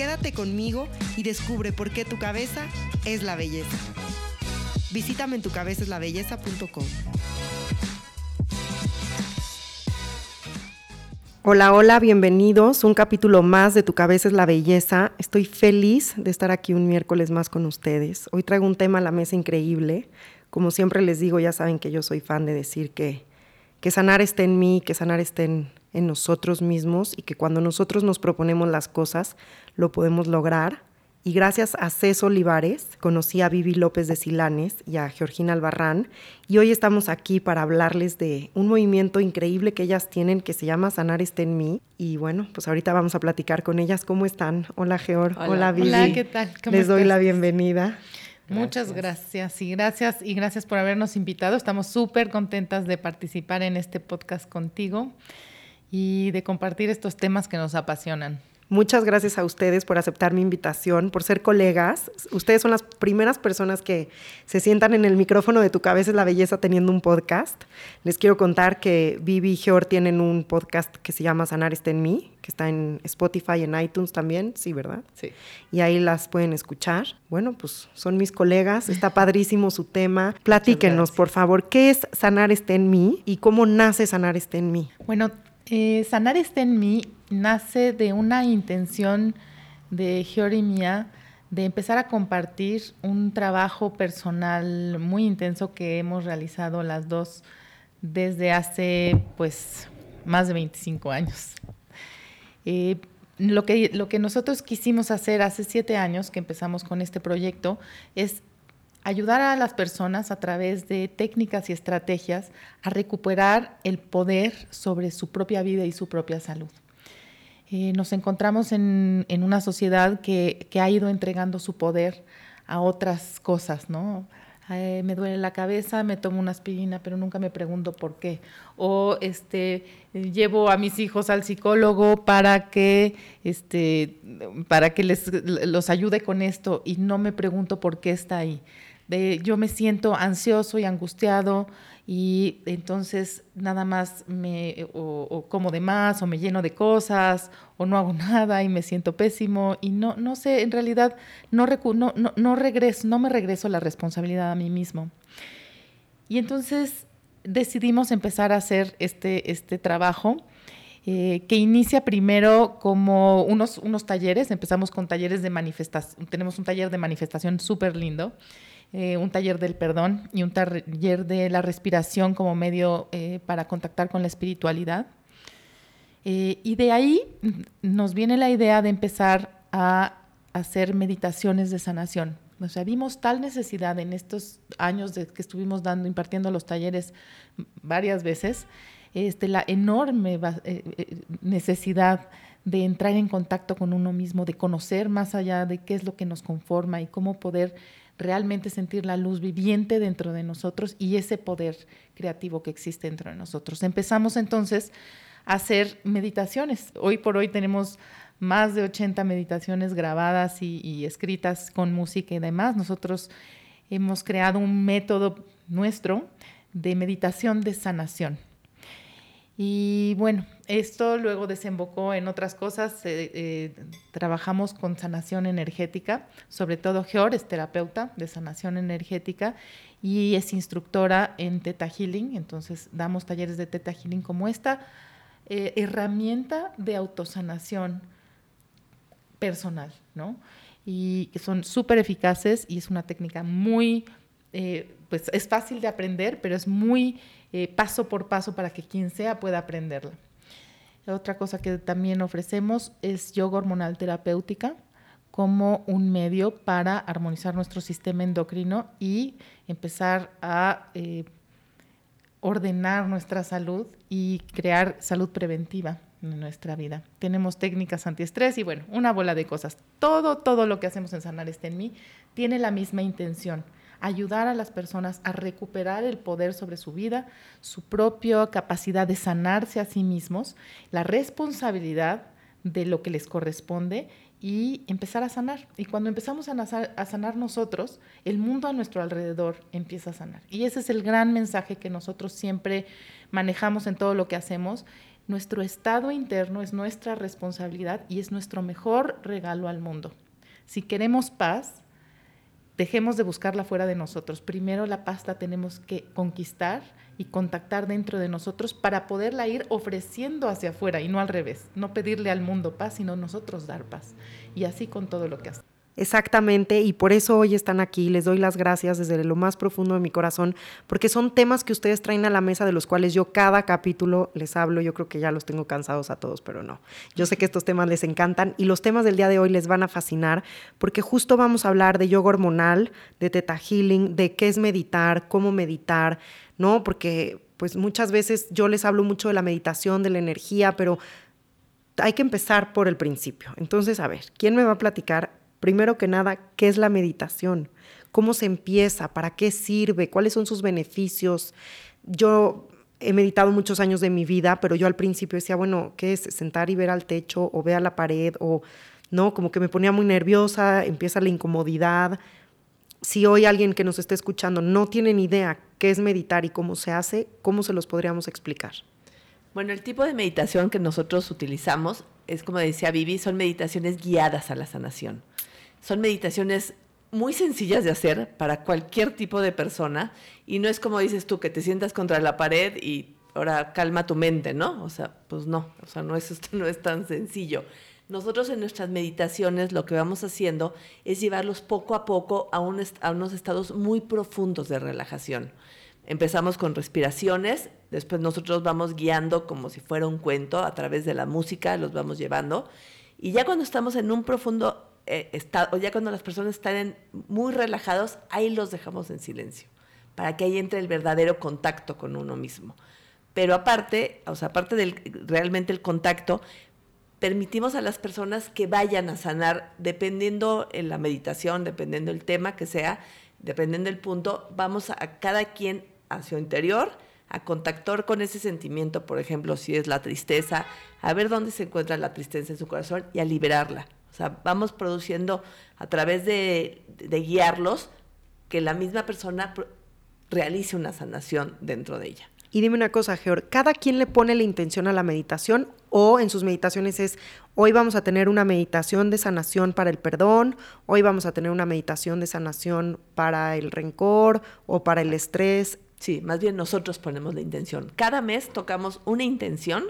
Quédate conmigo y descubre por qué tu cabeza es la belleza. Visítame en tucabezaslabelleza.com. Hola, hola, bienvenidos. Un capítulo más de Tu cabeza es la belleza. Estoy feliz de estar aquí un miércoles más con ustedes. Hoy traigo un tema a la mesa increíble. Como siempre les digo, ya saben que yo soy fan de decir que, que sanar está en mí, que sanar está en, en nosotros mismos y que cuando nosotros nos proponemos las cosas, lo podemos lograr. Y gracias a César Olivares conocí a Vivi López de Silanes y a Georgina Albarrán y hoy estamos aquí para hablarles de un movimiento increíble que ellas tienen que se llama Sanar está en mí y bueno, pues ahorita vamos a platicar con ellas. ¿Cómo están? Hola Geor, hola, hola Vivi. Hola, ¿qué tal? Les doy la bienvenida. Muchas gracias y gracias y gracias por habernos invitado. Estamos súper contentas de participar en este podcast contigo y de compartir estos temas que nos apasionan. Muchas gracias a ustedes por aceptar mi invitación, por ser colegas. Ustedes son las primeras personas que se sientan en el micrófono de Tu Cabeza es la Belleza teniendo un podcast. Les quiero contar que Vivi y Geor tienen un podcast que se llama Sanar está en mí, que está en Spotify y en iTunes también, sí, ¿verdad? Sí. Y ahí las pueden escuchar. Bueno, pues son mis colegas, está padrísimo su tema. Platíquenos, por favor, ¿qué es Sanar está en mí y cómo nace Sanar está en mí? Bueno, eh, Sanar está en mí nace de una intención de Giori mía de empezar a compartir un trabajo personal muy intenso que hemos realizado las dos desde hace pues más de 25 años. Eh, lo, que, lo que nosotros quisimos hacer hace siete años que empezamos con este proyecto es ayudar a las personas a través de técnicas y estrategias a recuperar el poder sobre su propia vida y su propia salud. Eh, nos encontramos en, una sociedad que, ha ido entregando su poder a otras cosas, ¿no? me duele la cabeza, me tomo una aspirina, pero nunca me pregunto por qué. O este, llevo a mis hijos al psicólogo para que, este, para que les, los ayude con esto y no me pregunto por qué está ahí yo me siento ansioso y angustiado y entonces nada más me o, como de más o me lleno de cosas o no hago nada y me siento pésimo y no no sé en realidad no no, no, regreso no me regreso la responsabilidad a mí mismo. Y entonces decidimos empezar a hacer este este trabajo eh, que inicia primero como unos, unos talleres, empezamos con talleres de manifestación, tenemos un taller de manifestación súper lindo, eh, un taller del perdón y un taller de la respiración como medio eh, para contactar con la espiritualidad. Eh, y de ahí nos viene la idea de empezar a hacer meditaciones de sanación. O sea, vimos tal necesidad en estos años de que estuvimos dando, impartiendo los talleres varias veces, este, la enorme necesidad de entrar en contacto con uno mismo, de conocer más allá de qué es lo que nos conforma y cómo poder realmente sentir la luz viviente dentro de nosotros y ese poder creativo que existe dentro de nosotros. Empezamos entonces a hacer meditaciones. Hoy por hoy tenemos más de 80 meditaciones grabadas y, escritas con música y demás. Nosotros hemos creado un método nuestro de meditación de sanación. Y bueno, esto luego desembocó en otras cosas. Eh, eh, trabajamos con sanación energética, sobre todo Geor es terapeuta de sanación energética y es instructora en Teta Healing. Entonces damos talleres de Teta Healing como esta eh, herramienta de autosanación personal, ¿no? Y son súper eficaces y es una técnica muy, pues es fácil de aprender, pero es muy eh, paso por paso para que quien sea pueda aprenderla. Otra cosa que también ofrecemos es yoga hormonal terapéutica como un medio para armonizar nuestro sistema endocrino y empezar a eh, ordenar nuestra salud y crear salud preventiva en nuestra vida. Tenemos técnicas antiestrés y bueno, una bola de cosas. Todo, todo lo que hacemos en Sanar está en mí tiene la misma intención, ayudar a las personas a recuperar el poder sobre su vida, su propia capacidad de sanarse a sí mismos, la responsabilidad de lo que les corresponde y empezar a sanar. Y cuando empezamos a, sanar nosotros, el mundo a nuestro alrededor empieza a sanar. Y ese es el gran mensaje que nosotros siempre manejamos en todo lo que hacemos. Nuestro estado interno es nuestra responsabilidad y es nuestro mejor regalo al mundo. Si queremos paz, dejemos de buscarla fuera de nosotros. Primero la paz la tenemos que conquistar y contactar dentro de nosotros para poderla ir ofreciendo hacia afuera y no al revés. No pedirle al mundo paz, sino nosotros dar paz. Y así con todo lo que hacemos. Exactamente, y por eso hoy están aquí. Les doy las gracias desde lo más profundo de mi corazón, porque son temas que ustedes traen a la mesa de los cuales yo cada capítulo les hablo. Yo creo que ya los tengo cansados a todos, pero no. Yo sé que estos temas les encantan y los temas del día de hoy les van a fascinar, porque justo vamos a hablar de yoga hormonal, de teta healing, de qué es meditar, cómo meditar, ¿no? Porque pues muchas veces yo les hablo mucho de la meditación, de la energía, pero hay que empezar por el principio. Entonces, a ver, ¿quién me va a platicar Primero que nada, ¿qué es la meditación? ¿Cómo se empieza? ¿Para qué sirve? ¿Cuáles son sus beneficios? Yo he meditado muchos años de mi vida, pero yo al principio decía, bueno, ¿qué es? Sentar y ver al techo o ver a la pared o no, como que me ponía muy nerviosa, empieza la incomodidad. Si hoy alguien que nos está escuchando no tiene ni idea qué es meditar y cómo se hace, ¿cómo se los podríamos explicar? Bueno, el tipo de meditación que nosotros utilizamos es, como decía Vivi, son meditaciones guiadas a la sanación. Son meditaciones muy sencillas de hacer para cualquier tipo de persona y no es como dices tú, que te sientas contra la pared y ahora calma tu mente, ¿no? O sea, pues no, o sea, no es, esto no es tan sencillo. Nosotros en nuestras meditaciones lo que vamos haciendo es llevarlos poco a poco a, a unos estados muy profundos de relajación. Empezamos con respiraciones, después nosotros vamos guiando como si fuera un cuento a través de la música, los vamos llevando. Y ya cuando estamos en un profundo eh, o ya cuando las personas están muy relajados, ahí los dejamos en silencio, para que ahí entre el verdadero contacto con uno mismo. Pero aparte, o sea, aparte del realmente el contacto, permitimos a las personas que vayan a sanar, dependiendo en la meditación, dependiendo el tema que sea, dependiendo del punto, vamos a cada quien a su interior, a contactar con ese sentimiento, por ejemplo, si es la tristeza, a ver dónde se encuentra la tristeza en su corazón y a liberarla. O sea, vamos produciendo a través de, guiarlos que la misma persona realice una sanación dentro de ella. Y dime una cosa, Georg, ¿cada quien le pone la intención a la meditación o en sus meditaciones es, hoy vamos a tener una meditación de sanación para el perdón, hoy vamos a tener una meditación de sanación para el rencor o para el estrés? Sí, más bien nosotros ponemos la intención. Cada mes tocamos una intención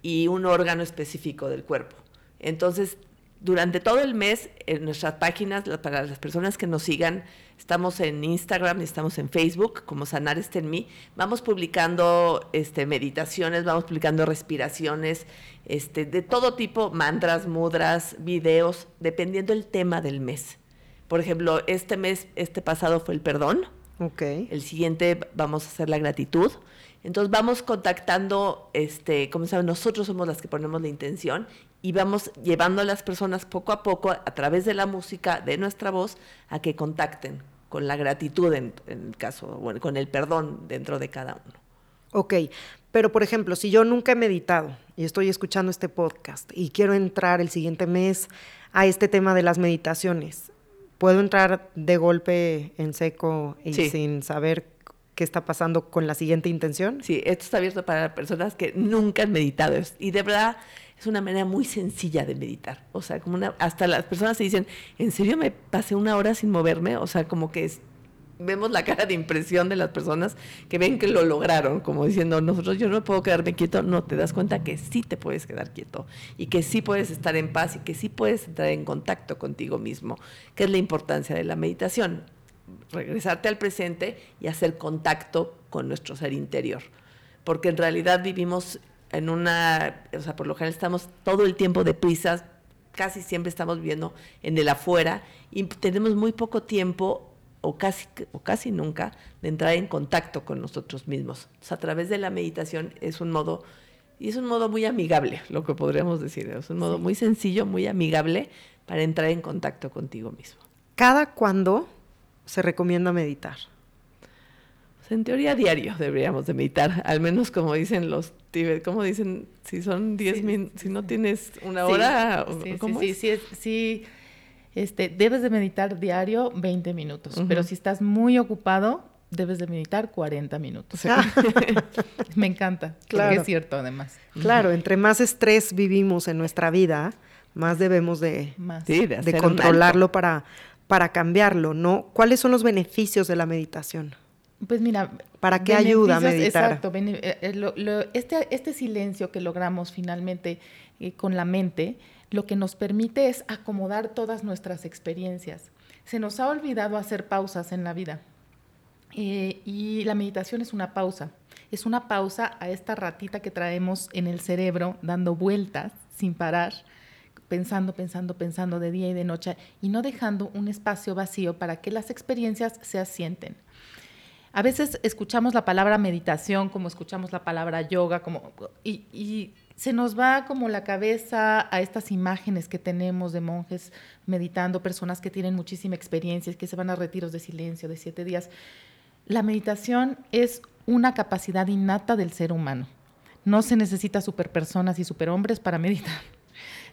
y un órgano específico del cuerpo. Entonces, durante todo el mes en nuestras páginas, para las personas que nos sigan, estamos en Instagram y estamos en Facebook como Sanar está en mí. Vamos publicando este, meditaciones, vamos publicando respiraciones, este, de todo tipo, mantras, mudras, videos, dependiendo el tema del mes. Por ejemplo, este mes, este pasado fue el perdón. Okay. El siguiente vamos a hacer la gratitud. Entonces vamos contactando, este, como saben, nosotros somos las que ponemos la intención y vamos llevando a las personas poco a poco a través de la música, de nuestra voz, a que contacten con la gratitud en, el caso, bueno, con el perdón dentro de cada uno. Ok, pero por ejemplo, si yo nunca he meditado y estoy escuchando este podcast y quiero entrar el siguiente mes a este tema de las meditaciones, ¿puedo entrar de golpe en seco y sin saber qué está pasando con la siguiente intención? Sí, esto está abierto para personas que nunca han meditado y de verdad es una manera muy sencilla de meditar. O sea, como una, hasta las personas se dicen, ¿en serio me pasé una hora sin moverme? O sea, como que vemos la cara de impresión de las personas que ven que lo lograron, como diciendo, nosotros yo no puedo quedarme quieto, no, te das cuenta que sí te puedes quedar quieto y que sí puedes estar en paz y que sí puedes entrar en contacto contigo mismo, que es la importancia de la meditación, regresarte al presente y hacer contacto con nuestro ser interior, porque en realidad vivimos en una, o sea, por lo general estamos todo el tiempo de prisas, casi siempre estamos viviendo en el afuera y tenemos muy poco tiempo o casi, o casi nunca de entrar en contacto con nosotros mismos. a través de la meditación es un modo Y es un modo muy amigable, lo que podríamos decir. Es un modo muy sencillo, muy amigable para entrar en contacto contigo mismo. ¿Cada cuándo se recomienda meditar? Pues en teoría diario deberíamos de meditar, al menos como dicen los tibet, como dicen, si son 10 minutos, si no tienes una hora, ¿cómo sí, sí, sí, este, debes de meditar diario 20 minutos, pero si estás muy ocupado, debes de meditar 40 minutos. Me encanta, claro. porque es cierto además. Claro, entre más estrés vivimos en nuestra vida, más debemos de, de, controlarlo para, para cambiarlo, ¿no? ¿Cuáles son los beneficios de la meditación? Pues mira, ¿para qué ayuda a meditar? Exacto, eh, eh, este, este silencio que logramos finalmente eh, con la mente, lo que nos permite es acomodar todas nuestras experiencias. Se nos ha olvidado hacer pausas en la vida. Eh, y la meditación es una pausa. Es una pausa a esta ratita que traemos en el cerebro dando vueltas sin parar, pensando, pensando, pensando de día y de noche y no dejando un espacio vacío para que las experiencias se asienten. A veces escuchamos la palabra meditación como escuchamos la palabra yoga, como, y se nos va como la cabeza a estas imágenes que tenemos de monjes meditando, personas que tienen muchísima experiencia, que se van a retiros de silencio de siete días. La meditación es una capacidad innata del ser humano. No se necesita superpersonas y superhombres para meditar.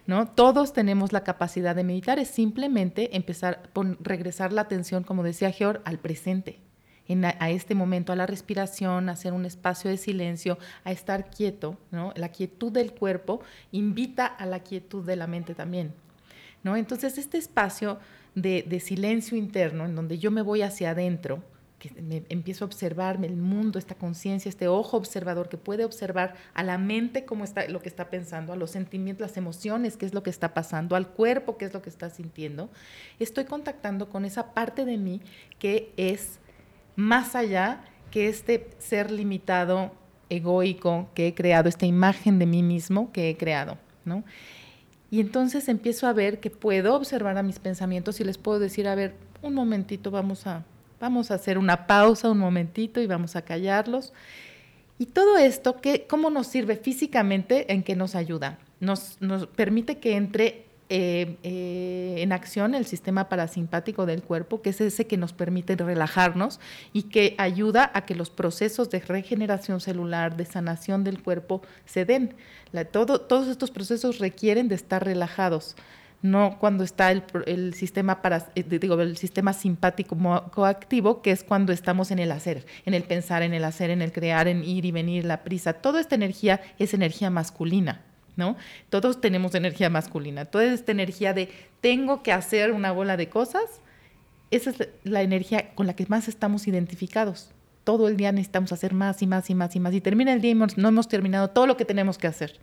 ¿No? Todos tenemos la capacidad de meditar, es simplemente empezar a regresar la atención, como decía Georg, al presente, a, este momento, a la respiración, a hacer un espacio de silencio, a estar quieto, ¿no? La quietud del cuerpo invita a la quietud de la mente también, ¿no? Entonces, este espacio de, de silencio interno, en donde yo me voy hacia adentro, empiezo a observarme el mundo, esta conciencia, este ojo observador que puede observar a la mente cómo está lo que está pensando, a los sentimientos, las emociones, qué es lo que está pasando, al cuerpo, qué es lo que está sintiendo. Estoy contactando con esa parte de mí que es más allá que este ser limitado, egoico que he creado, esta imagen de mí mismo que he creado, ¿no? Y entonces empiezo a ver que puedo observar a mis pensamientos y les puedo decir, a ver, un momentito, vamos a Vamos a hacer una pausa un momentito y vamos a callarlos. Y todo esto, ¿qué, ¿cómo nos sirve físicamente? ¿En qué nos ayuda? Nos, nos permite que entre eh, eh, en acción el sistema parasimpático del cuerpo, que es ese que nos permite relajarnos y que ayuda a que los procesos de regeneración celular, de sanación del cuerpo se den. todo, todos estos procesos requieren de estar relajados no cuando está el, sistema para, eh, digo, el sistema simpático coactivo, que es cuando estamos en el hacer, en el pensar, en el hacer, en el crear, en ir y venir, la prisa. Toda esta energía es energía masculina, ¿no? Todos tenemos energía masculina. Toda esta energía de tengo que hacer una bola de cosas, esa es la energía con la que más estamos identificados todo el día necesitamos hacer más y más y más y más. Y termina el día y no hemos terminado todo lo que tenemos que hacer,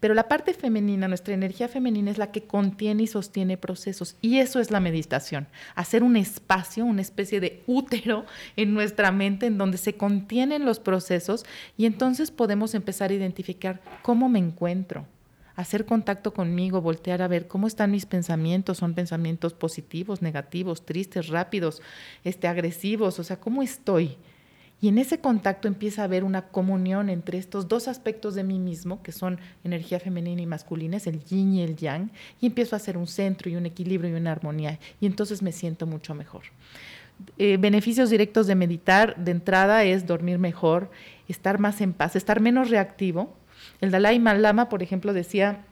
Pero la parte femenina, nuestra energía femenina es la que contiene y sostiene procesos. Y eso es la meditación. Hacer un espacio, una especie de útero en nuestra mente en donde se contienen los procesos y entonces podemos empezar a identificar cómo me encuentro, hacer contacto conmigo, voltear a ver cómo están mis pensamientos, son pensamientos positivos, negativos, tristes, rápidos, este, agresivos, o sea, cómo estoy. Y en ese contacto empieza a haber una comunión entre estos dos aspectos de mí mismo, que son energía femenina y masculina, es el yin y el yang, y empiezo a hacer un centro y un equilibrio y una armonía, y entonces me siento mucho mejor. Eh, beneficios directos de meditar, de entrada, es dormir mejor, estar más en paz, estar menos reactivo, el Dalai Lama, por ejemplo, decía,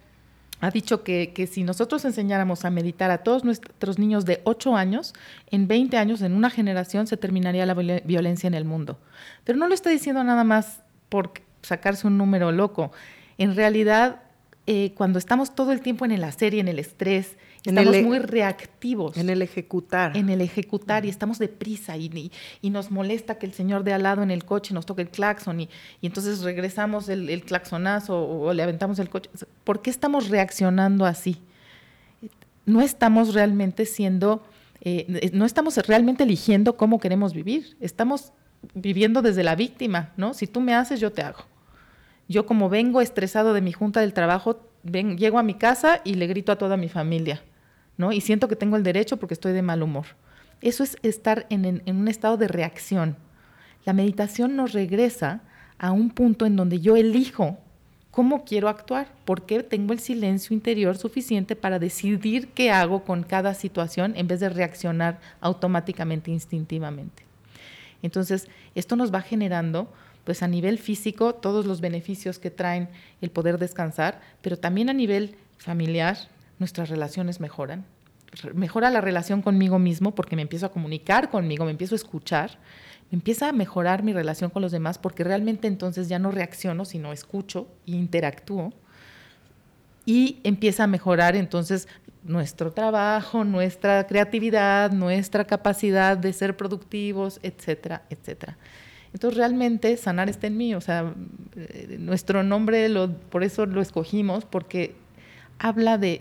ha dicho que, si nosotros enseñáramos a meditar a todos nuestros niños de 8 años, en 20 años, en una generación, se terminaría la violencia en el mundo. Pero no lo está diciendo nada más por sacarse un número loco. En realidad, eh, cuando estamos todo el tiempo en el hacer y en el estrés, estamos e- muy reactivos. En el ejecutar. En el ejecutar y estamos deprisa y, y, nos molesta que el señor de al lado en el coche nos toque el claxon y, y entonces regresamos el, el claxonazo o, le aventamos el coche. ¿Por qué estamos reaccionando así? No estamos realmente siendo, eh, no estamos realmente eligiendo cómo queremos vivir. Estamos viviendo desde la víctima, ¿no? Si tú me haces, yo te hago. Yo como vengo estresado de mi junta del trabajo, ven, llego a mi casa y le grito a toda mi familia, Y siento que tengo el derecho porque estoy de mal humor. Eso es estar en, un estado de reacción. La meditación nos regresa a un punto en donde yo elijo cómo quiero actuar, porque tengo el silencio interior suficiente para decidir qué hago con cada situación en vez de reaccionar automáticamente, instintivamente. Entonces, esto nos va generando, pues a nivel físico, todos los beneficios que traen el poder descansar, pero también a nivel familiar, nuestras relaciones mejoran. Mejora la relación conmigo mismo porque me empiezo a comunicar conmigo, me empiezo a escuchar, empieza a mejorar mi relación con los demás porque realmente entonces ya no reacciono, sino escucho e interactúo. Y empieza a mejorar entonces nuestro trabajo, nuestra creatividad, nuestra capacidad de ser productivos, etcétera, etcétera. Entonces realmente sanar está en mí, o sea, eh, nuestro nombre por eso lo escogimos, porque habla de,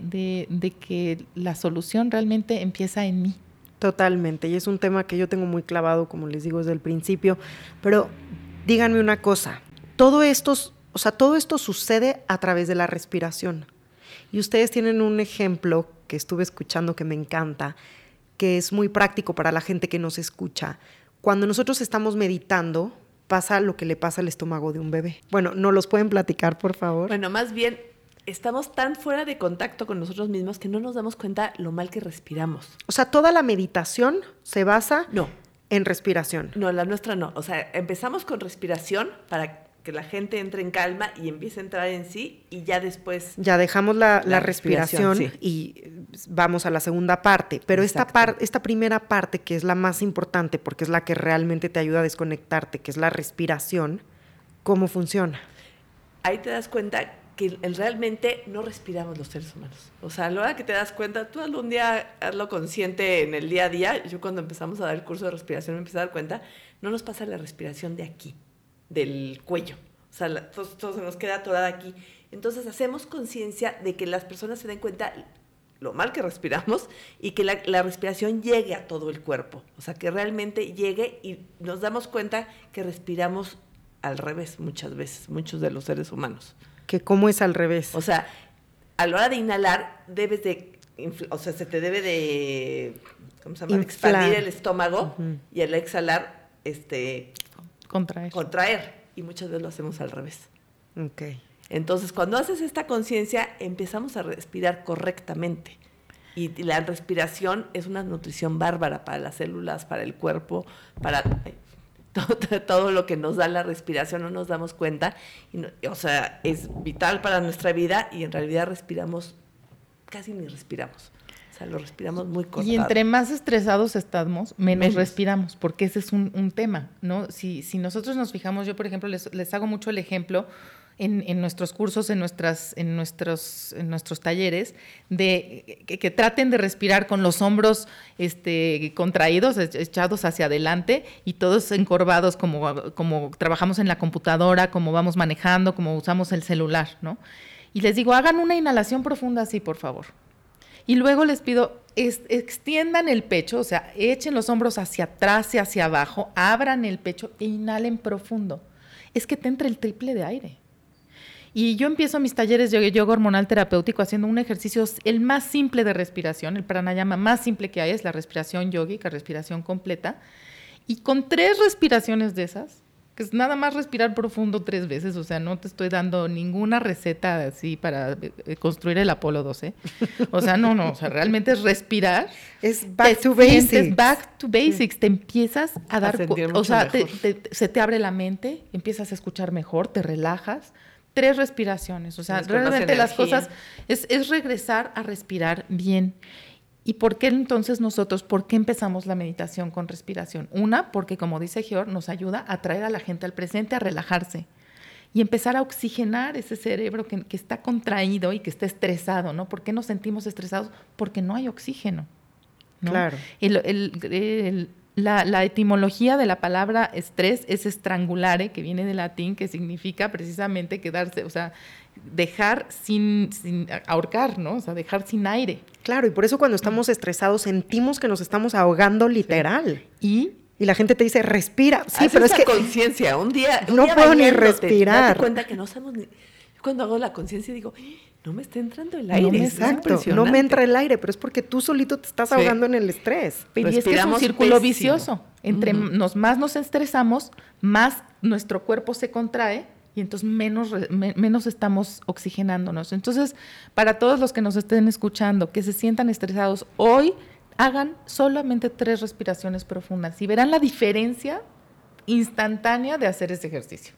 de que la solución realmente empieza en mí. Totalmente, y es un tema que yo tengo muy clavado, como les digo desde el principio, pero díganme una cosa, todo esto, o sea, todo esto sucede a través de la respiración. Y ustedes tienen un ejemplo que estuve escuchando que me encanta, que es muy práctico para la gente que nos escucha. Cuando nosotros estamos meditando, pasa lo que le pasa al estómago de un bebé. Bueno, ¿no los pueden platicar, por favor? Bueno, más bien estamos tan fuera de contacto con nosotros mismos que no nos damos cuenta lo mal que respiramos. O sea, toda la meditación se basa no. en respiración. No, la nuestra no. O sea, empezamos con respiración para que la gente entre en calma y empiece a entrar en sí y ya después... Ya dejamos la, respiración, y vamos a la segunda parte, pero esta, esta primera parte que es la más importante porque es la que realmente te ayuda a desconectarte, que es la respiración, ¿cómo funciona? Ahí te das cuenta que realmente no respiramos los seres humanos. O sea, a la hora que te das cuenta, tú algún día hazlo consciente en el día a día. Yo cuando empezamos a dar el curso de respiración me empecé a dar cuenta, no nos pasa la respiración de aquí, del cuello. O sea, todo, se nos queda atorada aquí. Entonces hacemos conciencia de que las personas se den cuenta lo mal que respiramos y que la, la, respiración llegue a todo el cuerpo. O sea, que realmente llegue y nos damos cuenta que respiramos al revés muchas veces, muchos de los seres humanos que cómo es al revés. O sea, a la hora de inhalar, debes de, o sea, se te debe de, ¿cómo se llama? Expandir el estómago y al exhalar, este... Contraer. Contraer. Y muchas veces lo hacemos al revés. Ok. Entonces, cuando haces esta conciencia, empezamos a respirar correctamente. Y la respiración es una nutrición bárbara para las células, para el cuerpo, para todo, lo que nos da la respiración no nos damos cuenta. o sea, es vital para nuestra vida y en realidad respiramos, casi ni respiramos. O sea, lo respiramos muy cortado. Y entre más estresados estamos, menos, respiramos, porque ese es un, tema, ¿no? Si, si nosotros nos fijamos, yo por ejemplo les, les hago mucho el ejemplo en, nuestros cursos, en, nuestras, en, nuestros, en nuestros talleres, de que, traten de respirar con los hombros este, contraídos, echados hacia adelante y todos encorvados como, como trabajamos en la computadora, como vamos manejando, como usamos el celular, ¿no? Y les digo, hagan una inhalación profunda así, por favor. Y luego les pido, extiendan el pecho, o sea, echen los hombros hacia atrás y hacia abajo, abran el pecho e inhalen profundo. Es que te entra el triple de aire. Y yo empiezo mis talleres de yoga hormonal terapéutico haciendo un ejercicio, el más simple de respiración, el pranayama más simple que hay es la respiración yogica, respiración completa. Y con tres respiraciones de esas, que es nada más respirar profundo tres veces, o sea, no te estoy dando ninguna receta así para eh, construir el Apolo 12. O sea, no, no, o sea, realmente es respirar. Es back to basics. Back to basics, te empiezas a dar, o sea, se te abre la mente, empiezas a escuchar mejor, te relajas tres respiraciones. O sea, realmente las cosas es, es, regresar a respirar bien. ¿Y por qué entonces nosotros, por qué empezamos la meditación con respiración? Una, porque como dice Georg, nos ayuda a traer a la gente al presente, a relajarse y empezar a oxigenar ese cerebro que, que está contraído y que está estresado, ¿no? ¿Por qué nos sentimos estresados? Porque no hay oxígeno. Claro. El, el, el, la, etimología de la palabra estrés es estrangulare, que viene del latín, que significa precisamente quedarse, o sea, dejar sin, ahorcar, ¿no? O sea, dejar sin aire. Claro, y por eso cuando estamos estresados sentimos que nos estamos ahogando literal. Y y la gente te dice, respira. Sí, pero es que. conciencia. Un día. no puedo ni respirar. Te cuenta que no sabemos ni. Cuando hago la conciencia digo, no me está entrando el aire. No, exacto, no me entra el aire, pero es porque tú solito te estás ahogando en el estrés. Y es que es un círculo vicioso. Entre nos, más nos estresamos, más nuestro cuerpo se contrae y entonces menos, menos estamos oxigenándonos. Entonces, para todos los que nos estén escuchando, que se sientan estresados, hoy hagan solamente tres respiraciones profundas y verán la diferencia instantánea de hacer ese ejercicio.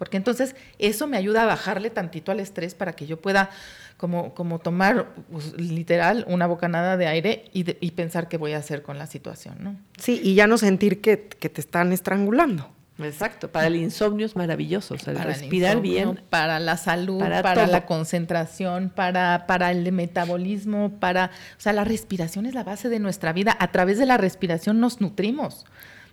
Porque entonces eso me ayuda a bajarle tantito al estrés para que yo pueda como, como tomar pues, literal una bocanada de aire y, y, pensar qué voy a hacer con la situación. ¿no? Sí, y ya no sentir que, que te están estrangulando. Exacto, para el insomnio es maravilloso, o sea, respirar bien. Para la salud, para, la concentración, para, para el metabolismo, para... O sea, la respiración es la base de nuestra vida. A través de la respiración nos nutrimos.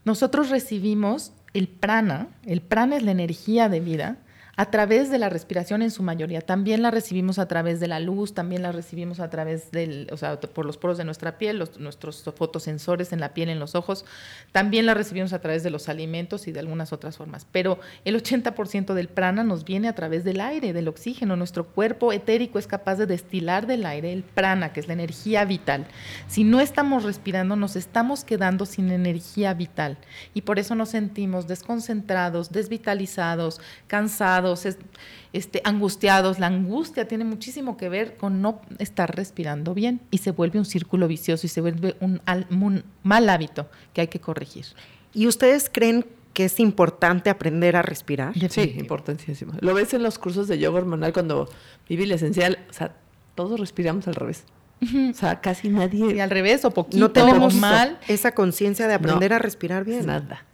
Nosotros recibimos el prana, el prana es la energía de vida, a través de la respiración en su mayoría. También la recibimos a través de la luz, también la recibimos a través del, o sea, por los poros de nuestra piel, nuestros fotosensores en la piel, en los ojos. También la recibimos a través de los alimentos y de algunas otras formas. Pero el 80% del prana nos viene a través del aire, del oxígeno. Nuestro cuerpo etérico es capaz de destilar del aire el prana, que es la energía vital. Si no estamos respirando, nos estamos quedando sin energía vital. Y por eso nos sentimos desconcentrados, desvitalizados, cansados este, angustiados. La angustia tiene muchísimo que ver con no estar respirando bien y se vuelve un círculo vicioso y se vuelve un, mal hábito que hay que corregir. ¿Y ustedes creen que es importante aprender a respirar? Sí, importantísimo. Lo ves en los cursos de yoga hormonal cuando viví la esencial, o sea, todos respiramos al revés. O sea, casi nadie. Y al revés o poquito. No tenemos mal esa conciencia de aprender a respirar bien. Nada.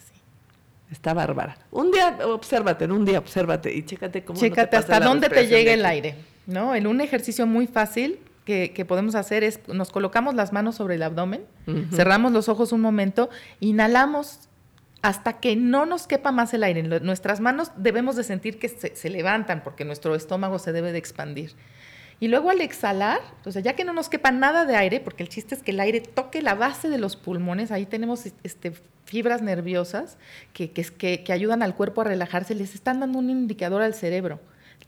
Está bárbara. Un día, obsérvate, en un día, obsérvate y chécate cómo. Chécate hasta dónde te llega el aire, ¿no? En un ejercicio muy fácil que, podemos hacer es, nos colocamos las manos sobre el abdomen, cerramos los ojos un momento, inhalamos hasta que no nos quepa más el aire. Nuestras manos debemos de sentir que se, se levantan porque nuestro estómago se debe de expandir. Y luego al exhalar, o sea, ya que no nos quepa nada de aire, porque el chiste es que el aire toque la base de los pulmones, ahí tenemos este, fibras nerviosas que, que, que ayudan al cuerpo a relajarse, les están dando un indicador al cerebro.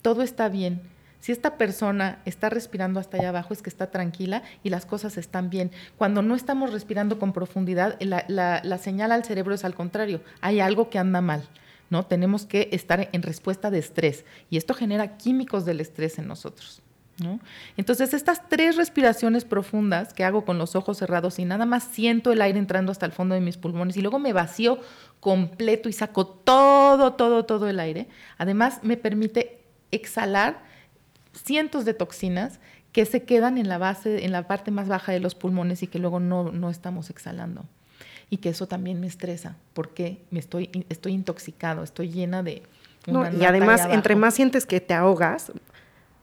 Todo está bien. Si esta persona está respirando hasta allá abajo es que está tranquila y las cosas están bien. Cuando no estamos respirando con profundidad, la, la, la, señal al cerebro es al contrario, hay algo que anda mal. ¿no? Tenemos que estar en respuesta de estrés y esto genera químicos del estrés en nosotros. Entonces, estas tres respiraciones profundas que hago con los ojos cerrados y nada más siento el aire entrando hasta el fondo de mis pulmones y luego me vacío completo y saco todo, todo, todo el aire, además me permite exhalar cientos de toxinas que se quedan en la base, en la parte más baja de los pulmones y que luego no, no estamos exhalando. Y que eso también me estresa porque me estoy, estoy intoxicado, estoy llena de... y además, entre más sientes que te ahogas,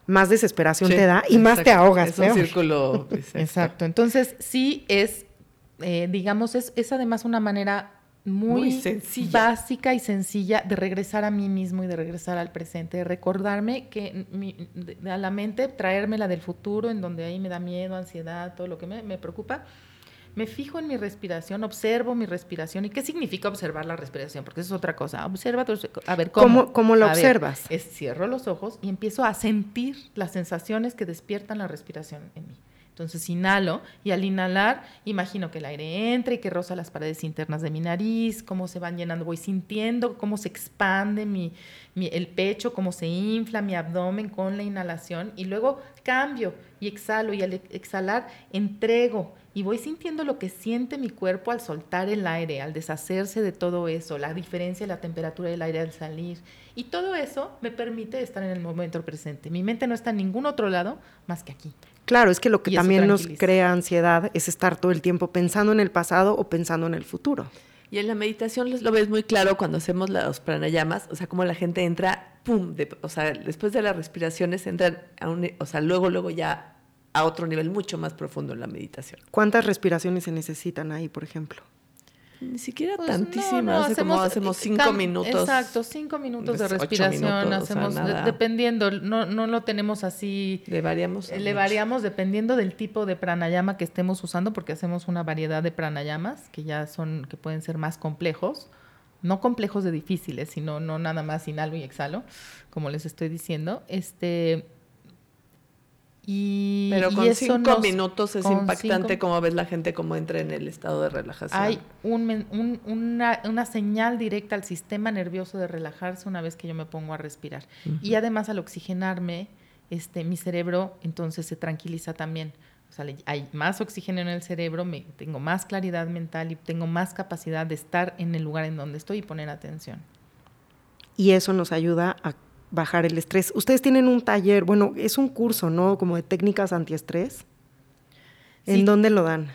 más desesperación te da y más te ahogas. Es un círculo. exacto. Entonces, sí es, eh, digamos, es, es además una manera muy, básica y sencilla de regresar a mí mismo y de regresar al presente, de recordarme que a la mente traerme la del futuro, en donde ahí me da miedo, ansiedad, todo lo que me, me preocupa, me fijo en mi respiración, observo mi respiración. ¿Y qué significa observar la respiración? Porque eso es otra cosa. Observa, a ver, ¿cómo? ¿Cómo, lo observas? es, cierro los ojos y empiezo a sentir las sensaciones que despiertan la respiración en mí. Entonces inhalo y al inhalar imagino que el aire entra y que roza las paredes internas de mi nariz, cómo se van llenando, voy sintiendo cómo se expande mi, el pecho, cómo se infla mi abdomen con la inhalación y luego cambio y exhalo y al exhalar entrego y voy sintiendo lo que siente mi cuerpo al soltar el aire, al deshacerse de todo eso, la diferencia de la temperatura del aire al salir. Y todo eso me permite estar en el momento presente. Mi mente no está en ningún otro lado más que aquí. Claro, es que lo que también nos crea ansiedad es estar todo el tiempo pensando en el pasado o pensando en el futuro. Y en la meditación lo ves muy claro cuando hacemos los pranayamas, o sea, como la gente entra, pum, o sea, después de las respiraciones entran a un, o sea, luego, luego ya a otro nivel mucho más profundo en la meditación. ¿Cuántas respiraciones se necesitan ahí, por ejemplo? Ni siquiera pues hacemos, hacemos cinco minutos. Exacto, cinco minutos de respiración, hacemos, dependiendo, no, no lo tenemos así. Le variamos. Le variamos dependiendo del tipo de pranayama que estemos usando, porque hacemos una variedad de pranayamas que ya son, que pueden ser más complejos, no complejos de difíciles, sino no nada más inhalo y exhalo, como les estoy diciendo. Este, Y, Pero y con eso cinco nos- minutos es impactante cinco- cómo ves la gente cómo entra en el estado de relajación. Hay un men- un- una, una señal directa al sistema nervioso de relajarse una vez que yo me pongo a respirar. Y además al oxigenarme, este, mi cerebro entonces se tranquiliza también. O sea, hay más oxígeno en el cerebro, me, tengo más claridad mental y tengo más capacidad de estar en el lugar en donde estoy y poner atención. Y eso nos ayuda a bajar el estrés. Ustedes tienen un taller, bueno, es un curso, ¿no? Como de técnicas antiestrés. ¿En Sí. dónde lo dan?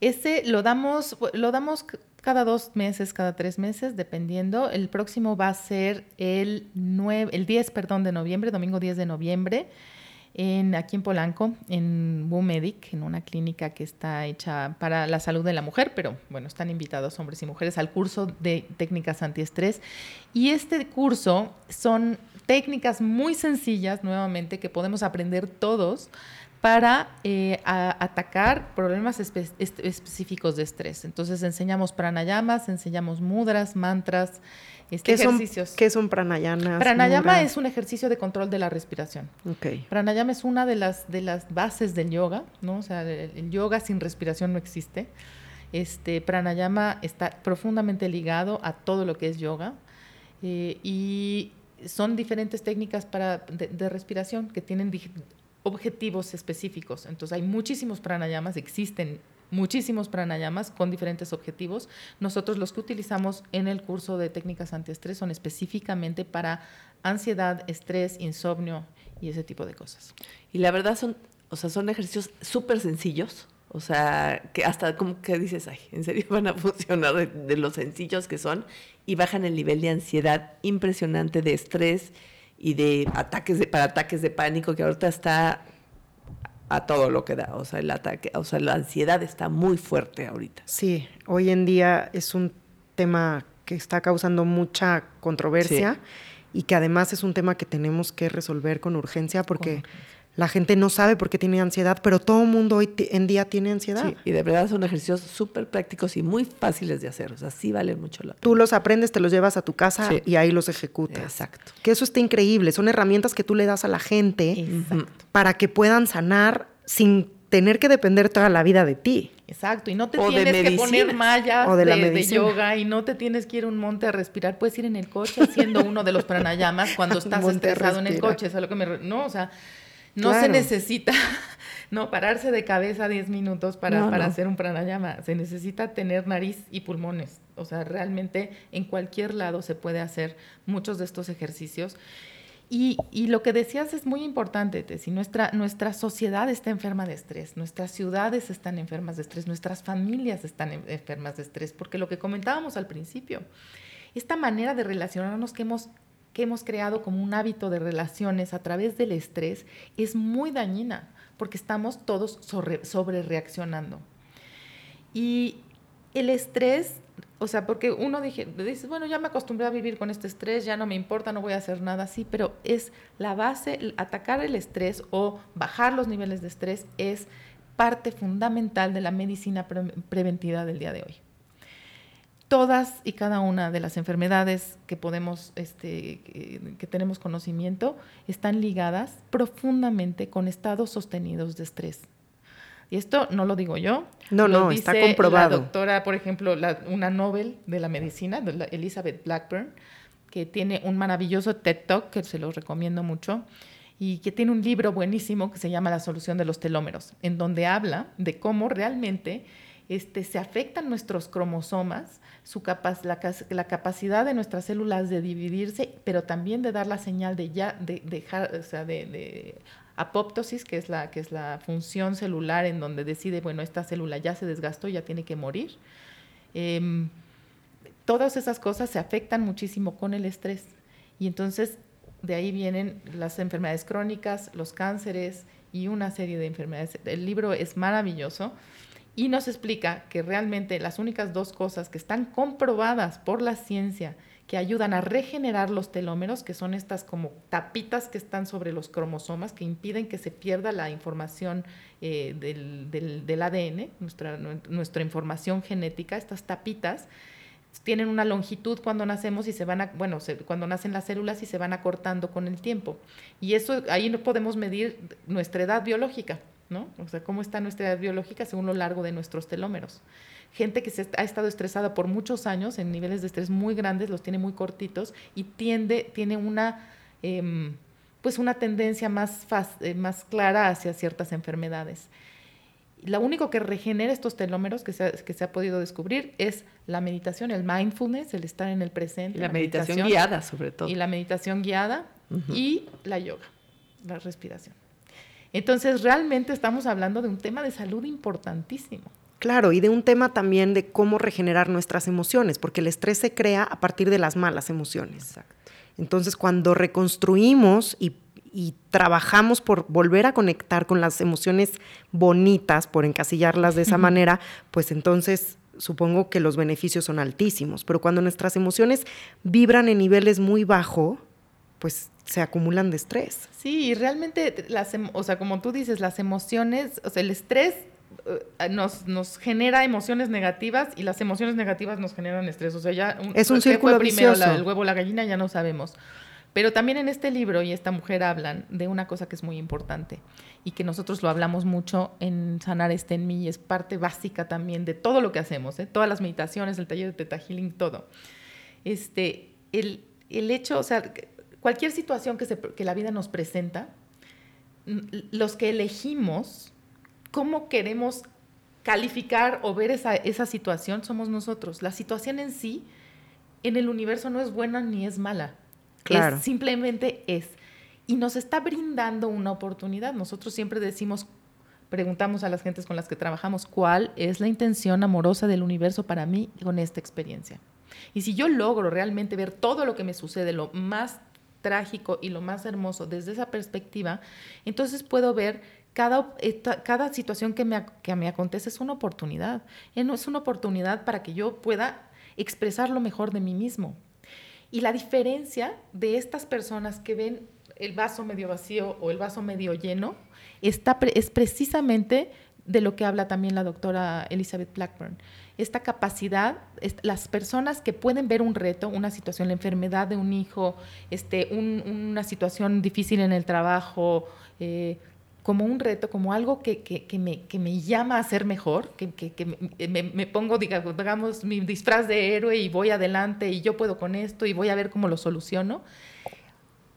Ese lo damos, lo damos cada dos meses, cada tres meses, dependiendo. El próximo va a ser el, 9, el 10 perdón, de noviembre, domingo 10 de noviembre, en, aquí en Polanco, en WUMEDIC, en una clínica que está hecha para la salud de la mujer, pero bueno, están invitados hombres y mujeres al curso de técnicas antiestrés. Y este curso son técnicas muy sencillas, nuevamente, que podemos aprender todos para eh, a- atacar problemas espe- específicos de estrés. Entonces enseñamos pranayamas, enseñamos mudras, mantras, este, ¿Qué son, ejercicios. ¿Qué son pranayanas? Pranayama mudras? es un ejercicio de control de la respiración. Ok. Pranayama es una de las, de las bases del yoga, ¿no? O sea, el, el yoga sin respiración no existe. Este, pranayama está profundamente ligado a todo lo que es yoga eh, y son diferentes técnicas para, de, de respiración que tienen objetivos específicos. Entonces hay muchísimos pranayamas, existen muchísimos pranayamas con diferentes objetivos. Nosotros los que utilizamos en el curso de técnicas antiestrés son específicamente para ansiedad, estrés, insomnio y ese tipo de cosas. Y la verdad son, o sea, son ejercicios súper sencillos. O sea, que hasta como que dices, ay, en serio van a funcionar de, de lo sencillos que son y bajan el nivel de ansiedad impresionante, de estrés y de ataques de, para ataques de pánico que ahorita está a todo lo que da. O sea, el ataque, o sea, la ansiedad está muy fuerte ahorita. Sí, hoy en día es un tema que está causando mucha controversia y que además es un tema que tenemos que resolver con urgencia porque la gente no sabe por qué tiene ansiedad, pero todo el mundo hoy en día tiene ansiedad. Sí, y de verdad son ejercicios súper prácticos y muy fáciles de hacer. O sea, sí vale mucho la pena. Tú los aprendes, te los llevas a tu casa Sí. y ahí los ejecutas. Exacto. Que eso está increíble. Son herramientas que tú le das a la gente Exacto. para que puedan sanar sin tener que depender toda la vida de ti. Exacto, y no te O de tienes que poner mallas O de yoga y no te tienes que ir a un monte a respirar. Puedes ir en el coche haciendo uno de los pranayamas cuando estás estresado en el coche. Es a lo que me no, o sea, no se necesita no pararse de cabeza 10 minutos para, No, para no. hacer un pranayama. Se necesita tener nariz y pulmones. O sea, realmente en cualquier lado se puede hacer muchos de estos ejercicios. Y, y lo que decías es muy importante, Tessy. Nuestra, nuestra sociedad está enferma de estrés, nuestras ciudades están enfermas de estrés, nuestras familias están en- enfermas de estrés, porque lo que comentábamos al principio, esta manera de relacionarnos que hemos, que hemos creado como un hábito de relaciones a través del estrés es muy dañina, porque estamos todos sobre, reaccionando. Y el estrés, o sea, porque uno dice, bueno, ya me acostumbré a vivir con este estrés, ya no me importa, no voy a hacer nada así, pero es la base, atacar el estrés o bajar los niveles de estrés es parte fundamental de la medicina pre- preventiva del día de hoy. Todas y cada una de las enfermedades que podemos, este, que, que tenemos conocimiento, están ligadas profundamente con estados sostenidos de estrés. Y esto no lo digo yo. No, lo no, está dice comprobado. La doctora, por ejemplo, la- una Nobel de la medicina, de la- Elizabeth Blackburn, que tiene un maravilloso TED Talk que se los recomiendo mucho y que tiene un libro buenísimo que se llama La solución de los telómeros, en donde habla de cómo realmente este, se afectan nuestros cromosomas, su la, capacidad de nuestras células de dividirse, pero también de dar la señal de ya de dejar, o sea, de apoptosis, que es la que es la función celular en donde decide, bueno, esta célula ya se desgastó, ya tiene que morir. Em, todas esas cosas se afectan muchísimo con el estrés. Y entonces de ahí vienen las enfermedades crónicas, los cánceres y una serie de enfermedades. El libro es maravilloso y nos explica que realmente las únicas dos cosas que están comprobadas por la ciencia que ayudan a regenerar los telómeros, que son estas como tapitas que están sobre los cromosomas, que impiden que se pierda la información eh, del, del- ADN, nuestra, nuestra información genética, estas tapitas, tienen una longitud cuando nacemos y se van a, bueno, cuando nacen las células y se van acortando con el tiempo. Y eso, ahí no podemos medir nuestra edad biológica, ¿no? O sea, cómo está nuestra edad biológica según lo largo de nuestros telómeros. Gente que se ha estado estresada por muchos años, en niveles de estrés muy grandes, los tiene muy cortitos y tiende, tiene una, em, pues una tendencia más, eh, más clara hacia ciertas enfermedades lo único que regenera estos telómeros que se, ha, que se ha podido descubrir es la meditación, el mindfulness, el estar en el presente. Y la, meditación, guiada, sobre todo. Y la meditación guiada y la yoga, la respiración. Entonces, realmente estamos hablando de un tema de salud importantísimo. Claro, y de un tema también de cómo regenerar nuestras emociones, porque el estrés se crea a partir de las malas emociones. Exacto. Entonces, cuando reconstruimos y y trabajamos por volver a conectar con las emociones bonitas, por encasillarlas de esa manera, pues entonces supongo que los beneficios son altísimos. Pero cuando nuestras emociones vibran en niveles muy bajos, pues se acumulan de estrés. Sí, y realmente, las, o sea, como tú dices, las emociones, o sea, el estrés eh, nos, nos, genera emociones negativas y las emociones negativas nos generan estrés. O sea, ya es un círculo primero el huevo la gallina ya no sabemos. Pero también en este libro y esta mujer hablan de una cosa que es muy importante y que nosotros lo hablamos mucho en Sanar este en mí y es parte básica también de todo lo que hacemos, ¿eh? todas las meditaciones, el taller de Teta Healing, todo. Este, el, el hecho, o sea, cualquier situación que, se, que la vida nos presenta, los que elegimos cómo queremos calificar o ver esa, esa situación somos nosotros. La situación en sí en el universo no es buena ni es mala Claro. simplemente es. Y nos está brindando una oportunidad. Nosotros siempre decimos, preguntamos a las gentes con las que trabajamos, ¿cuál es la intención amorosa del universo para mí con esta experiencia? Y si yo logro realmente ver todo lo que me sucede, lo más trágico y lo más hermoso desde esa perspectiva, entonces puedo ver cada, cada situación que me, que me acontece es una oportunidad. Es una oportunidad para que yo pueda expresar lo mejor de mí mismo, y la diferencia de estas personas que ven el vaso medio vacío o el vaso medio lleno está, es precisamente de lo que habla también la doctora Elizabeth Blackburn. Esta capacidad, las personas que pueden ver un reto, una situación, la enfermedad de un hijo, este, una situación difícil en el trabajo, eh, como un reto, como algo que, que, me, que me, llama a ser mejor, que, me, me, pongo, digamos, mi disfraz de héroe y voy adelante y yo puedo con esto y voy a ver cómo lo soluciono.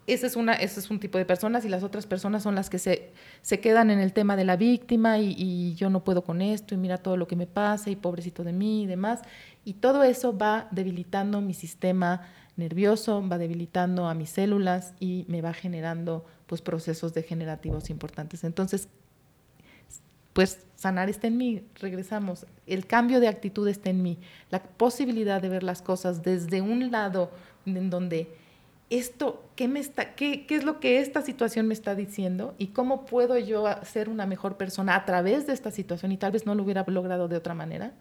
Ese es, una, ese es un tipo de personas y las otras personas son las que se, se quedan en el tema de la víctima y, yo no puedo con esto y mira todo lo que me pasa y pobrecito de mí y demás. Y todo eso va debilitando mi sistema nervioso, va debilitando a mis células y me va generando pues procesos degenerativos importantes. Entonces, pues sanar está en mí, regresamos. El cambio de actitud está en mí. La posibilidad de ver las cosas desde un lado en donde esto, ¿qué, me está, qué, qué es lo que esta situación me está diciendo? ¿Y cómo puedo yo ser una mejor persona a través de esta situación? Y tal vez no lo hubiera logrado de otra manera.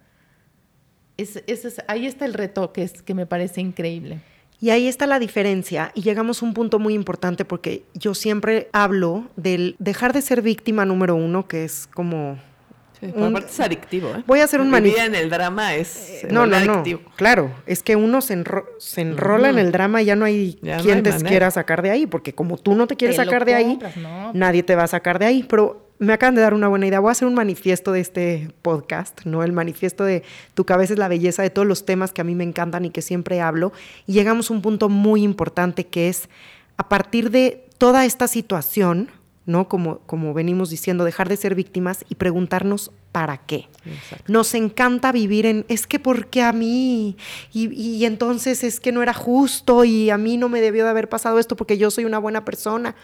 Es, es, ahí está el reto que, es, que me parece increíble. Y ahí está la diferencia y llegamos a un punto muy importante porque yo siempre hablo del dejar de ser víctima número uno, que es como... Sí, aparte es adictivo. ¿eh? Voy a hacer un manifiesto. en el drama es eh, no, no, adictivo. no. Claro, es que uno se, se enrola en el drama y ya no hay quien te quiera sacar de ahí, porque como tú no te quieres sacar de ahí, nadie te va a sacar de ahí. Pero me acaban de dar una buena idea. Voy a hacer un manifiesto de este podcast, ¿no? El manifiesto de Tu cabeza es la belleza, de todos los temas que a mí me encantan y que siempre hablo. Y llegamos a un punto muy importante que es, a partir de toda esta situación, ¿no? Como, como venimos diciendo, dejar de ser víctimas y preguntarnos para qué. Nos encanta vivir en, es que ¿por qué a mí? Y, y, entonces es que no era justo y a mí no me debió de haber pasado esto porque yo soy una buena persona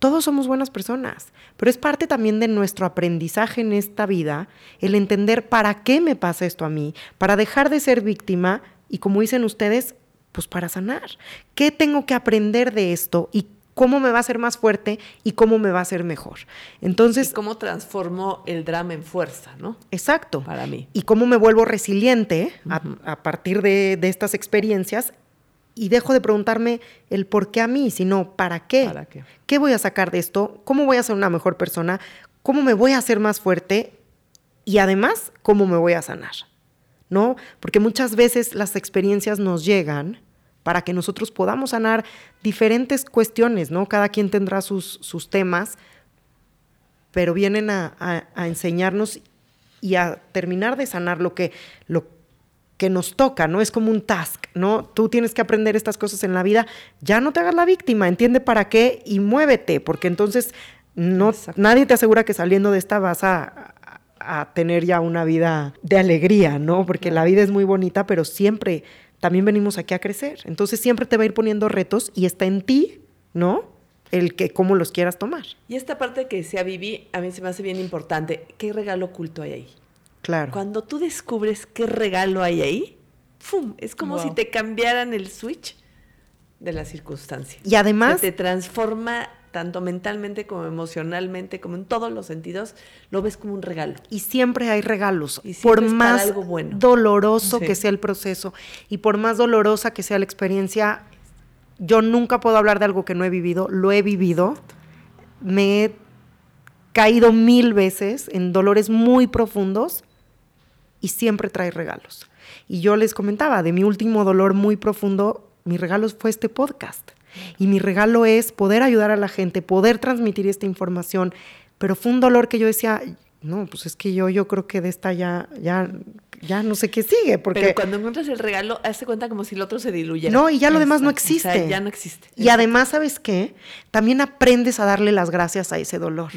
todos somos buenas personas, pero es parte también de nuestro aprendizaje en esta vida el entender para qué me pasa esto a mí, para dejar de ser víctima y como dicen ustedes, pues para sanar. ¿Qué tengo que aprender de esto y cómo me va a hacer más fuerte y cómo me va a hacer mejor? Entonces, cómo transformo el drama en fuerza, ¿no? Exacto. Para mí. Y cómo me vuelvo resiliente a, partir de, de estas experiencias y dejo de preguntarme el por qué a mí, sino para qué. ¿Para qué? ¿Qué voy a sacar de esto? ¿Cómo voy a ser una mejor persona? ¿Cómo me voy a hacer más fuerte? Y además, ¿cómo me voy a sanar? ¿no? Porque muchas veces las experiencias nos llegan para que nosotros podamos sanar diferentes cuestiones, ¿no? Cada quien tendrá sus, sus temas, pero vienen a, enseñarnos y a terminar de sanar lo que, lo que nos toca, ¿no? Es como un task, ¿no? Tú tienes que aprender estas cosas en la vida, ya no te hagas la víctima, entiende para qué y muévete, porque entonces no, nadie te asegura que saliendo de esta vas a, a tener ya una vida de alegría, ¿no? Porque la vida es muy bonita, pero siempre también venimos aquí a crecer. Entonces siempre te va a ir poniendo retos y está en ti, ¿no? El que cómo los quieras tomar. Y esta parte que decía Vivi, a mí se me hace bien importante. ¿Qué regalo oculto hay ahí? Claro. Cuando tú descubres qué regalo hay ahí, ¡fum! Es como si te cambiaran el switch de la circunstancia. Y además... te transforma tanto mentalmente como emocionalmente, como en todos los sentidos, lo ves como un regalo. Y siempre hay regalos, por más doloroso que sea el proceso y por más dolorosa que sea la experiencia, yo nunca puedo hablar de algo que no he vivido, lo he vivido, me he caído mil veces en dolores muy profundos y siempre trae regalos. Y yo les comentaba, de mi último dolor muy profundo, mi regalo fue este podcast. Y mi regalo es poder ayudar a la gente, poder transmitir esta información. Pero fue un dolor que yo decía, no, pues es que yo, yo creo que de esta ya, ya ya no sé qué sigue. Porque... Pero cuando encuentras el regalo, hazte cuenta como si el otro se diluyera. No, y ya lo demás no existe. ya no existe. Y además, ¿sabes qué? También aprendes a darle las gracias a ese dolor.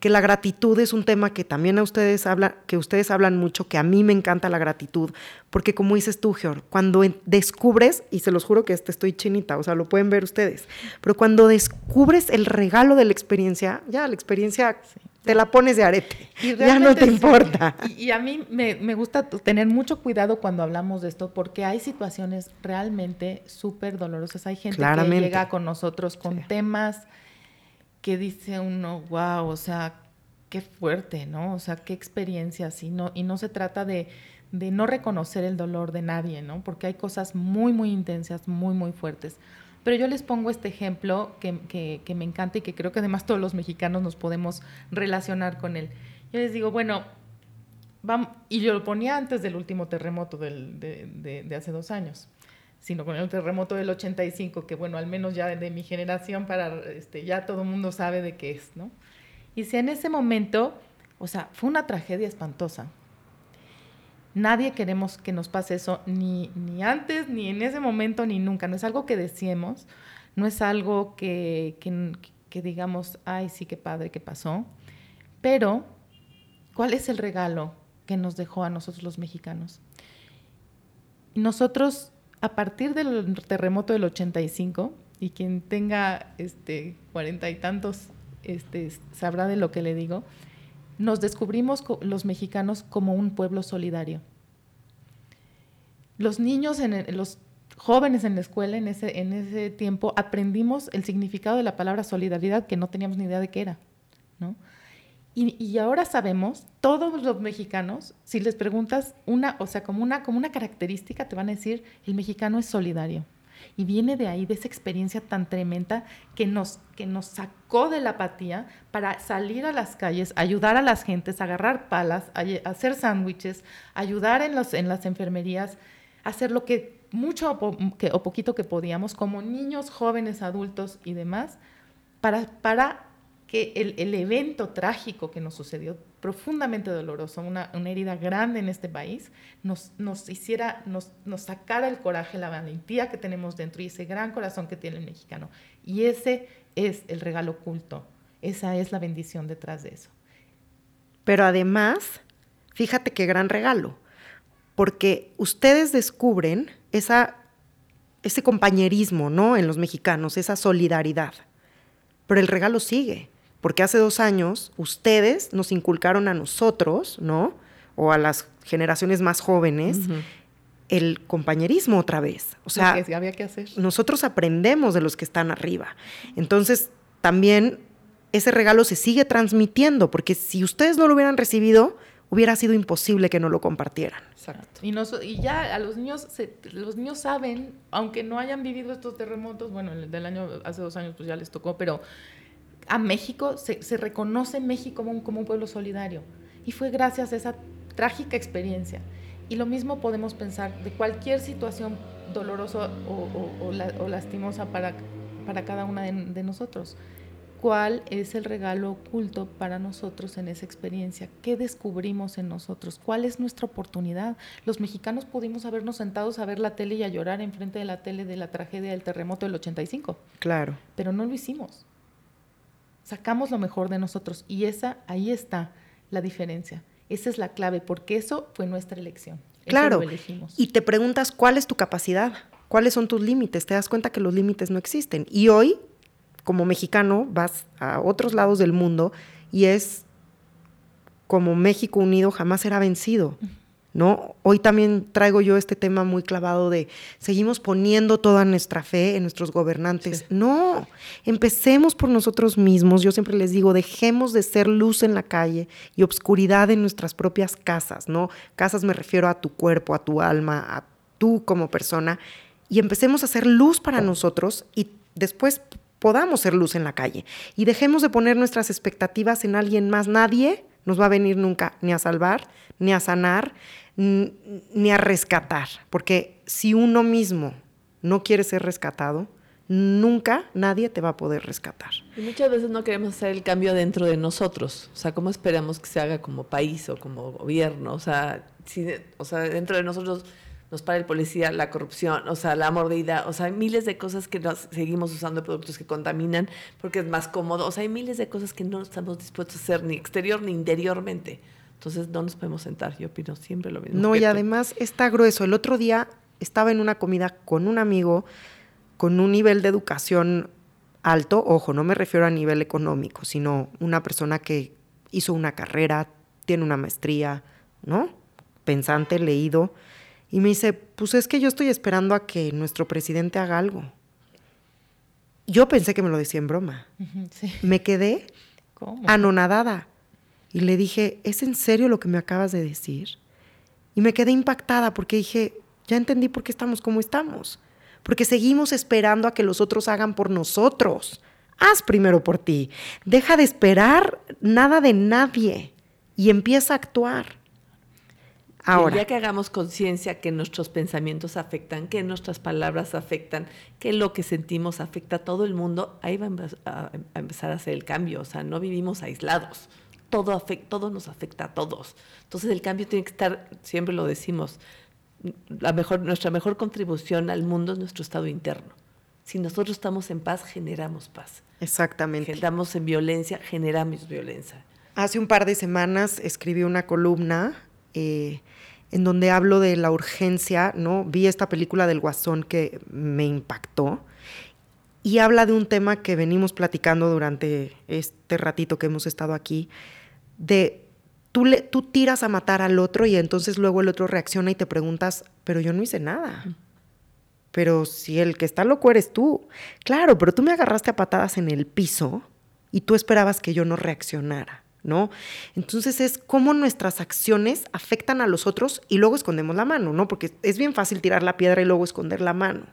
Que la gratitud es un tema que también a ustedes hablan, que ustedes hablan mucho, que a mí me encanta la gratitud. Porque como dices tú, Georg, cuando descubres, y se los juro que este estoy chinita, o sea, lo pueden ver ustedes, pero cuando descubres el regalo de la experiencia, ya la experiencia te la pones de arete. ya no te importa. Y, a mí me, gusta tener mucho cuidado cuando hablamos de esto porque hay situaciones realmente súper dolorosas. Hay gente que llega con nosotros con temas que dice uno, wow, o sea, qué fuerte, ¿no? O sea, qué experiencias. Y no, y no se trata de, de no reconocer el dolor de nadie, ¿no? Porque hay cosas muy, muy intensas, muy, muy fuertes. Pero yo les pongo este ejemplo que, me encanta y que creo que además todos los mexicanos nos podemos relacionar con él. Yo les digo, bueno, vamos, y yo lo ponía antes del último terremoto de, hace dos años, sino con el terremoto del 85, que bueno, al menos ya de, mi generación, para, este, ya todo el mundo sabe de qué es, ¿no? Y si en ese momento, o sea, fue una tragedia espantosa, Nadie queremos que nos pase eso, ni, ni antes, ni en ese momento, ni nunca. No es algo que deseemos, no es algo que, que, digamos, ay, sí, qué padre que pasó. Pero, ¿cuál es el regalo que nos dejó a nosotros los mexicanos? Nosotros, a partir del terremoto del 85, y quien tenga este, cuarenta y tantos este, sabrá de lo que le digo, nos descubrimos los mexicanos como un pueblo solidario. Los niños, los jóvenes en la escuela en ese, tiempo aprendimos el significado de la palabra solidaridad que no teníamos ni idea de qué era. ¿no? Y, y, ahora sabemos, todos los mexicanos, si les preguntas una, o sea, como una, como una característica, te van a decir, el mexicano es solidario. Y viene de ahí, de esa experiencia tan tremenda que nos, que nos sacó de la apatía para salir a las calles, ayudar a las gentes, agarrar palas, hacer sándwiches, ayudar en, los, en las enfermerías, hacer lo que mucho o, o poquito que podíamos como niños, jóvenes, adultos y demás, para, para que el, evento trágico que nos sucedió, profundamente doloroso, una, una herida grande en este país, nos, nos hiciera, nos, nos, sacara el coraje, la valentía que tenemos dentro y ese gran corazón que tiene el mexicano. Y ese es el regalo oculto, esa es la bendición detrás de eso. Pero además, fíjate qué gran regalo, porque ustedes descubren esa, ese compañerismo, ¿no? En los mexicanos, esa solidaridad. Pero el regalo sigue porque hace dos años ustedes nos inculcaron a nosotros, ¿no? O a las generaciones más jóvenes, el compañerismo otra vez. O sea, había que hacer. nosotros aprendemos de los que están arriba. Entonces, también ese regalo se sigue transmitiendo, porque si ustedes no lo hubieran recibido, hubiera sido imposible que no lo compartieran. Exacto. Y, y ya a los niños, los niños saben, aunque no hayan vivido estos terremotos, bueno, el del año, hace dos años pues ya les tocó, pero a México, se, reconoce México como un, como un pueblo solidario. Y fue gracias a esa trágica experiencia. Y lo mismo podemos pensar de cualquier situación dolorosa o, lastimosa para, para cada una de nosotros cuál es el regalo oculto para nosotros en esa experiencia, qué descubrimos en nosotros, cuál es nuestra oportunidad. Los mexicanos pudimos habernos sentados a ver la tele y a llorar enfrente de la tele de la tragedia del terremoto del 85. Claro. Pero no lo hicimos. Sacamos lo mejor de nosotros y esa ahí está la diferencia. Esa es la clave porque eso fue nuestra elección. Claro. Y te preguntas cuál es tu capacidad, cuáles son tus límites. Te das cuenta que los límites no existen. Y hoy como mexicano vas a otros lados del mundo y es como México unido jamás será vencido. ¿No? Hoy también traigo yo este tema muy clavado de seguimos poniendo toda nuestra fe en nuestros gobernantes. No, empecemos por nosotros mismos. Yo siempre les digo, dejemos de ser luz en la calle y obscuridad en nuestras propias casas, ¿no? Casas me refiero a tu cuerpo, a tu alma, a tú como persona y empecemos a hacer luz para nosotros y después podamos ser luz en la calle y dejemos de poner nuestras expectativas en alguien más. Nadie nos va a venir nunca ni a salvar, ni a sanar, ni a rescatar, porque si uno mismo no quiere ser rescatado, nunca nadie te va a poder rescatar. Y muchas veces no queremos hacer el cambio dentro de nosotros. O sea, ¿cómo esperamos que se haga como país o como gobierno? O sea, si, o sea dentro de nosotros nos para el policía, la corrupción, o sea, la mordida, o sea, hay miles de cosas que seguimos usando productos que contaminan porque es más cómodo, o sea, hay miles de cosas que no estamos dispuestos a hacer ni exterior ni interiormente. Entonces no nos podemos sentar, yo opino siempre lo mismo. No, y además está grueso. El otro día estaba en una comida con un amigo con un nivel de educación alto, ojo, no me refiero a nivel económico, sino una persona que hizo una carrera, tiene una maestría, ¿no? Pensante, leído y me dice, pues es que yo estoy esperando a que nuestro presidente haga algo. Yo pensé que me lo decía en broma. Me quedé anonadada. Y le dije, ¿es en serio lo que me acabas de decir? Y me quedé impactada porque dije, ya entendí por qué estamos como estamos. Porque seguimos esperando a que los otros hagan por nosotros. Haz primero por ti. Deja de esperar nada de nadie y empieza a actuar. Ahora. ya que hagamos conciencia que nuestros pensamientos afectan, que nuestras palabras afectan, que lo que sentimos afecta a todo el mundo, ahí va a empezar a hacer el cambio. O sea, no vivimos aislados. Todo, afecta, todo nos afecta a todos. Entonces el cambio tiene que estar, siempre lo decimos, la mejor, nuestra mejor contribución al mundo es nuestro estado interno. Si nosotros estamos en paz, generamos paz. Exactamente. Estamos en violencia, generamos violencia. Hace un par de semanas escribí una columna eh, en donde hablo de la urgencia, ¿no? Vi esta película del Guasón que me impactó y habla de un tema que venimos platicando durante este ratito que hemos estado aquí, de tú, le, tú tiras a matar al otro y entonces luego el otro reacciona y te preguntas, pero yo no hice nada. Pero si el que está loco eres tú. Claro, pero tú me agarraste a patadas en el piso y tú esperabas que yo no reaccionara. ¿no? Entonces es cómo nuestras acciones afectan a los otros y luego escondemos la mano, ¿no? Porque es bien fácil tirar la piedra y luego esconder la mano.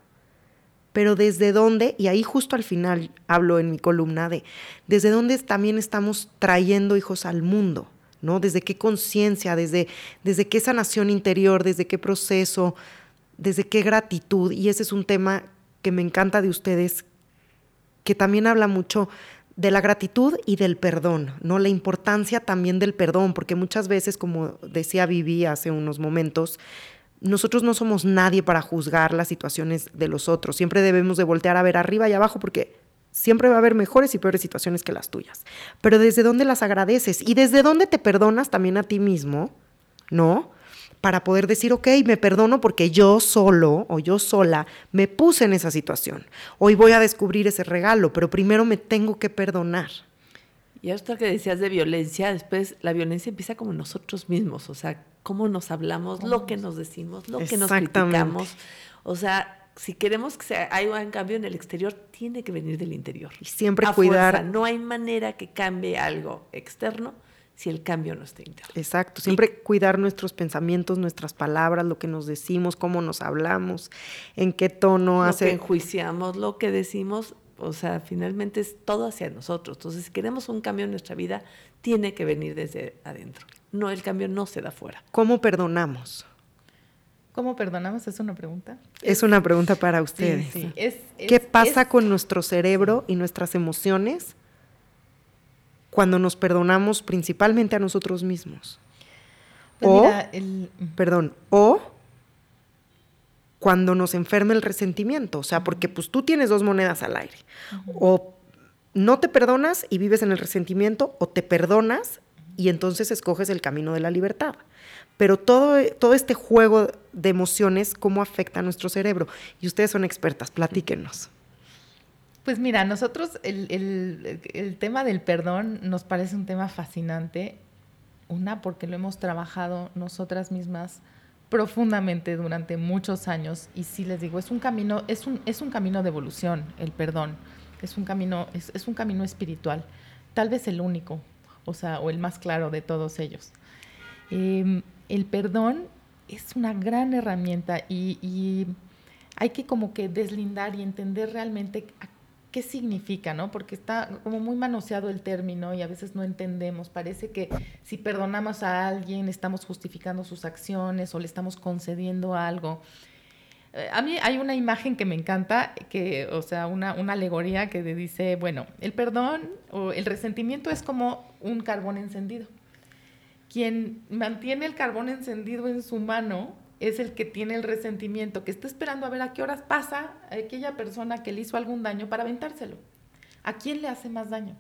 Pero desde dónde, y ahí justo al final hablo en mi columna de, desde dónde también estamos trayendo hijos al mundo, ¿no? Desde qué conciencia, desde, desde qué sanación interior, desde qué proceso, desde qué gratitud. Y ese es un tema que me encanta de ustedes, que también habla mucho de la gratitud y del perdón, ¿no? La importancia también del perdón, porque muchas veces, como decía Vivi hace unos momentos, nosotros no somos nadie para juzgar las situaciones de los otros. Siempre debemos de voltear a ver arriba y abajo porque siempre va a haber mejores y peores situaciones que las tuyas. Pero desde dónde las agradeces y desde dónde te perdonas también a ti mismo, ¿no? para poder decir, ok, me perdono porque yo solo o yo sola me puse en esa situación. Hoy voy a descubrir ese regalo, pero primero me tengo que perdonar. Y esto que decías de violencia, después la violencia empieza como nosotros mismos, o sea, cómo nos hablamos, lo que nos decimos, lo que nos criticamos. O sea, si queremos que haya un cambio en el exterior, tiene que venir del interior. Y siempre cuidar. No hay manera que cambie algo externo si el cambio no está interno. Exacto, siempre cuidar nuestros pensamientos, nuestras palabras, lo que nos decimos, cómo nos hablamos, en qué tono lo hace. Que enjuiciamos, lo que decimos, o sea, finalmente es todo hacia nosotros. Entonces, si queremos un cambio en nuestra vida, tiene que venir desde adentro. No, el cambio no se da fuera. ¿Cómo perdonamos? ¿Cómo perdonamos? ¿Es una pregunta? Es una pregunta para ustedes. Sí, sí. Es, ¿Qué pasa es- con nuestro cerebro y nuestras emociones cuando nos perdonamos principalmente a nosotros mismos? pues o- mira, el- Perdón, o cuando nos enferma el resentimiento, o sea, porque pues tú tienes dos monedas al aire. O no te perdonas y vives en el resentimiento, o te perdonas y entonces escoges el camino de la libertad. Pero todo, todo este juego de emociones, ¿cómo afecta a nuestro cerebro? Y ustedes son expertas, platíquenos. Pues mira, nosotros el, el- el tema del perdón nos parece un tema fascinante. Una, porque lo hemos trabajado nosotras mismas profundamente durante muchos años. Y sí les digo, es un camino, es un, es un camino de evolución, el perdón. Es un camino, es, es un camino espiritual. Tal vez el único, o sea, o el más claro de todos ellos. Eh, el perdón es una gran herramienta y, y hay que como que deslindar y entender realmente a- qué significa, ¿no? Porque está como muy manoseado el término y a veces no entendemos. Parece que si perdonamos a alguien estamos justificando sus acciones o le estamos concediendo algo. Eh, A mí hay una imagen que me encanta, que, o sea, una, una alegoría que dice, bueno, el perdón o el resentimiento es como un carbón encendido. Quien mantiene el carbón encendido en su mano es el que tiene el resentimiento, que está esperando a ver a qué horas pasa aquella persona que le hizo algún daño para aventárselo. ¿A quién le hace más daño?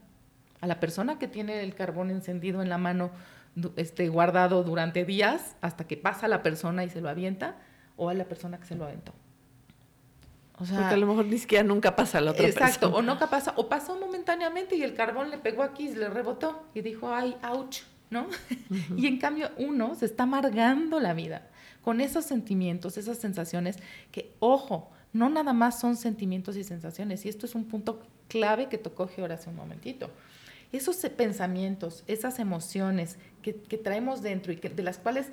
A la persona que tiene el carbón encendido en la mano este, guardado durante días hasta que pasa la persona y se lo avienta, o a la persona que se lo aventó. O sea, Porque a lo mejor ni siquiera nunca pasa a la otra Exacto, persona. o no pasa, o pasó momentáneamente y el carbón le pegó aquí, y le rebotó y dijo, ay, ouch, ¿no? y en cambio uno se está amargando la vida con esos sentimientos, esas sensaciones que, ojo, no nada más son sentimientos y sensaciones, y esto es un punto clave que tocó Geora hace un momentito. Esos pensamientos, esas emociones que, traemos dentro y que, de las cuales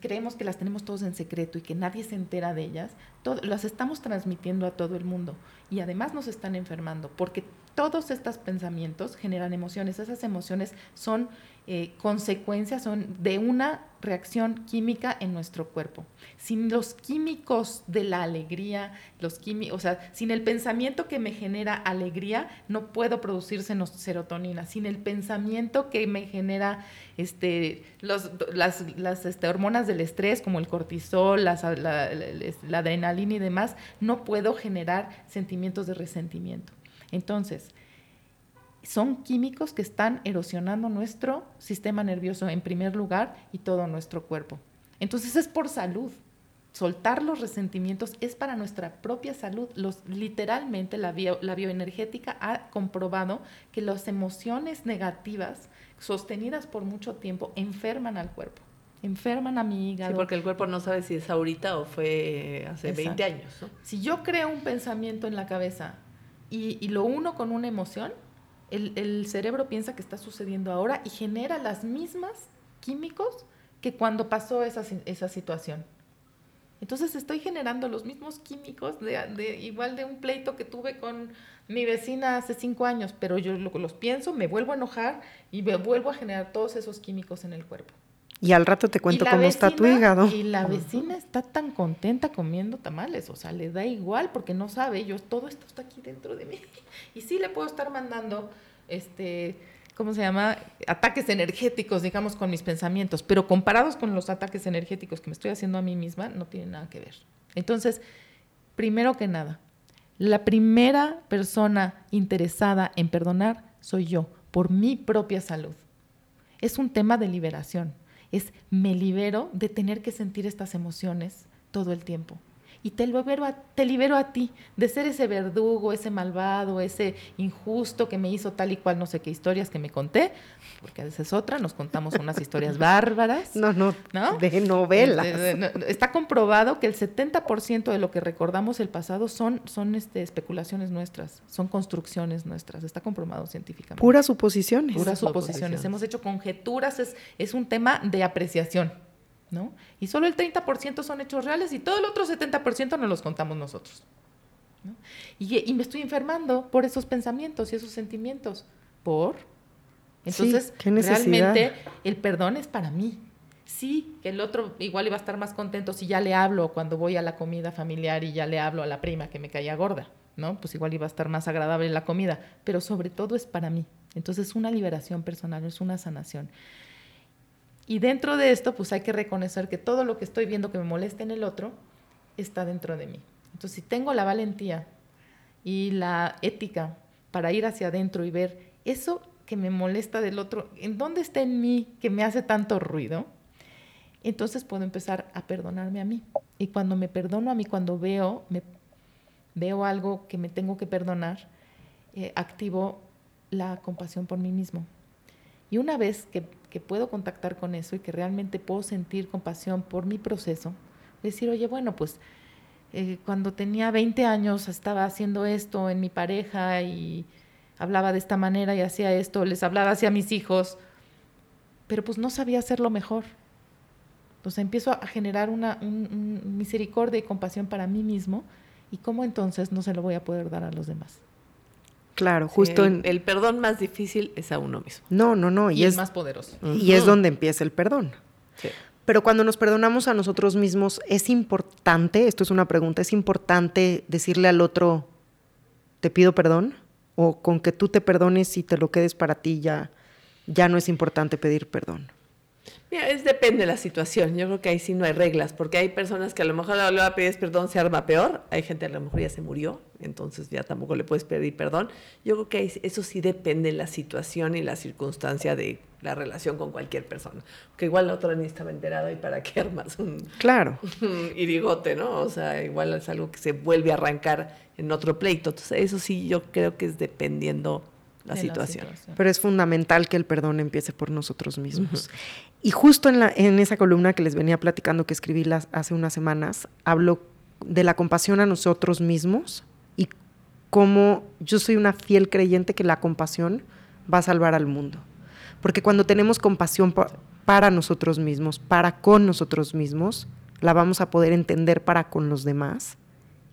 creemos que las tenemos todos en secreto y que nadie se entera de ellas, todo- las estamos transmitiendo a todo el mundo y además nos están enfermando porque todos estos pensamientos generan emociones. Esas emociones son eh, consecuencias, son de una reacción química en nuestro cuerpo. Sin los químicos de la alegría, los químicos, o sea, sin el pensamiento que me genera alegría, no puedo producir seno- serotonina. Sin el pensamiento que me genera este, las, este, hormonas del estrés, como el cortisol, la adrenalina y demás, no puedo generar sentimientos de resentimiento. Entonces, son químicos que están erosionando nuestro sistema nervioso en primer lugar y todo nuestro cuerpo. Entonces es por salud. Soltar los resentimientos es para nuestra propia salud. Los, literalmente la, bio- la bioenergética ha comprobado que las emociones negativas sostenidas por mucho tiempo enferman al cuerpo, enferman a mi hígado. Sí, porque el cuerpo no sabe si es ahorita o fue hace Exacto. 20 años, ¿no? Si yo creo un pensamiento en la cabeza y, lo uno con una emoción, el, el cerebro piensa que está sucediendo ahora y genera las mismas químicos que cuando pasó esa, esa situación. Entonces estoy generando los mismos químicos de, de- igual de un pleito que tuve con mi vecina hace cinco años, pero yo lo- los pienso, me vuelvo a enojar y me vuelvo a generar todos esos químicos en el cuerpo. Y al rato te cuento cómo está tu hígado. Y la vecina está tan contenta comiendo tamales, o sea, le da igual porque no sabe, yo todo esto está aquí dentro de mí. Y sí le puedo estar mandando, este, ¿cómo se llama? Ataques energéticos, digamos, con mis pensamientos, pero comparados con los ataques energéticos que me estoy haciendo a mí misma, no tiene nada que ver. Entonces, primero que nada, la primera persona interesada en perdonar soy yo, por mi propia salud. Es un tema de liberación. Es me libero de tener que sentir estas emociones todo el tiempo. Y te libero, a, te libero a ti de ser ese verdugo, ese malvado, ese injusto que me hizo tal y cual no sé qué historias que me conté, porque a veces otra, nos contamos unas historias bárbaras. No, no, ¿No? de novelas. Este, Está comprobado que el 70% de lo que recordamos del pasado son, son este, especulaciones nuestras, son construcciones nuestras. Está comprobado científicamente. Puras suposiciones. Puras Puras suposiciones. suposiciones. Hemos hecho conjeturas, es, es un tema de apreciación, ¿no? Y solo el 30% son hechos reales y todo el otro 70% nos los contamos nosotros. ¿no? Y, y me estoy enfermando por esos pensamientos y esos sentimientos. ¿Por? Entonces, necesidad. realmente el perdón es para mí. Sí, que el otro igual iba a estar más contento si ya le hablo cuando voy a la comida familiar y ya le hablo a la prima que me caía gorda, ¿no? Pues igual iba a estar más agradable la comida, pero sobre todo es para mí. Entonces, una liberación personal, es una sanación. Y dentro de esto, pues hay que reconocer que todo lo que estoy viendo que me molesta en el otro está dentro de mí. Entonces, si tengo la valentía y la ética para ir hacia adentro y ver eso que me molesta del otro, ¿en dónde está en mí que me hace tanto ruido? Entonces puedo empezar a perdonarme a mí. Y cuando me perdono a mí, cuando veo, veo algo que me tengo que perdonar, eh, activo la compasión por mí mismo. Y una vez que, puedo contactar con eso y que realmente puedo sentir compasión por mi proceso, decir, oye, bueno, pues eh, cuando tenía 20 años estaba haciendo esto en mi pareja y hablaba de esta manera y hacía esto, les hablaba hacia mis hijos, pero pues no sabía hacerlo mejor. Entonces empiezo a generar una misericordia y compasión para mí mismo y cómo entonces no se lo voy a poder dar a los demás. Claro, justo el, en... El perdón más difícil es a uno mismo. No, no, no. Y, es más poderoso. Y es donde empieza el perdón. Sí. Pero cuando nos perdonamos a nosotros mismos, es importante, esto es una pregunta, es importante decirle al otro, te pido perdón, o con que tú te perdones y te lo quedes para ti ya, ya no es importante pedir perdón. Mira, es depende de la situación. Yo creo que ahí sí no hay reglas, porque hay personas que a lo mejor a la pedir perdón se arma peor. Hay gente a lo mejor ya se murió, entonces ya tampoco le puedes pedir perdón. Yo creo que eso sí depende de la situación y la circunstancia de la relación con cualquier persona. Que igual la otra ni estaba enterada y para qué armas un, claro. un irigote, ¿no? O sea, igual es algo que se vuelve a arrancar en otro pleito. Entonces, eso sí yo creo que es dependiendo la, situación. la situación. Pero es fundamental que el perdón empiece por nosotros mismos. Y justo en, la, en esa columna que les venía platicando que escribí las, hace unas semanas, hablo de la compasión a nosotros mismos y cómo yo soy una fiel creyente que la compasión va a salvar al mundo. Porque cuando tenemos compasión pa para nosotros mismos, para con nosotros mismos, la vamos a poder entender para con los demás.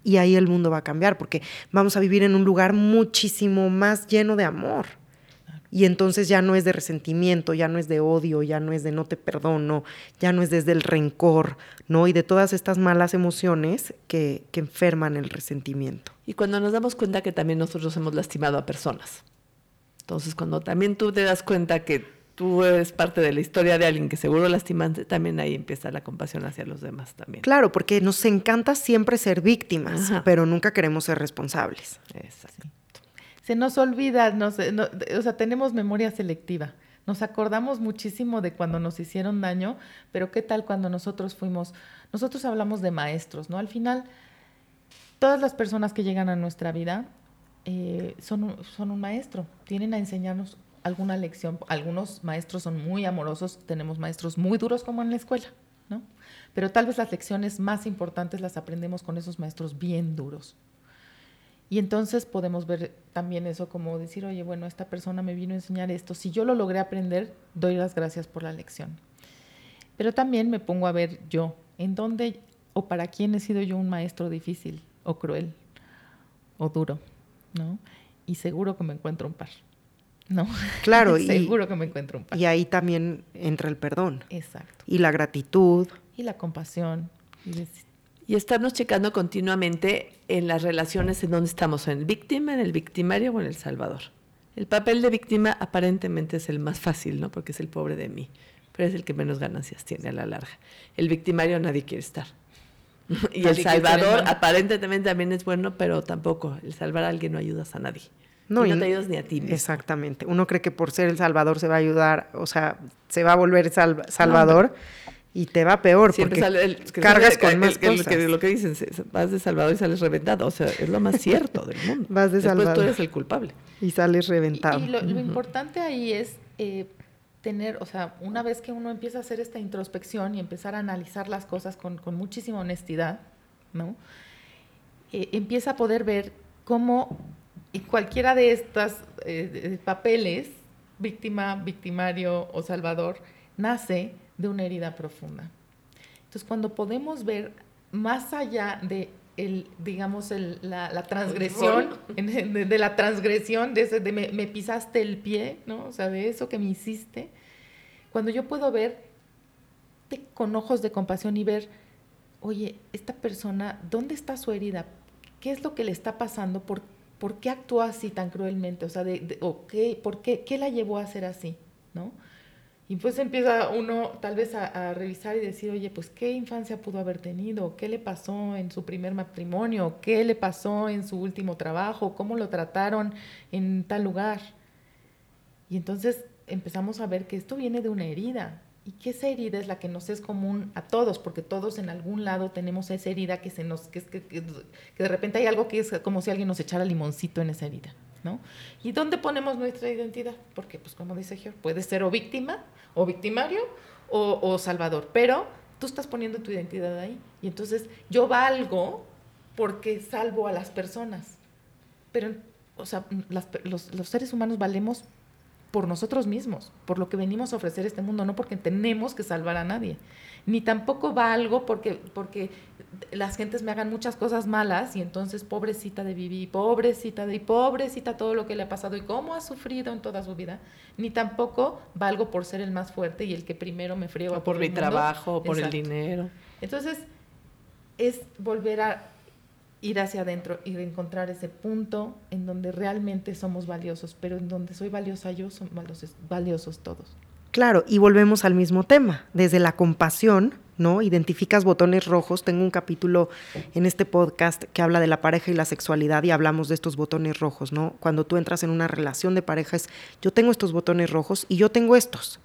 Y ahí el mundo va a cambiar, porque vamos a vivir en un lugar muchísimo más lleno de amor. Y entonces ya no es de resentimiento, ya no es de odio, ya no es de no te perdono, ya no es desde el rencor, ¿no? Y de todas estas malas emociones que, que enferman el resentimiento. Y cuando nos damos cuenta que también nosotros hemos lastimado a personas. Entonces, cuando también tú te das cuenta que tú eres parte de la historia de alguien que seguro lastimaste, también ahí empieza la compasión hacia los demás también. Claro, porque nos encanta siempre ser víctimas, Ajá. pero nunca queremos ser responsables. Exacto. Se nos olvida, nos, no, o sea, tenemos memoria selectiva. Nos acordamos muchísimo de cuando nos hicieron daño, pero ¿qué tal cuando nosotros fuimos? Nosotros hablamos de maestros, ¿no? Al final, todas las personas que llegan a nuestra vida eh, son, un, son un maestro, tienen a enseñarnos alguna lección. Algunos maestros son muy amorosos, tenemos maestros muy duros como en la escuela, ¿no? Pero tal vez las lecciones más importantes las aprendemos con esos maestros bien duros. Y entonces podemos ver también eso como decir, oye, bueno, esta persona me vino a enseñar esto. Si yo lo logré aprender, doy las gracias por la lección. Pero también me pongo a ver yo, en dónde o para quién he sido yo un maestro difícil o cruel o duro, ¿no? Y seguro que me encuentro un par. ¿No? Claro, y, seguro que me encuentro un par. Y ahí también entra el perdón. Exacto. Y la gratitud. Y la compasión. Y, y estarnos checando continuamente en las relaciones en donde estamos, en el víctima, en el victimario o en el salvador. El papel de víctima aparentemente es el más fácil, ¿no? Porque es el pobre de mí, pero es el que menos ganancias tiene a la larga. El victimario nadie quiere estar. y nadie el salvador aparentemente también es bueno, pero tampoco. El salvar a alguien no ayudas a nadie. No, y no te ayudas ni a ti mismo. Exactamente. Uno cree que por ser el salvador se va a ayudar, o sea, se va a volver sal salvador. No, y te va peor Siempre porque sale el, que cargas sale, con el, más que, cosas. Que, lo que dicen, vas de Salvador y sales reventado, o sea, es lo más cierto del mundo. Vas de Después Salvador. tú eres el culpable. Y sales reventado. Y, y lo, lo, importante ahí es eh, tener, o sea, una vez que uno empieza a hacer esta introspección y empezar a analizar las cosas con, con muchísima honestidad, ¿no? Eh, empieza a poder ver cómo y cualquiera de estos eh, papeles, víctima, victimario o salvador, nace de una herida profunda. Entonces, cuando podemos ver más allá de el, digamos, el, la, la, transgresión, de, de, la transgresión, de, ese, de me, me, pisaste el pie, ¿no? O sea, de eso que me hiciste, cuando yo puedo ver, con ojos de compasión y ver, oye, esta persona, ¿dónde está su herida? ¿Qué es lo que le está pasando? ¿Por, por qué actuó así tan cruelmente? O sea, de, qué, ¿por qué, qué la llevó a ser así? ¿No? Y pues empieza uno tal vez a, revisar y decir, oye, pues qué infancia pudo haber tenido, qué le pasó en su primer matrimonio, qué le pasó en su último trabajo, cómo lo trataron en tal lugar. Y entonces empezamos a ver que esto viene de una herida y que esa herida es la que nos es común a todos, porque todos en algún lado tenemos esa herida que se nos, que, que, que de repente hay algo que es como si alguien nos echara limoncito en esa herida. ¿no? ¿Y dónde ponemos nuestra identidad? Porque, pues como dice George, puede ser o víctima, o victimario, o, salvador, pero tú estás poniendo tu identidad ahí. Y entonces yo valgo porque salvo a las personas. Pero, o sea, los, los seres humanos valemos por nosotros mismos, por lo que venimos a ofrecer este mundo, no porque tenemos que salvar a nadie. Ni tampoco valgo porque, porque las gentes me hagan muchas cosas malas y entonces pobrecita de Vivi, pobrecita de y pobrecita todo lo que le ha pasado y cómo ha sufrido en toda su vida. Ni tampoco valgo por ser el más fuerte y el que primero me friego. por mi trabajo, por el dinero. Entonces, es volver a ir hacia adentro y encontrar ese punto en donde realmente somos valiosos, pero en donde soy valiosa yo, son valiosos, todos. Claro, y volvemos al mismo tema, desde la compasión, ¿no? Identificas botones rojos. Tengo un capítulo en este podcast que habla de la pareja y la sexualidad y hablamos de estos botones rojos, ¿no? Cuando tú entras en una relación de pareja es, yo tengo estos botones rojos y yo tengo estos.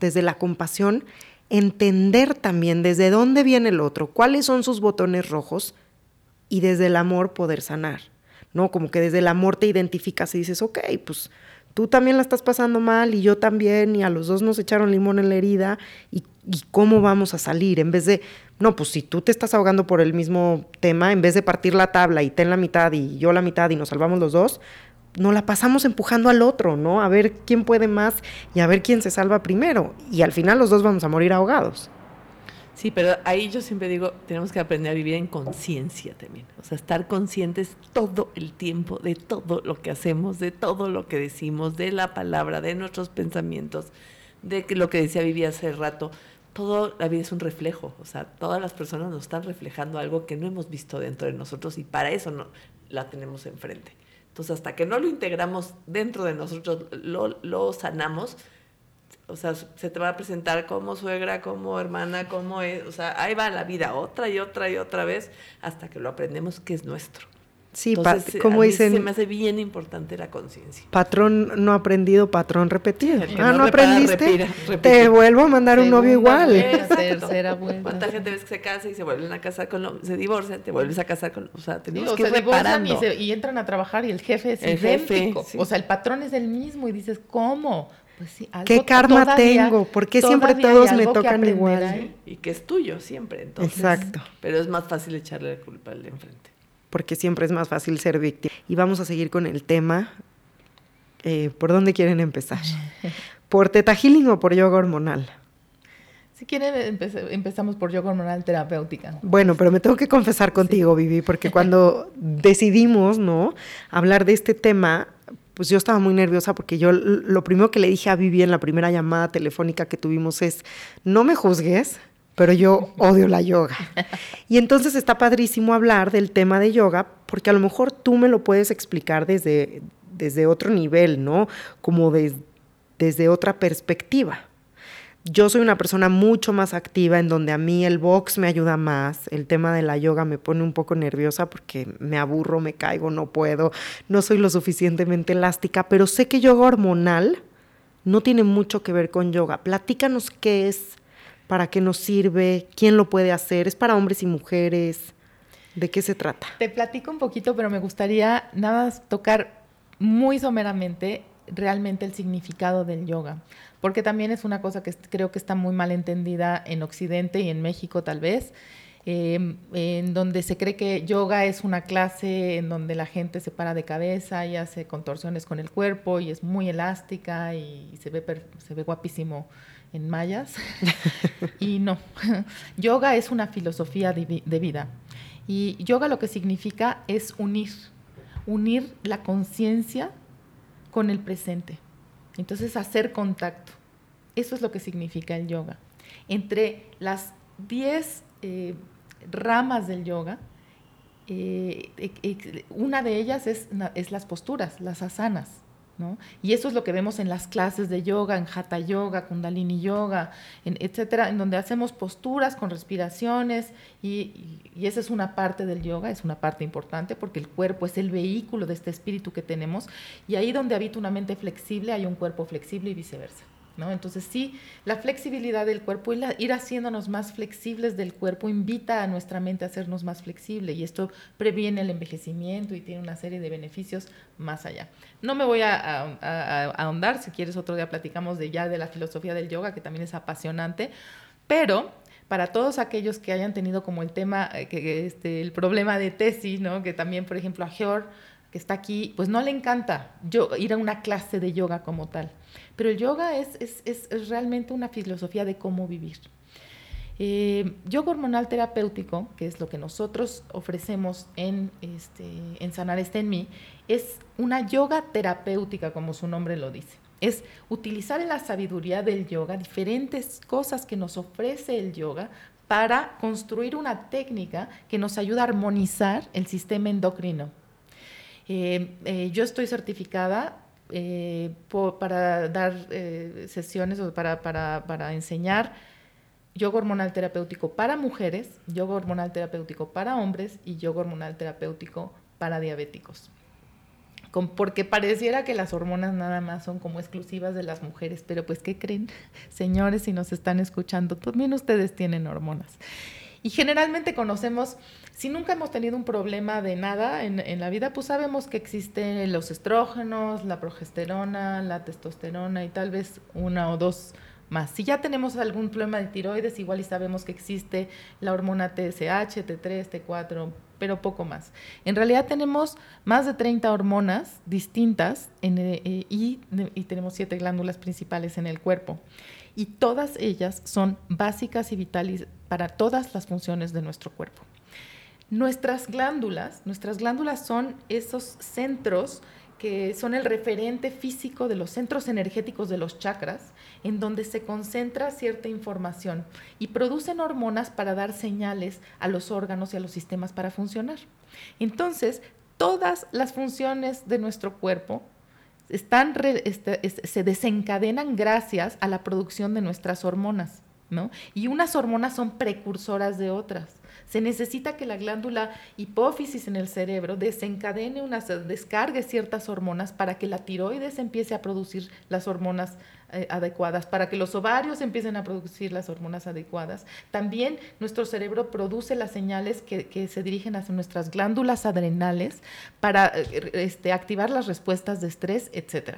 Desde la compasión, entender también desde dónde viene el otro, cuáles son sus botones rojos y desde el amor poder sanar, ¿no? Como que desde el amor te identificas y dices, ok, pues tú también la estás pasando mal y yo también, y a los dos nos echaron limón en la herida, y, cómo vamos a salir, en vez de, no, pues si tú te estás ahogando por el mismo tema, en vez de partir la tabla y ten la mitad y yo la mitad y nos salvamos los dos, no la pasamos empujando al otro, ¿no? A ver quién puede más y a ver quién se salva primero, y al final los dos vamos a morir ahogados. Sí, pero ahí yo siempre digo, tenemos que aprender a vivir en conciencia también. O sea, estar conscientes todo el tiempo de todo lo que hacemos, de todo lo que decimos, de la palabra, de nuestros pensamientos, de lo que decía Vivi hace rato. Todo la vida es un reflejo. O sea, todas las personas nos están reflejando algo que no hemos visto dentro de nosotros y para eso no, la tenemos enfrente. Entonces, hasta que no lo integramos dentro de nosotros, lo, lo sanamos, o sea, se te va a presentar como suegra, como hermana, como es, o sea, ahí va la vida otra y otra y otra vez hasta que lo aprendemos que es nuestro. Sí, como dicen. Se me hace bien importante la conciencia. Patrón no aprendido, patrón repetido. Ah, no, aprendiste. Te vuelvo a mandar un novio igual. tercera vuelta. ¿Cuánta gente ves que se casa y se vuelven a casar con se divorcian, te vuelves a casar con, o sea, tenemos que ir y, y, entran a trabajar y el jefe es el idéntico. Jefe, O sea, el patrón es el mismo y dices, ¿cómo? Pues ¿Qué karma tengo? ¿Por qué siempre todos me tocan igual? Y que es tuyo siempre, entonces. Exacto. Pero es más fácil echarle la culpa al de enfrente. Porque siempre es más fácil ser víctima. Y vamos a seguir con el tema. Eh, ¿Por dónde quieren empezar? ¿Por teta healing o por yoga hormonal? Si quieren, empezamos por yoga hormonal terapéutica. Bueno, pero me tengo que confesar contigo, Vivi, porque cuando decidimos, ¿no? Hablar de este tema, pues yo estaba muy nerviosa porque yo lo primero que le dije a Vivi en la primera llamada telefónica que tuvimos es, no me juzgues, pero yo odio la yoga. Y entonces está padrísimo hablar del tema de yoga porque a lo mejor tú me lo puedes explicar desde, desde otro nivel, ¿no? Como desde otra perspectiva. Yo soy una persona mucho más activa en donde a mí el box me ayuda más, el tema de la yoga me pone un poco nerviosa porque me aburro, me caigo, no puedo, no soy lo suficientemente elástica, pero sé que yoga hormonal no tiene mucho que ver con yoga. Platícanos qué es, para qué nos sirve, quién lo puede hacer, es para hombres y mujeres, ¿de qué se trata? Te platico un poquito, pero me gustaría nada más tocar muy someramente realmente el significado del yoga porque también es una cosa que creo que está muy mal entendida en Occidente y en México tal vez, em, en donde se cree que yoga es una clase en donde la gente se para de cabeza y hace contorsiones con el cuerpo y es muy elástica y se ve, se ve guapísimo en mayas. y no, yoga es una filosofía de vida. Y yoga lo que significa es unir, unir la conciencia con el presente. Entonces, hacer contacto. Eso es lo que significa el yoga. Entre las 10 eh, ramas del yoga, eh, una de ellas es, es las posturas, las asanas. Y eso es lo que vemos en las clases de yoga, en hatha yoga, kundalini yoga, etcétera, en donde hacemos posturas con respiraciones y, y, esa es una parte del yoga, es una parte importante porque el cuerpo es el vehículo de este espíritu que tenemos y ahí donde habita una mente flexible hay un cuerpo flexible y viceversa. Entonces sí, la flexibilidad del cuerpo, y ir haciéndonos más flexibles del cuerpo invita a nuestra mente a hacernos más flexible y esto previene el envejecimiento y tiene una serie de beneficios más allá. No me voy a, ahondar, si quieres otro día platicamos de ya de la filosofía del yoga, que también es apasionante, pero para todos aquellos que hayan tenido como el tema, eh, que, este, el problema de tesis, ¿no? que también, por ejemplo, a George, que está aquí, pues no le encanta yo, ir a una clase de yoga como tal. Pero el yoga es, es, realmente una filosofía de cómo vivir. Eh, yoga hormonal terapéutico, que es lo que nosotros ofrecemos en, este, en Sanar está en mí, es una yoga terapéutica, como su nombre lo dice. Es utilizar la sabiduría del yoga diferentes cosas que nos ofrece el yoga para construir una técnica que nos ayuda a armonizar el sistema endocrino. Eh, eh, yo estoy certificada eh, para dar sesiones o para, para, para, enseñar yoga hormonal terapéutico para mujeres, yoga hormonal terapéutico para hombres y yoga hormonal terapéutico para diabéticos. porque pareciera que las hormonas nada más son como exclusivas de las mujeres, pero pues ¿qué creen? Señores, si nos están escuchando, también ustedes tienen hormonas. Y generalmente conocemos, si nunca hemos tenido un problema de nada en, la vida, pues sabemos que existen los estrógenos, la progesterona, la testosterona y tal vez una o dos más. Si ya tenemos algún problema de tiroides, igual y sabemos que existe la hormona TSH, T3, T4, pero poco más. En realidad tenemos más de 30 hormonas distintas eh, y, y tenemos siete glándulas principales en el cuerpo y todas ellas son básicas y vitales para todas las funciones de nuestro cuerpo. Nuestras glándulas, nuestras glándulas son esos centros que son el referente físico de los centros energéticos de los chakras, en donde se concentra cierta información y producen hormonas para dar señales a los órganos y a los sistemas para funcionar. Entonces, todas las funciones de nuestro cuerpo están este, se desencadenan gracias a la producción de nuestras hormonas, ¿no? Y unas hormonas son precursoras de otras. Se necesita que la glándula hipófisis en el cerebro desencadene unas, descargue ciertas hormonas para que la tiroides empiece a producir las hormonas eh, adecuadas, para que los ovarios empiecen a producir las hormonas adecuadas. También nuestro cerebro produce las señales que, se dirigen hacia nuestras glándulas adrenales para eh, este, activar las respuestas de estrés, etc.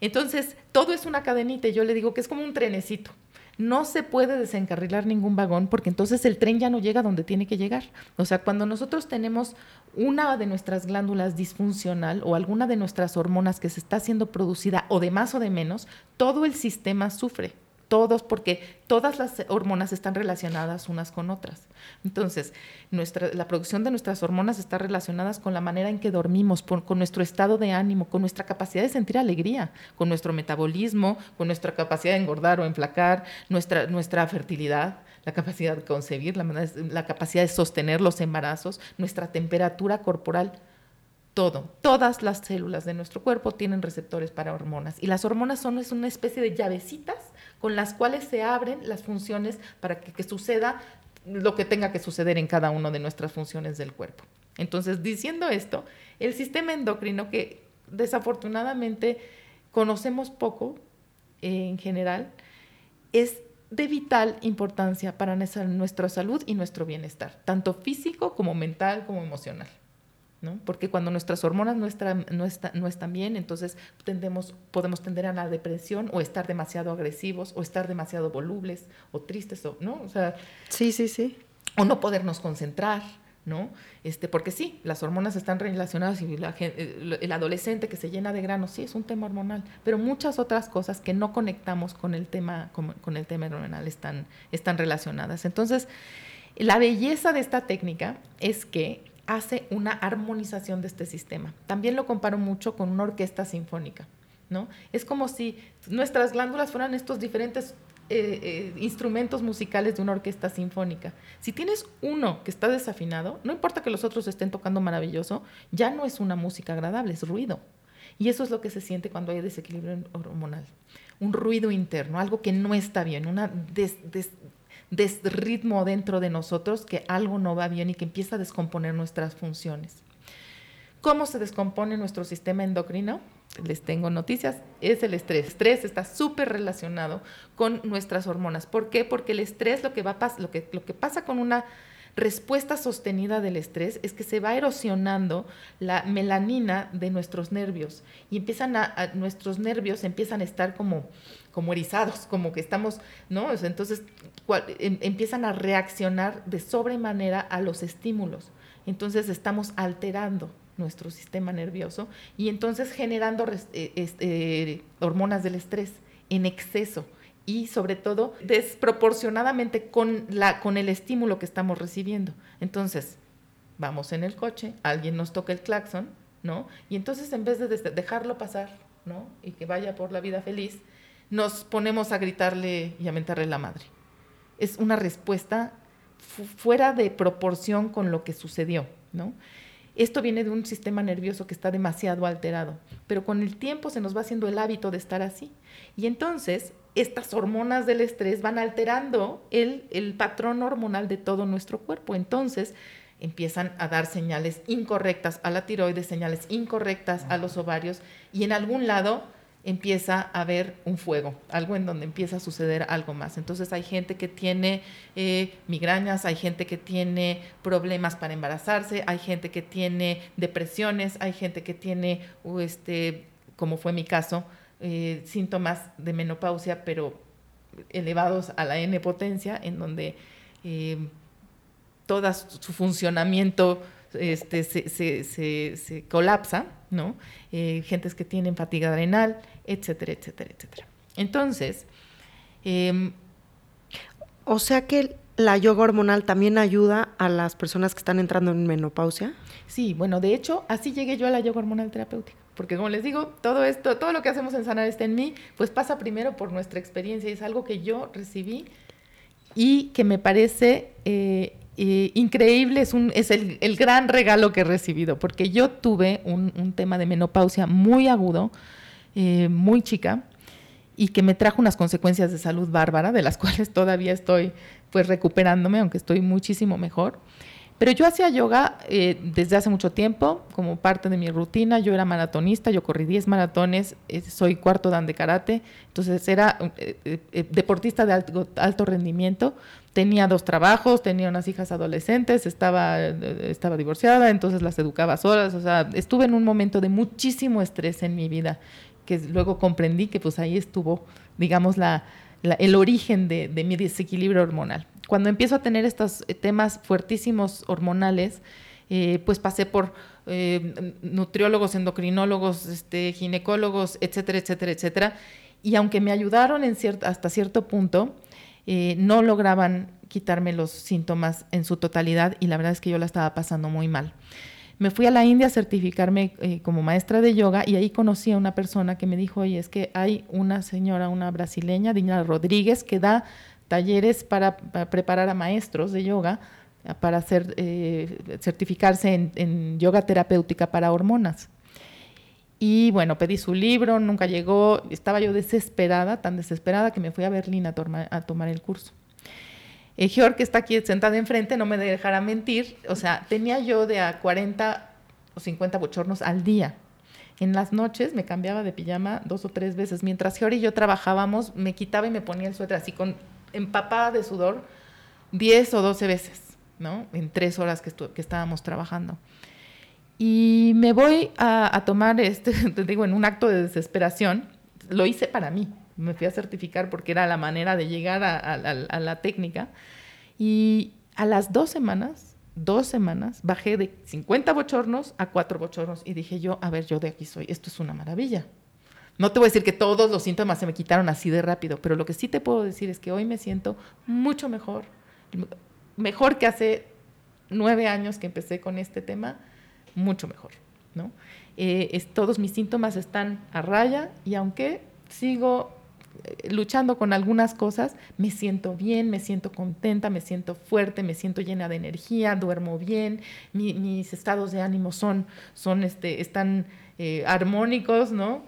Entonces, todo es una cadenita. Yo le digo que es como un trenecito no se puede desencarrilar ningún vagón porque entonces el tren ya no llega donde tiene que llegar. O sea, cuando nosotros tenemos una de nuestras glándulas disfuncional o alguna de nuestras hormonas que se está siendo producida o de más o de menos, todo el sistema sufre todos, porque todas las hormonas están relacionadas unas con otras. Entonces, nuestra, la producción de nuestras hormonas está relacionadas con la manera en que dormimos, con nuestro estado de ánimo, con nuestra capacidad de sentir alegría, con nuestro metabolismo, con nuestra capacidad de engordar o enflacar, nuestra, nuestra fertilidad, la capacidad de concebir, la, la capacidad de sostener los embarazos, nuestra temperatura corporal todo, todas las células de nuestro cuerpo tienen receptores para hormonas y las hormonas son es una especie de llavecitas con las cuales se abren las funciones para que, suceda lo que tenga que suceder en cada una de nuestras funciones del cuerpo. Entonces, diciendo esto, el sistema endocrino que desafortunadamente conocemos poco eh, en general, es de vital importancia para nuestra salud y nuestro bienestar, tanto físico como mental como emocional. Porque cuando nuestras hormonas no están, no, no están bien, entonces tendemos, podemos tender a la depresión o estar demasiado agresivos o estar demasiado volubles o tristes, o, ¿no? O sea, sí, sí, sí. O no podernos concentrar, ¿no? Este, porque sí, las hormonas están relacionadas y el adolescente que se llena de granos, sí, es un tema hormonal, pero muchas otras cosas que no conectamos con el tema, con, con el tema hormonal están, están relacionadas. Entonces, la belleza de esta técnica es que hace una armonización de este sistema. También lo comparo mucho con una orquesta sinfónica. ¿no? Es como si nuestras glándulas fueran estos diferentes eh, eh, instrumentos musicales de una orquesta sinfónica. Si tienes uno que está desafinado, no importa que los otros estén tocando maravilloso, ya no es una música agradable, es ruido. Y eso es lo que se siente cuando hay desequilibrio hormonal. Un ruido interno, algo que no está bien, un desritmo dentro de nosotros que algo no va bien y que empieza a descomponer nuestras funciones. ¿Cómo se descompone nuestro sistema endocrino? Les tengo noticias, es el estrés. estrés está súper relacionado con nuestras hormonas. ¿Por qué? Porque el estrés, lo que, va, lo que, lo que pasa con una respuesta sostenida del estrés es que se va erosionando la melanina de nuestros nervios y empiezan a, nuestros nervios empiezan a estar como como erizados, como que estamos, ¿no? Entonces em, empiezan a reaccionar de sobremanera a los estímulos. Entonces estamos alterando nuestro sistema nervioso y entonces generando eh, este, hormonas del estrés en exceso y sobre todo desproporcionadamente con, la, con el estímulo que estamos recibiendo. Entonces, vamos en el coche, alguien nos toca el claxon, ¿no? Y entonces en vez de dejarlo pasar, ¿no? Y que vaya por la vida feliz, nos ponemos a gritarle y a mentarle la madre. Es una respuesta fuera de proporción con lo que sucedió, ¿no? Esto viene de un sistema nervioso que está demasiado alterado, pero con el tiempo se nos va haciendo el hábito de estar así. Y entonces estas hormonas del estrés van alterando el, el patrón hormonal de todo nuestro cuerpo. Entonces empiezan a dar señales incorrectas a la tiroides, señales incorrectas a los ovarios y en algún lado empieza a haber un fuego, algo en donde empieza a suceder algo más. Entonces hay gente que tiene eh, migrañas, hay gente que tiene problemas para embarazarse, hay gente que tiene depresiones, hay gente que tiene, este, como fue mi caso, eh, síntomas de menopausia, pero elevados a la N potencia, en donde eh, todo su funcionamiento este, se, colapsa, ¿no? Eh, gentes que tienen fatiga adrenal, etcétera, etcétera, etcétera. Entonces, em, o sea que la yoga hormonal también ayuda a las personas que están entrando en menopausia. Sí, bueno, de hecho, así llegué yo a la yoga hormonal terapéutica. Porque como les digo, todo esto, todo lo que hacemos en Sanar está en mí, pues pasa primero por nuestra experiencia es algo que yo recibí y que me parece eh, increíble, es, un, es el, gran regalo que he recibido, porque yo tuve un, tema de menopausia muy agudo, eh, muy chica, y que me trajo unas consecuencias de salud bárbara, de las cuales todavía estoy pues recuperándome, aunque estoy muchísimo mejor. Pero yo hacía yoga eh, desde hace mucho tiempo, como parte de mi rutina. Yo era maratonista, yo corrí 10 maratones, eh, soy cuarto dan de karate, entonces era deportista de alto, alto rendimiento tenía dos trabajos, tenía unas hijas adolescentes, estaba, estaba divorciada, entonces las educaba solas, o sea, estuve en un momento de muchísimo estrés en mi vida, que luego comprendí que pues ahí estuvo, digamos, la, el origen de, mi desequilibrio hormonal. Cuando empiezo a tener estos temas fuertísimos hormonales, eh, pues pasé por eh, nutriólogos, endocrinólogos, este, ginecólogos, etcétera, etcétera, etcétera. Y aunque me ayudaron hasta cierto punto, eh, no lograban quitarme los síntomas en su totalidad y la verdad es que yo la estaba pasando muy mal. Me fui a la India a certificarme eh, como maestra de yoga y ahí conocí a una persona que me dijo, oye, es que hay una señora, una brasileña, Dina Rodríguez, que da talleres para, preparar a maestros de yoga para hacer, eh, certificarse en yoga terapéutica para hormonas. Y bueno, pedí su libro, nunca llegó, estaba yo desesperada, tan desesperada que me fui a Berlín a, tomar el curso. Eh, Georg, que está aquí sentada enfrente, no me dejará mentir, o sea, tenía yo de a 40 o 50 bochornos al día. En las noches me cambiaba de pijama dos o tres veces. Mientras Georg y yo trabajábamos, me quitaba y me ponía el suéter así con empapada de sudor 10 o 12 veces, ¿no? En tres horas que, que estábamos trabajando. Y me voy a, tomar, este, te digo, en un acto de desesperación, lo hice para mí, me fui a certificar porque era la manera de llegar a, la técnica. Y a las dos semanas, dos semanas, bajé de 50 bochornos a cuatro bochornos y dije yo, a ver, yo de aquí soy, esto es una maravilla. No te voy a decir que todos los síntomas se me quitaron así de rápido, pero lo que sí te puedo decir es que hoy me siento mucho mejor, mejor que hace nueve años que empecé con este tema mucho mejor. ¿no? Eh, todos mis síntomas están a raya y aunque sigo eh, luchando con algunas cosas, me siento bien, me siento contenta, me siento fuerte, me siento llena de energía, duermo bien, mis estados de ánimo son, son este, están eh, armónicos, ¿no?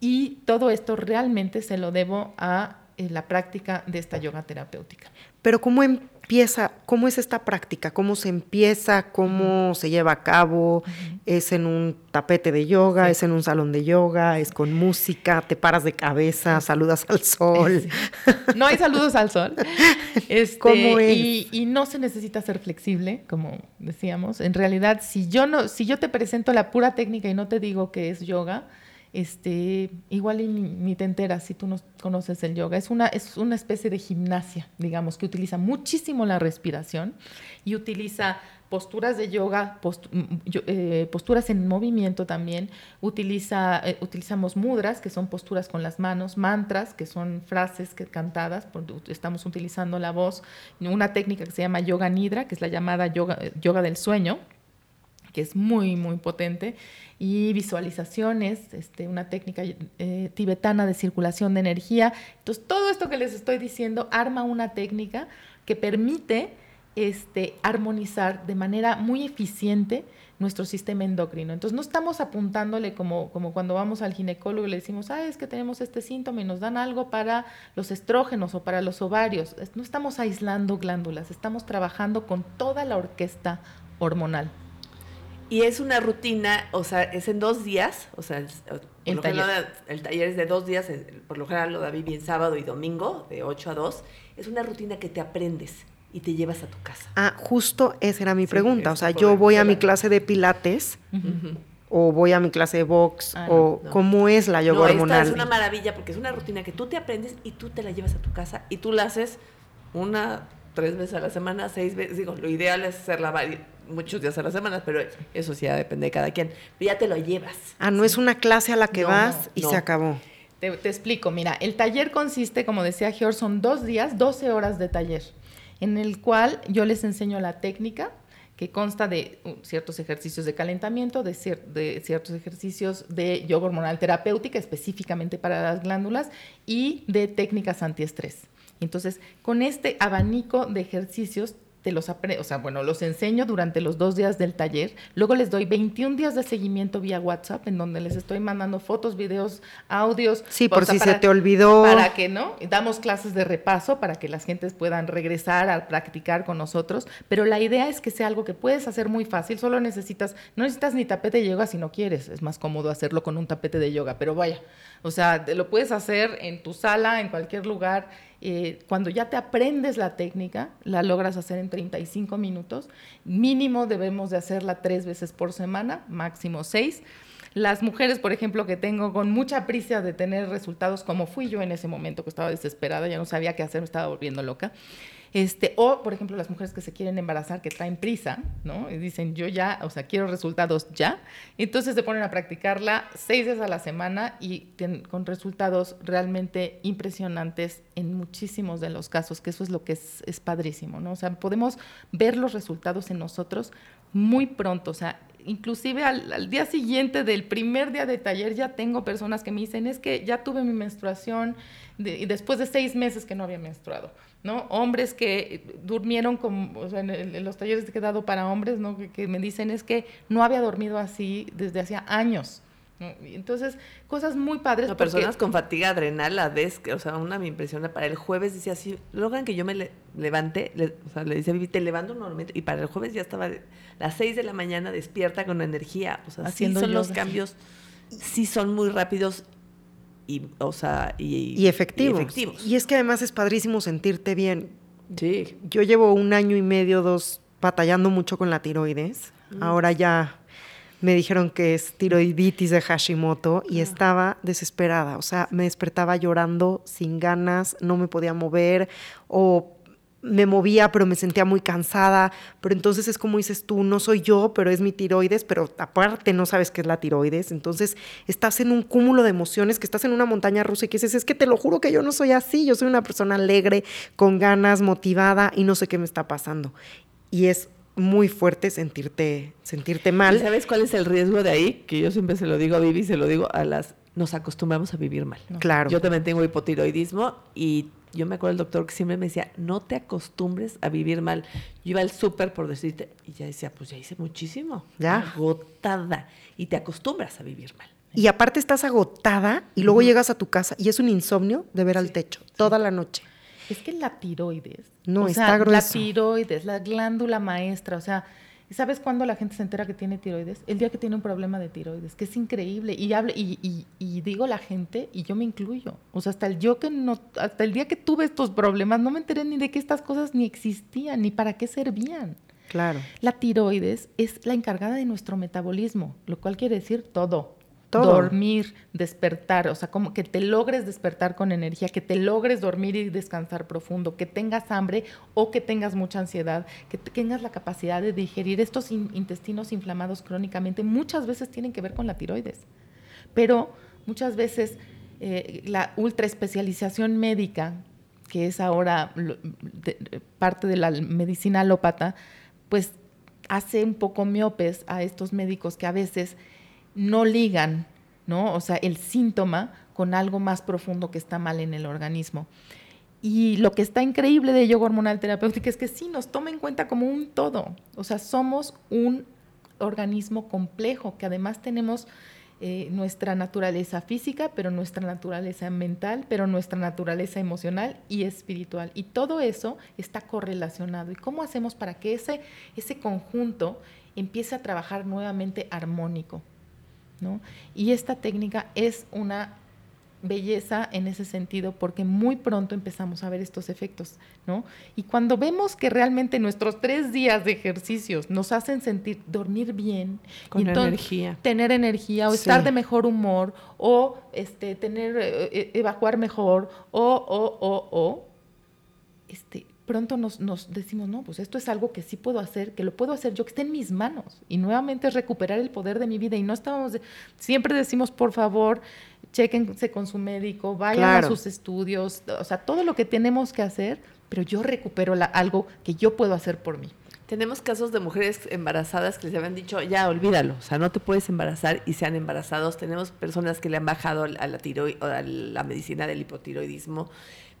Y todo esto realmente se lo debo a la práctica de esta yoga terapéutica. Pero ¿cómo empieza, cómo es esta práctica? ¿Cómo se empieza? ¿Cómo se lleva a cabo? ¿Es en un tapete de yoga? ¿Es en un salón de yoga? ¿Es con música? ¿Te paras de cabeza? ¿Saludas al sol? No hay saludos al sol. Este, ¿Cómo es? Y, no se necesita ser flexible, como decíamos. En realidad, si yo, no, si yo te presento la pura técnica y no te digo que es yoga, este, igual ni, te enteras si tú no conoces el yoga. Es una, es una especie de gimnasia, digamos, que utiliza muchísimo la respiración y utiliza posturas de yoga, mm, eh, posturas en movimiento también. Utiliza, eh, utilizamos mudras, que son posturas con las manos, mantras, que son frases que, cantadas, estamos utilizando la voz. Una técnica que se llama yoga nidra, que es la llamada yoga, yoga del sueño que es muy, muy potente, y visualizaciones, este, una técnica eh, tibetana de circulación de energía. Entonces, todo esto que les estoy diciendo arma una técnica que permite este, armonizar de manera muy eficiente nuestro sistema endocrino. Entonces, no estamos apuntándole como, como cuando vamos al ginecólogo y le decimos, ah, es que tenemos este síntoma y nos dan algo para los estrógenos o para los ovarios. No estamos aislando glándulas, estamos trabajando con toda la orquesta hormonal. Y es una rutina, o sea, es en dos días, o sea, el, taller. el taller es de dos días, por lo general lo da bien sábado y domingo, de 8 a 2. Es una rutina que te aprendes y te llevas a tu casa. Ah, justo esa era mi pregunta. O sea, yo voy a mi clase de pilates o voy a mi clase de box ah, o cómo es la yoga no, hormonal. Esta es una maravilla porque es una rutina que tú te aprendes y tú te la llevas a tu casa y tú la haces una, tres veces a la semana, seis veces. Digo, lo ideal es hacerla varias muchos días a la semana, pero eso sí ya depende de cada quien. Pero ya te lo llevas. Ah, no es una clase a la que vas y se acabó. Te, explico, mira, el taller consiste, como decía George, son dos días, 12 horas de taller, en el cual yo les enseño la técnica, que consta de uh, ciertos ejercicios de calentamiento, de, de, ciertos ejercicios de yoga hormonal terapéutica específicamente para las glándulas y de técnicas antiestrés. Entonces, con este abanico de ejercicios te los o sea, bueno, los enseño durante los dos días del taller. Luego les doy 21 días de seguimiento vía WhatsApp, en donde les estoy mandando fotos, videos, audios. Sí, por si se te olvidó. Para que, ¿no? Damos clases de repaso para que las gentes puedan regresar a practicar con nosotros. Pero la idea es que sea algo que puedes hacer muy fácil. Solo necesitas, no necesitas ni tapete de yoga si no quieres. Es más cómodo hacerlo con un tapete de yoga, pero vaya. O sea, lo puedes hacer en tu sala, en cualquier lugar eh, cuando ya te aprendes la técnica, la logras hacer en 35 minutos. Mínimo debemos de hacerla tres veces por semana, máximo seis. Las mujeres, por ejemplo, que tengo con mucha prisa de tener resultados, como fui yo en ese momento, que estaba desesperada, ya no sabía qué hacer, me estaba volviendo loca. Este, o, por ejemplo, las mujeres que se quieren embarazar, que traen prisa, ¿no? Y dicen, yo ya, o sea, quiero resultados ya. Entonces se ponen a practicarla seis veces a la semana y con resultados realmente impresionantes en muchísimos de los casos, que eso es lo que es, es padrísimo, ¿no? O sea, podemos ver los resultados en nosotros muy pronto, o sea, inclusive al, día siguiente del primer día de taller ya tengo personas que me dicen, es que ya tuve mi menstruación y después de seis meses que no había menstruado. ¿No? Hombres que durmieron como, en, los talleres que he dado para hombres, ¿no? Que, me dicen es que no había dormido así desde hacía años. Entonces, cosas muy padres. personas con fatiga adrenal, la vez, o sea, una me impresiona, para el jueves decía así, logran que yo me le, levante, o sea, le decía a Vivi, te levanto normalmente, y para el jueves ya estaba las 6 de la mañana despierta con energía, o sea, Haciendo son los cambios, sí son muy rápidos y, o sea, y, efectivos. y, es que además es padrísimo sentirte bien. Sí. Yo llevo un año y medio, dos, batallando mucho con la tiroides. Mm. Ahora ya me dijeron que es tiroiditis de Hashimoto y ah. estaba desesperada. O sea, me despertaba llorando, sin ganas, no me podía mover o me movía, pero me sentía muy cansada. Pero entonces es como dices tú, no soy yo, pero es mi tiroides, pero aparte no sabes qué es la tiroides. Entonces estás en un cúmulo de emociones, que estás en una montaña rusa y que dices, es que te lo juro que yo no soy así, yo soy una persona alegre, con ganas, motivada y no sé qué me está pasando. Y es muy fuerte sentirte, sentirte mal. ¿Y ¿Sabes cuál es el riesgo de ahí? Que yo siempre se lo digo a Vivi, se lo digo a las... Nos acostumbramos a vivir mal. Claro. Yo también tengo hipotiroidismo y yo me acuerdo el doctor que siempre me decía, no te acostumbres a vivir mal. Yo iba al súper por decirte, y ya decía, pues ya hice muchísimo. Ya. Agotada. Y te acostumbras a vivir mal. Y aparte estás agotada y luego llegas a tu casa y es un insomnio de ver al techo toda la noche. Es que la tiroides. No, está grueso. La tiroides, la glándula maestra, o sea, ¿sabes cuándo la gente se entera que tiene tiroides? El día que tiene un problema de tiroides, que es increíble. Y, hable, y, y, digo la gente, y yo me incluyo. O sea, hasta el yo que no, hasta el día que tuve estos problemas, no me enteré ni de que estas cosas ni existían, ni para qué servían. Claro. La tiroides es la encargada de nuestro metabolismo, lo cual quiere decir todo dormir, despertar, o sea, como que te logres despertar con energía, que te logres dormir y descansar profundo, que tengas hambre o que tengas mucha ansiedad, que tengas la capacidad de digerir estos intestinos inflamados crónicamente, muchas veces tienen que ver con la tiroides. Pero muchas veces eh, la ultra especialización médica, que es ahora parte de la medicina alópata, pues hace un poco miopes a estos médicos que a veces no ligan, ¿no? O sea, el síntoma con algo más profundo que está mal en el organismo. Y lo que está increíble de yoga hormonal terapéutica es que sí nos toma en cuenta como un todo. O sea, somos un organismo complejo que además tenemos eh, nuestra naturaleza física, pero nuestra naturaleza mental, pero nuestra naturaleza emocional y espiritual. Y todo eso está correlacionado. ¿Y cómo hacemos para que ese, ese conjunto empiece a trabajar nuevamente armónico? Y esta técnica es una belleza en ese sentido porque muy pronto empezamos a ver estos efectos, ¿no? Y cuando vemos que realmente nuestros tres días de ejercicios nos hacen sentir dormir bien, con energía, tener energía o estar de mejor humor o este tener eh, eh, evacuar mejor o o o o este pronto nos, nos, decimos, no, pues esto es algo que sí puedo hacer, que lo puedo hacer yo, que esté en mis manos. Y nuevamente es recuperar el poder de mi vida. Y no estábamos, siempre decimos, por favor, chequense con su médico, vayan a sus estudios, o sea, todo lo que tenemos que hacer, pero yo recupero algo que yo puedo hacer por mí. Tenemos casos de mujeres embarazadas que les habían dicho, ya olvídalo, o sea, no te puedes embarazar y se han embarazado. Tenemos personas que le han bajado a la, tiroid, a la medicina del hipotiroidismo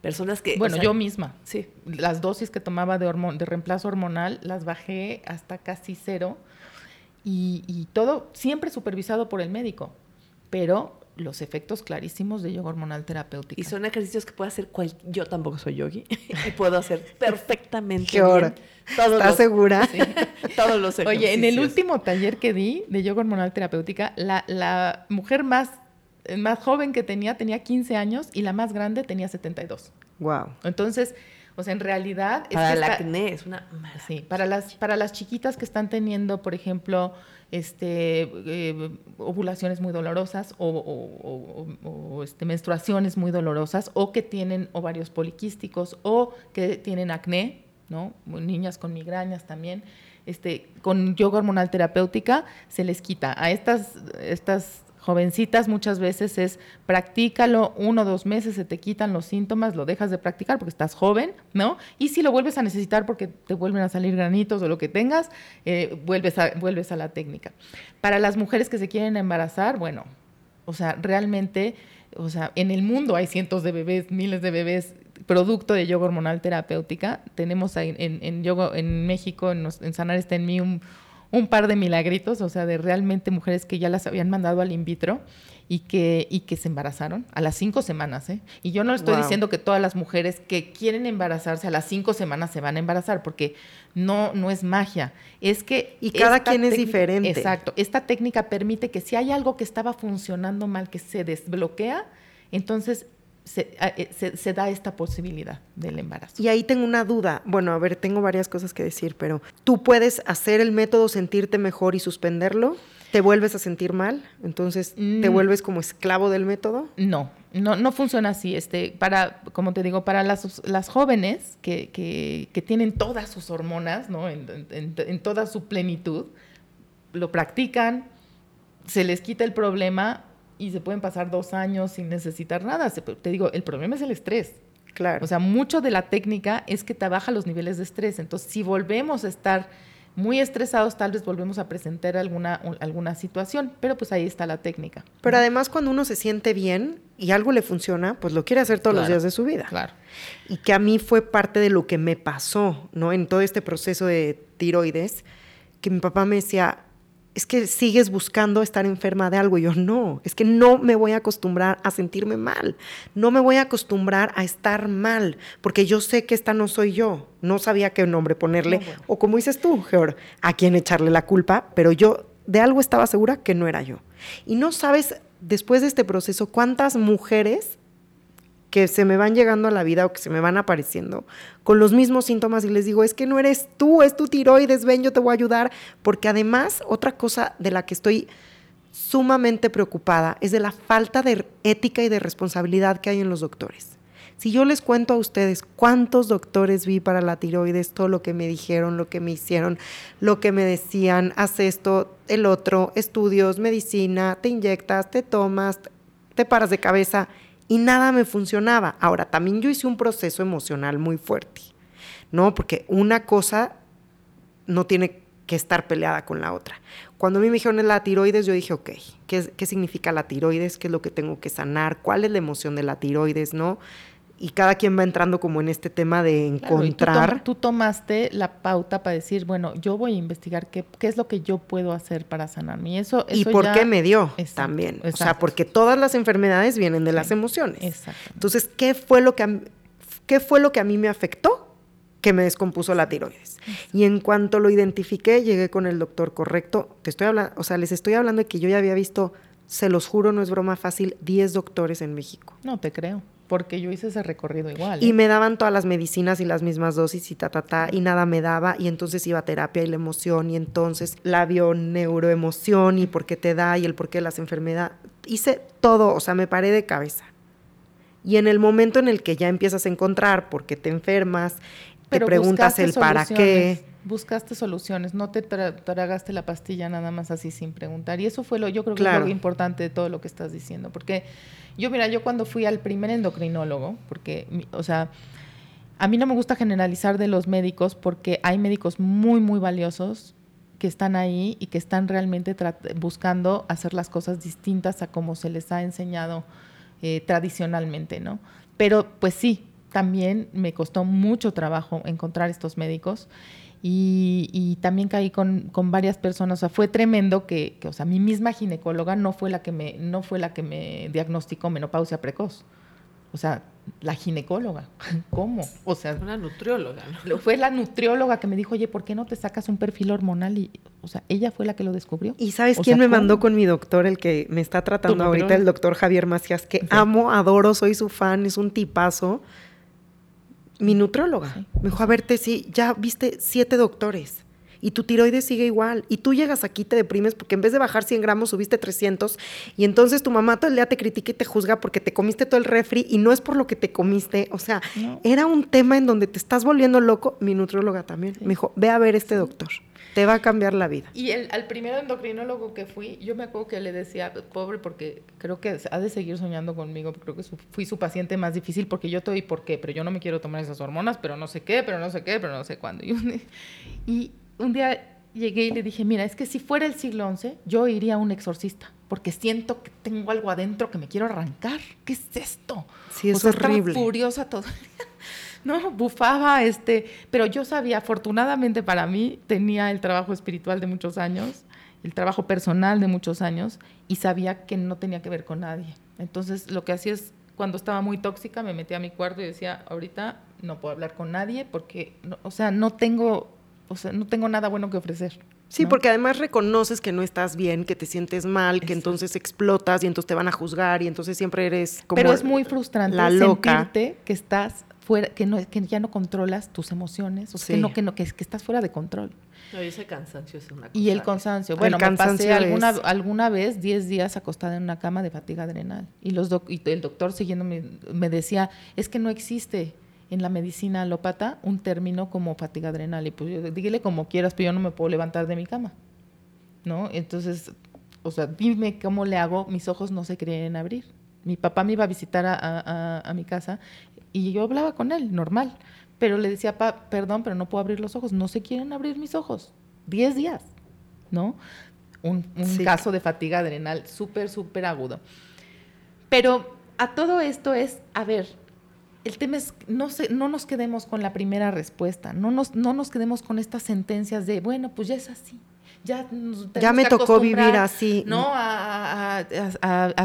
personas que... Bueno, yo misma, sí. Las dosis que tomaba de, de reemplazo hormonal las bajé hasta casi cero y, todo siempre supervisado por el médico, pero los efectos clarísimos de yoga hormonal terapéutica. Y son ejercicios que puedo hacer cual... Yo tampoco soy yogi y puedo hacer perfectamente ¿Qué hora? ¿Estás segura? Sí, todos los ejercicios. Oye, en el último taller que di de yoga hormonal terapéutica, la, la mujer más más joven que tenía tenía 15 años y la más grande tenía 72. Wow. Entonces, o sea, en realidad... Para el acné es una... Sí, para las, para las chiquitas que están teniendo, por ejemplo, este, eh, ovulaciones muy dolorosas o, este, menstruaciones muy dolorosas o que tienen ovarios poliquísticos o que tienen acné, ¿no? Niñas con migrañas también. Este, con yoga hormonal terapéutica se les quita. A estas, estas jovencitas muchas veces es practícalo uno o dos meses, se te quitan los síntomas, lo dejas de practicar porque estás joven, ¿no? Y si lo vuelves a necesitar porque te vuelven a salir granitos o lo que tengas, eh, vuelves, a, vuelves a la técnica. Para las mujeres que se quieren embarazar, bueno, o sea, realmente, o sea, en el mundo hay cientos de bebés, miles de bebés producto de yoga hormonal terapéutica. Tenemos en, en, en México, en, en Sanar está en mí un un par de milagritos, o sea, de realmente mujeres que ya las habían mandado al in vitro y que, y que se embarazaron a las cinco semanas. ¿eh? Y yo no estoy diciendo que todas las mujeres que quieren embarazarse a las cinco semanas se van a embarazar, porque no, no es magia. Es que... Y cada quien es diferente. Exacto. Esta técnica permite que si hay algo que estaba funcionando mal, que se desbloquea, entonces eh, se, da esta posibilidad del embarazo. Y ahí tengo una duda. Bueno, a ver, tengo varias cosas que decir, pero ¿tú puedes hacer el método sentirte mejor y suspenderlo? ¿Te vuelves a sentir mal? Entonces, ¿te mm. vuelves como esclavo del método? No, no, no funciona así. Este, para, como te digo, para las, las jóvenes que, que, tienen todas sus hormonas, ¿no? En, en toda su plenitud, lo practican, se les quita el problema y se pueden pasar dos años sin necesitar nada. te digo, el problema es el estrés. Claro. O sea, mucho de la técnica es que te baja los niveles de estrés. Entonces, si volvemos a estar muy estresados tal vez volvemos a presentar alguna, alguna situación, pero pues ahí está la técnica. Pero además cuando uno se siente bien y algo le funciona, pues lo quiere hacer todos los días de su vida. Claro. Y que a mí fue parte de lo que me pasó, ¿no? En todo este proceso de tiroides, que mi papá me decía, es que sigues buscando estar enferma de algo. Y yo, no, es que no me voy a acostumbrar a sentirme mal. No me voy a acostumbrar a estar mal, porque yo sé que esta no soy yo. No sabía qué nombre ponerle. O como dices tú, Georg, a quién echarle la culpa, pero yo de algo estaba segura que no era yo. Y no sabes, después de este proceso, cuántas mujeres que se me van llegando a la vida o que se me van apareciendo con los mismos síntomas y les digo, es que no eres tú, es tu tiroides, ven, yo te voy a ayudar, porque además otra cosa de la que estoy sumamente preocupada es de la falta de ética y de responsabilidad que hay en los doctores. Si yo les cuento a ustedes cuántos doctores vi para la tiroides, todo lo que me dijeron, lo que me hicieron, lo que me decían, haz esto, el otro, estudios, medicina, te inyectas, te tomas, te paras de cabeza y nada me funcionaba. Ahora, también yo hice un proceso emocional muy fuerte, ¿no? Porque una cosa no tiene que estar peleada con la otra. Cuando a mí me dijeron la tiroides, yo dije, ok, ¿qué, ¿qué significa la tiroides? ¿Qué es lo que tengo que sanar? ¿Cuál es la emoción de la tiroides? ¿No? Y cada quien va entrando como en este tema de encontrar. tú, tomaste la pauta para decir, bueno, yo voy a investigar qué, qué es lo que yo puedo hacer para sanarme. Y eso, y por qué me dio también. O sea, porque todas las enfermedades vienen de las emociones. Exacto. Entonces, ¿qué fue lo que a, qué fue lo que a mí me afectó? que me descompuso la tiroides. Y en cuanto lo identifiqué, llegué con el doctor correcto. Te estoy hablando, o sea, les estoy hablando de que yo ya había visto, se los juro, no es broma fácil, 10 doctores en México. No te creo porque yo hice ese recorrido igual. Y ¿eh? me daban todas las medicinas y las mismas dosis y ta, ta, ta, y nada me daba, y entonces iba a terapia y la emoción, y entonces la bioneuroemoción, y por qué te da, y el por qué las enfermedades. Hice todo, o sea, me paré de cabeza. Y en el momento en el que ya empiezas a encontrar por qué te enfermas, te preguntas el para qué. Buscaste soluciones, no te tragaste la pastilla nada más así sin preguntar. Y eso fue lo, yo creo que es lo importante de todo lo que estás diciendo, porque yo, mira, yo cuando fui al primer endocrinólogo, porque, o sea, a mí no me gusta generalizar de los médicos porque hay médicos muy, muy valiosos que están ahí y que están realmente buscando hacer las cosas distintas a como se les ha enseñado eh, tradicionalmente, ¿no? Pero pues sí, también me costó mucho trabajo encontrar estos médicos y, también caí con, varias personas. O sea, fue tremendo que, o sea, mi misma ginecóloga no fue la que me, no fue la que me diagnosticó menopausia precoz. O sea, la ginecóloga. ¿Cómo? O sea, una nutrióloga. Fue la nutrióloga que me dijo, oye, ¿por qué no te sacas un perfil hormonal? Y, o sea, ella fue la que lo descubrió. ¿Y sabes quién me mandó con mi doctor, el que me está tratando ahorita, el doctor Javier Macías, que amo, adoro, soy su fan, es un tipazo mi nutróloga. Me dijo, a verte, sí, ya viste siete doctores y tu tiroides sigue igual. Y tú llegas aquí, te deprimes porque en vez de bajar 100 gramos subiste 300 y entonces tu mamá todo el día te critica y te juzga porque te comiste todo el refri y no es por lo que te comiste. O sea, era un tema en donde te estás volviendo loco. Mi nutróloga también me dijo, ve a ver este doctor. Te va a cambiar la vida. Y el, al primer endocrinólogo que fui, yo me acuerdo que le decía, pobre, porque creo que ha de seguir soñando conmigo, creo que fui su paciente más difícil porque yo estoy, ¿por qué? Pero yo no me quiero tomar esas hormonas, pero no sé qué, pero no sé qué, pero no sé cuándo. y un día llegué y le dije, mira, es que si fuera el siglo XI, yo iría a un exorcista, porque siento que tengo algo adentro que me quiero arrancar. ¿Qué es esto? Sí, es horrible. Estaba furiosa todo No, bufaba, este, pero yo sabía, afortunadamente para mí, tenía el trabajo espiritual de muchos años, el trabajo personal de muchos años, y sabía que no tenía que ver con nadie. Entonces, lo que hacía es, cuando estaba muy tóxica, me metía a mi cuarto y decía, ahorita no puedo hablar con nadie porque, o sea, no tengo o sea, no tengo nada bueno que ofrecer. Sí, porque además reconoces que no estás bien, que te sientes mal, que entonces explotas y entonces te van a juzgar y entonces siempre eres como Pero es muy frustrante la loca. sentirte que estás fuera, que no que ya no controlas tus emociones, o sea, que no que no que, estás fuera de control. No, y ese cansancio es una cosa. Y el cansancio. Bueno, me pasé alguna, alguna vez 10 días acostada en una cama de fatiga adrenal. Y, los y el doctor siguiéndome me decía, es que no existe en la medicina alópata un término como fatiga adrenal. Y pues yo, dígale como quieras, pero yo no me puedo levantar de mi cama. ¿No? Entonces, o sea, dime cómo le hago, mis ojos no se quieren abrir. Mi papá me iba a visitar a, mi casa y yo hablaba con él, normal. Pero le decía, perdón, pero no puedo abrir los ojos, no se quieren abrir mis ojos. 10 días, ¿no? Un, caso de fatiga adrenal súper, súper agudo. Pero a todo esto es, a ver, el tema es, no, no nos quedemos con la primera respuesta, no nos, no nos quedemos con estas sentencias de, bueno, pues ya es así, ya, ya me tocó vivir así. No, a,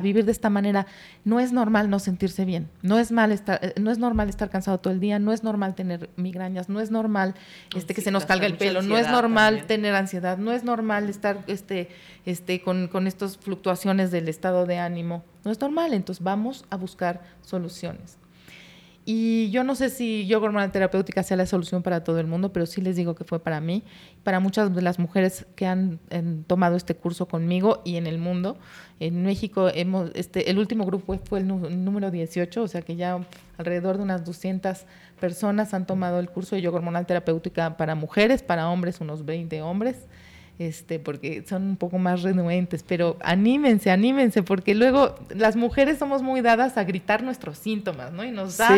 vivir de esta manera. No es normal no sentirse bien. No es mal estar, eh, no es normal estar cansado todo el día. No es normal tener migrañas. No es normal este que se nos calga el pelo. No es normal tener ansiedad. No es normal estar este, este, con, con estas fluctuaciones del estado de ánimo. No es normal. Entonces vamos a buscar soluciones. Y yo no sé si yoga hormonal terapéutica sea la solución para todo el mundo, pero sí les digo que fue para mí, para muchas de las mujeres que han, tomado este curso conmigo y en el mundo. En México, hemos, este, el último grupo fue el, número 18, o sea que ya alrededor de unas 200 personas han tomado el curso de yoga hormonal terapéutica para mujeres, para hombres unos 20 hombres este, porque son un poco más renuentes, pero anímense, anímense, porque luego las mujeres somos muy dadas a gritar nuestros síntomas, ¿no? Y nos da,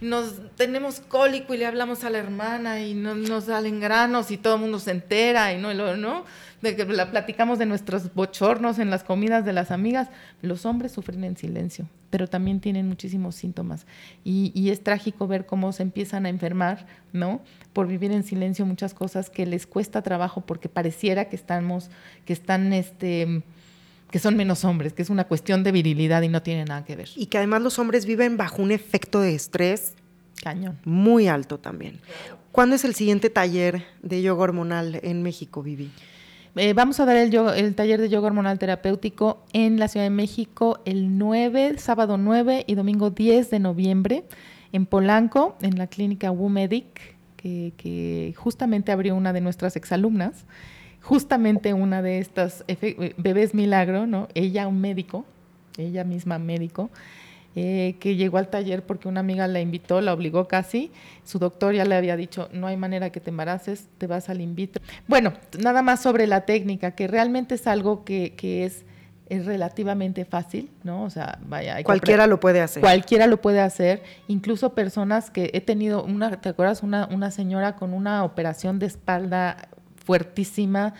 nos tenemos cólico y le hablamos a la hermana y no, nos salen granos y todo el mundo se entera y no, ¿no? De que la platicamos de nuestros bochornos en las comidas de las amigas. Los hombres sufren en silencio, pero también tienen muchísimos síntomas y, y es trágico ver cómo se empiezan a enfermar, ¿no? Por vivir en silencio muchas cosas que les cuesta trabajo porque pareciera que estamos, que están, este que son menos hombres, que es una cuestión de virilidad y no tiene nada que ver. Y que además los hombres viven bajo un efecto de estrés cañón muy alto también. ¿Cuándo es el siguiente taller de yoga hormonal en México, Vivi? Eh, vamos a dar el, taller de yoga hormonal terapéutico en la Ciudad de México el 9, sábado 9 y domingo 10 de noviembre en Polanco, en la clínica WUMEDIC, que, que justamente abrió una de nuestras exalumnas justamente una de estas eh, bebés milagro, ¿no? Ella un médico, ella misma médico, eh, que llegó al taller porque una amiga la invitó, la obligó casi. Su doctor ya le había dicho, no hay manera que te embaraces, te vas al in vitro. Bueno, nada más sobre la técnica, que realmente es algo que, es, es, relativamente fácil, ¿no? O sea, vaya. Cualquiera lo puede hacer. Cualquiera lo puede hacer, incluso personas que he tenido, una, ¿te acuerdas? Una, una señora con una operación de espalda fuertísima.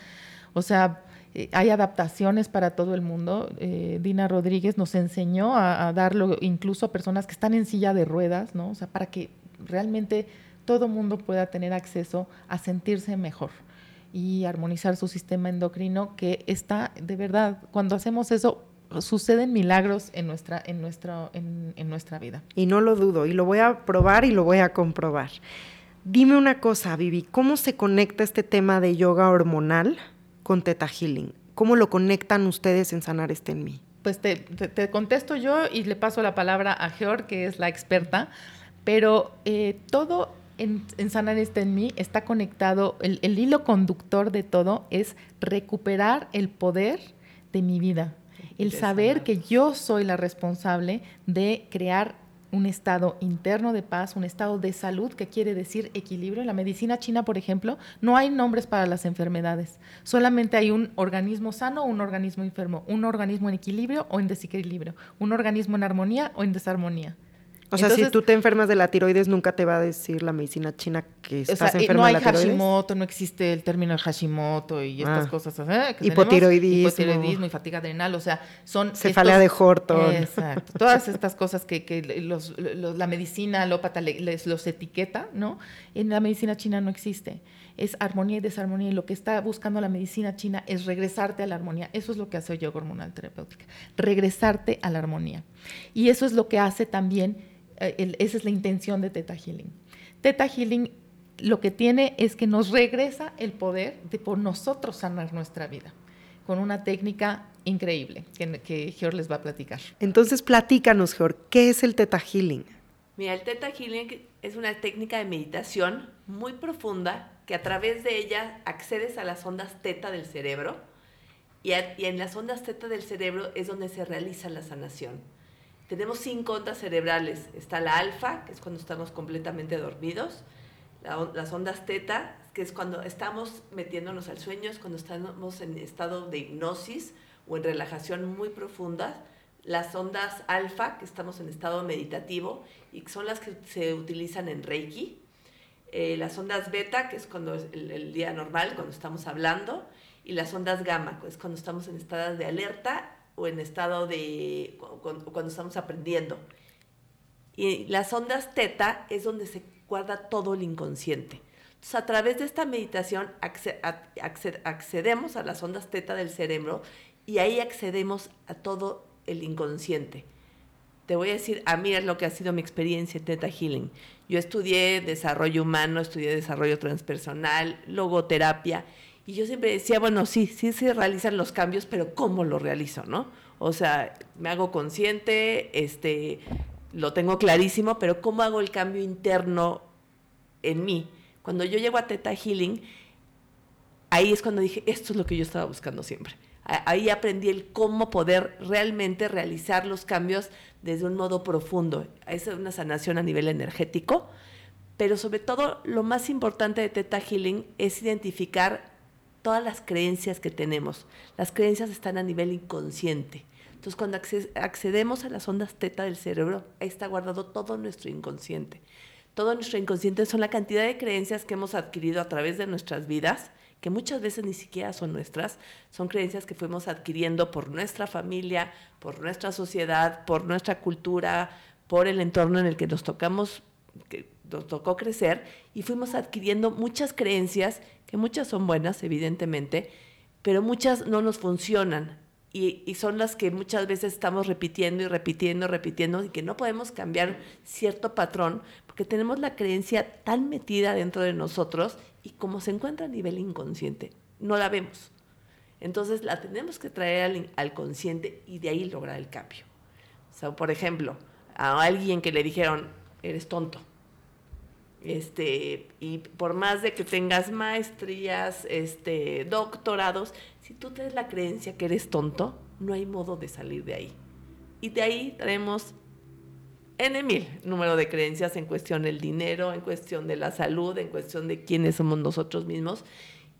O sea, eh, hay adaptaciones para todo el mundo. Eh, Dina Rodríguez nos enseñó a, darlo incluso a personas que están en silla de ruedas, ¿no? O sea, para que realmente todo mundo pueda tener acceso a sentirse mejor y armonizar su sistema endocrino, que está, de verdad, cuando hacemos eso, suceden milagros en nuestra, en, nuestra, en, en nuestra vida. Y no lo dudo, y lo voy a probar y lo voy a comprobar. Dime una cosa, Vivi, ¿cómo se conecta este tema de yoga hormonal con Teta Healing? ¿Cómo lo conectan ustedes en Sanar Este en mí? Pues te, contesto yo y le paso la palabra a Georg, que es la experta, pero eh, todo en, Sanar Este en mí está conectado, el, el hilo conductor de todo es recuperar el poder de mi vida, el saber que yo soy la responsable de crear un estado interno de paz, un estado de salud, que quiere decir equilibrio. En la medicina china, por ejemplo, no hay nombres para las enfermedades. Solamente hay un organismo sano o un organismo enfermo, un organismo en equilibrio o en desequilibrio, un organismo en armonía o en desarmonía. O sea, si tú te enfermas de la tiroides, nunca te va a decir la medicina china que estás o enferma no hay de la tiroides. Hashimoto, no existe el término Hashimoto y estas ah. cosas. ¿eh? hipotiroidismo. hipotiroidismo y fatiga adrenal, o sea, son... Cefalea de Horton. Exacto. Todas estas cosas que, que los, la medicina alópata les, los etiqueta, ¿no? En la medicina china no existe. Es armonía y desarmonía y lo que está buscando la medicina china es regresarte a la armonía. Eso es lo que hace yoga hormonal terapéutica. Regresarte a la armonía. Y eso es lo que hace también eh, esa es la intención de Teta Healing. Teta Healing lo que tiene es que nos regresa el poder de por nosotros sanar nuestra vida con una técnica increíble que, que Georg les va a platicar. Entonces, platícanos, Georg, ¿qué es el Teta Healing? Mira, el Teta Healing es una técnica de meditación muy profunda que a través de ella accedes a las ondas teta del cerebro y, y en las ondas teta del cerebro es donde se realiza la sanación. Tenemos cinco ondas cerebrales. Está la alfa, que es cuando estamos completamente dormidos. las ondas teta, que es cuando estamos metiéndonos al sueño, es cuando estamos en estado de hipnosis o en relajación muy profunda. Las ondas alfa, que estamos en estado meditativo y son las que se utilizan en Reiki. eh, las ondas beta, que es cuando es el, el, día normal, cuando estamos hablando, y las ondas gamma, que es cuando estamos en estado de alerta o en estado de cuando, estamos aprendiendo. Y las ondas teta es donde se guarda todo el inconsciente. Entonces, a través de esta meditación accedemos a las ondas teta del cerebro y ahí accedemos a todo el inconsciente. Te voy a decir, a mí es lo que ha sido mi experiencia en Teta Healing. Yo estudié desarrollo humano, estudié desarrollo transpersonal, logoterapia, y yo siempre decía, bueno, sí, sí se realizan los cambios, pero ¿cómo lo realizo, no? O sea, me hago consciente, este, lo tengo clarísimo, pero ¿cómo hago el cambio interno en mí? Cuando yo llego a Teta Healing, ahí es cuando dije, esto es lo que yo estaba buscando siempre. Ahí aprendí el cómo poder realmente realizar los cambios desde un modo profundo. Es una sanación a nivel energético, pero sobre todo lo más importante de Teta Healing es identificar todas las creencias que tenemos. Las creencias están a nivel inconsciente. Entonces, cuando accedemos a las ondas teta del cerebro, ahí está guardado todo nuestro inconsciente todo nuestro inconsciente son la cantidad de creencias que hemos adquirido a través de nuestras vidas, que muchas veces ni siquiera son nuestras, son creencias que fuimos adquiriendo por nuestra familia, por nuestra sociedad, por nuestra cultura, por el entorno en el que nos tocamos, que nos tocó crecer, y fuimos adquiriendo muchas creencias, que muchas son buenas, evidentemente, pero muchas no nos funcionan. Y, son las que muchas veces estamos repitiendo y repitiendo, repitiendo, y que no podemos cambiar cierto patrón que tenemos la creencia tan metida dentro de nosotros y como se encuentra a nivel inconsciente, no la vemos. Entonces la tenemos que traer al, consciente y de ahí lograr el cambio. O sea, por ejemplo, a alguien que le dijeron, eres tonto. Este, y por más de que tengas maestrías, este, doctorados, si tú tienes la creencia que eres tonto, no hay modo de salir de ahí. Y de ahí traemos N mil número de creencias en cuestión del dinero, en cuestión de la salud, en cuestión de quiénes somos nosotros mismos,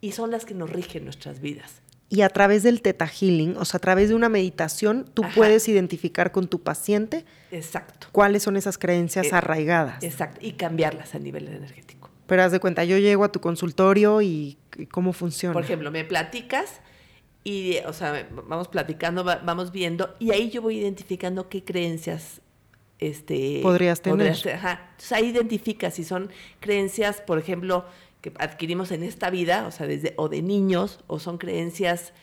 y son las que nos rigen nuestras vidas. Y a través del Teta Healing, o sea, a través de una meditación, tú puedes identificar con tu paciente exacto. cuáles son esas creencias eh, arraigadas. Exacto, y cambiarlas a nivel energético. Pero haz de cuenta, yo llego a tu consultorio y, cómo funciona. Por ejemplo, me platicas y, o sea, vamos platicando, vamos viendo, y ahí yo voy identificando qué creencias este, podrías tener. Entonces ahí identifica si son creencias, por ejemplo, que adquirimos en esta vida, o sea, desde o de niños, o son creencias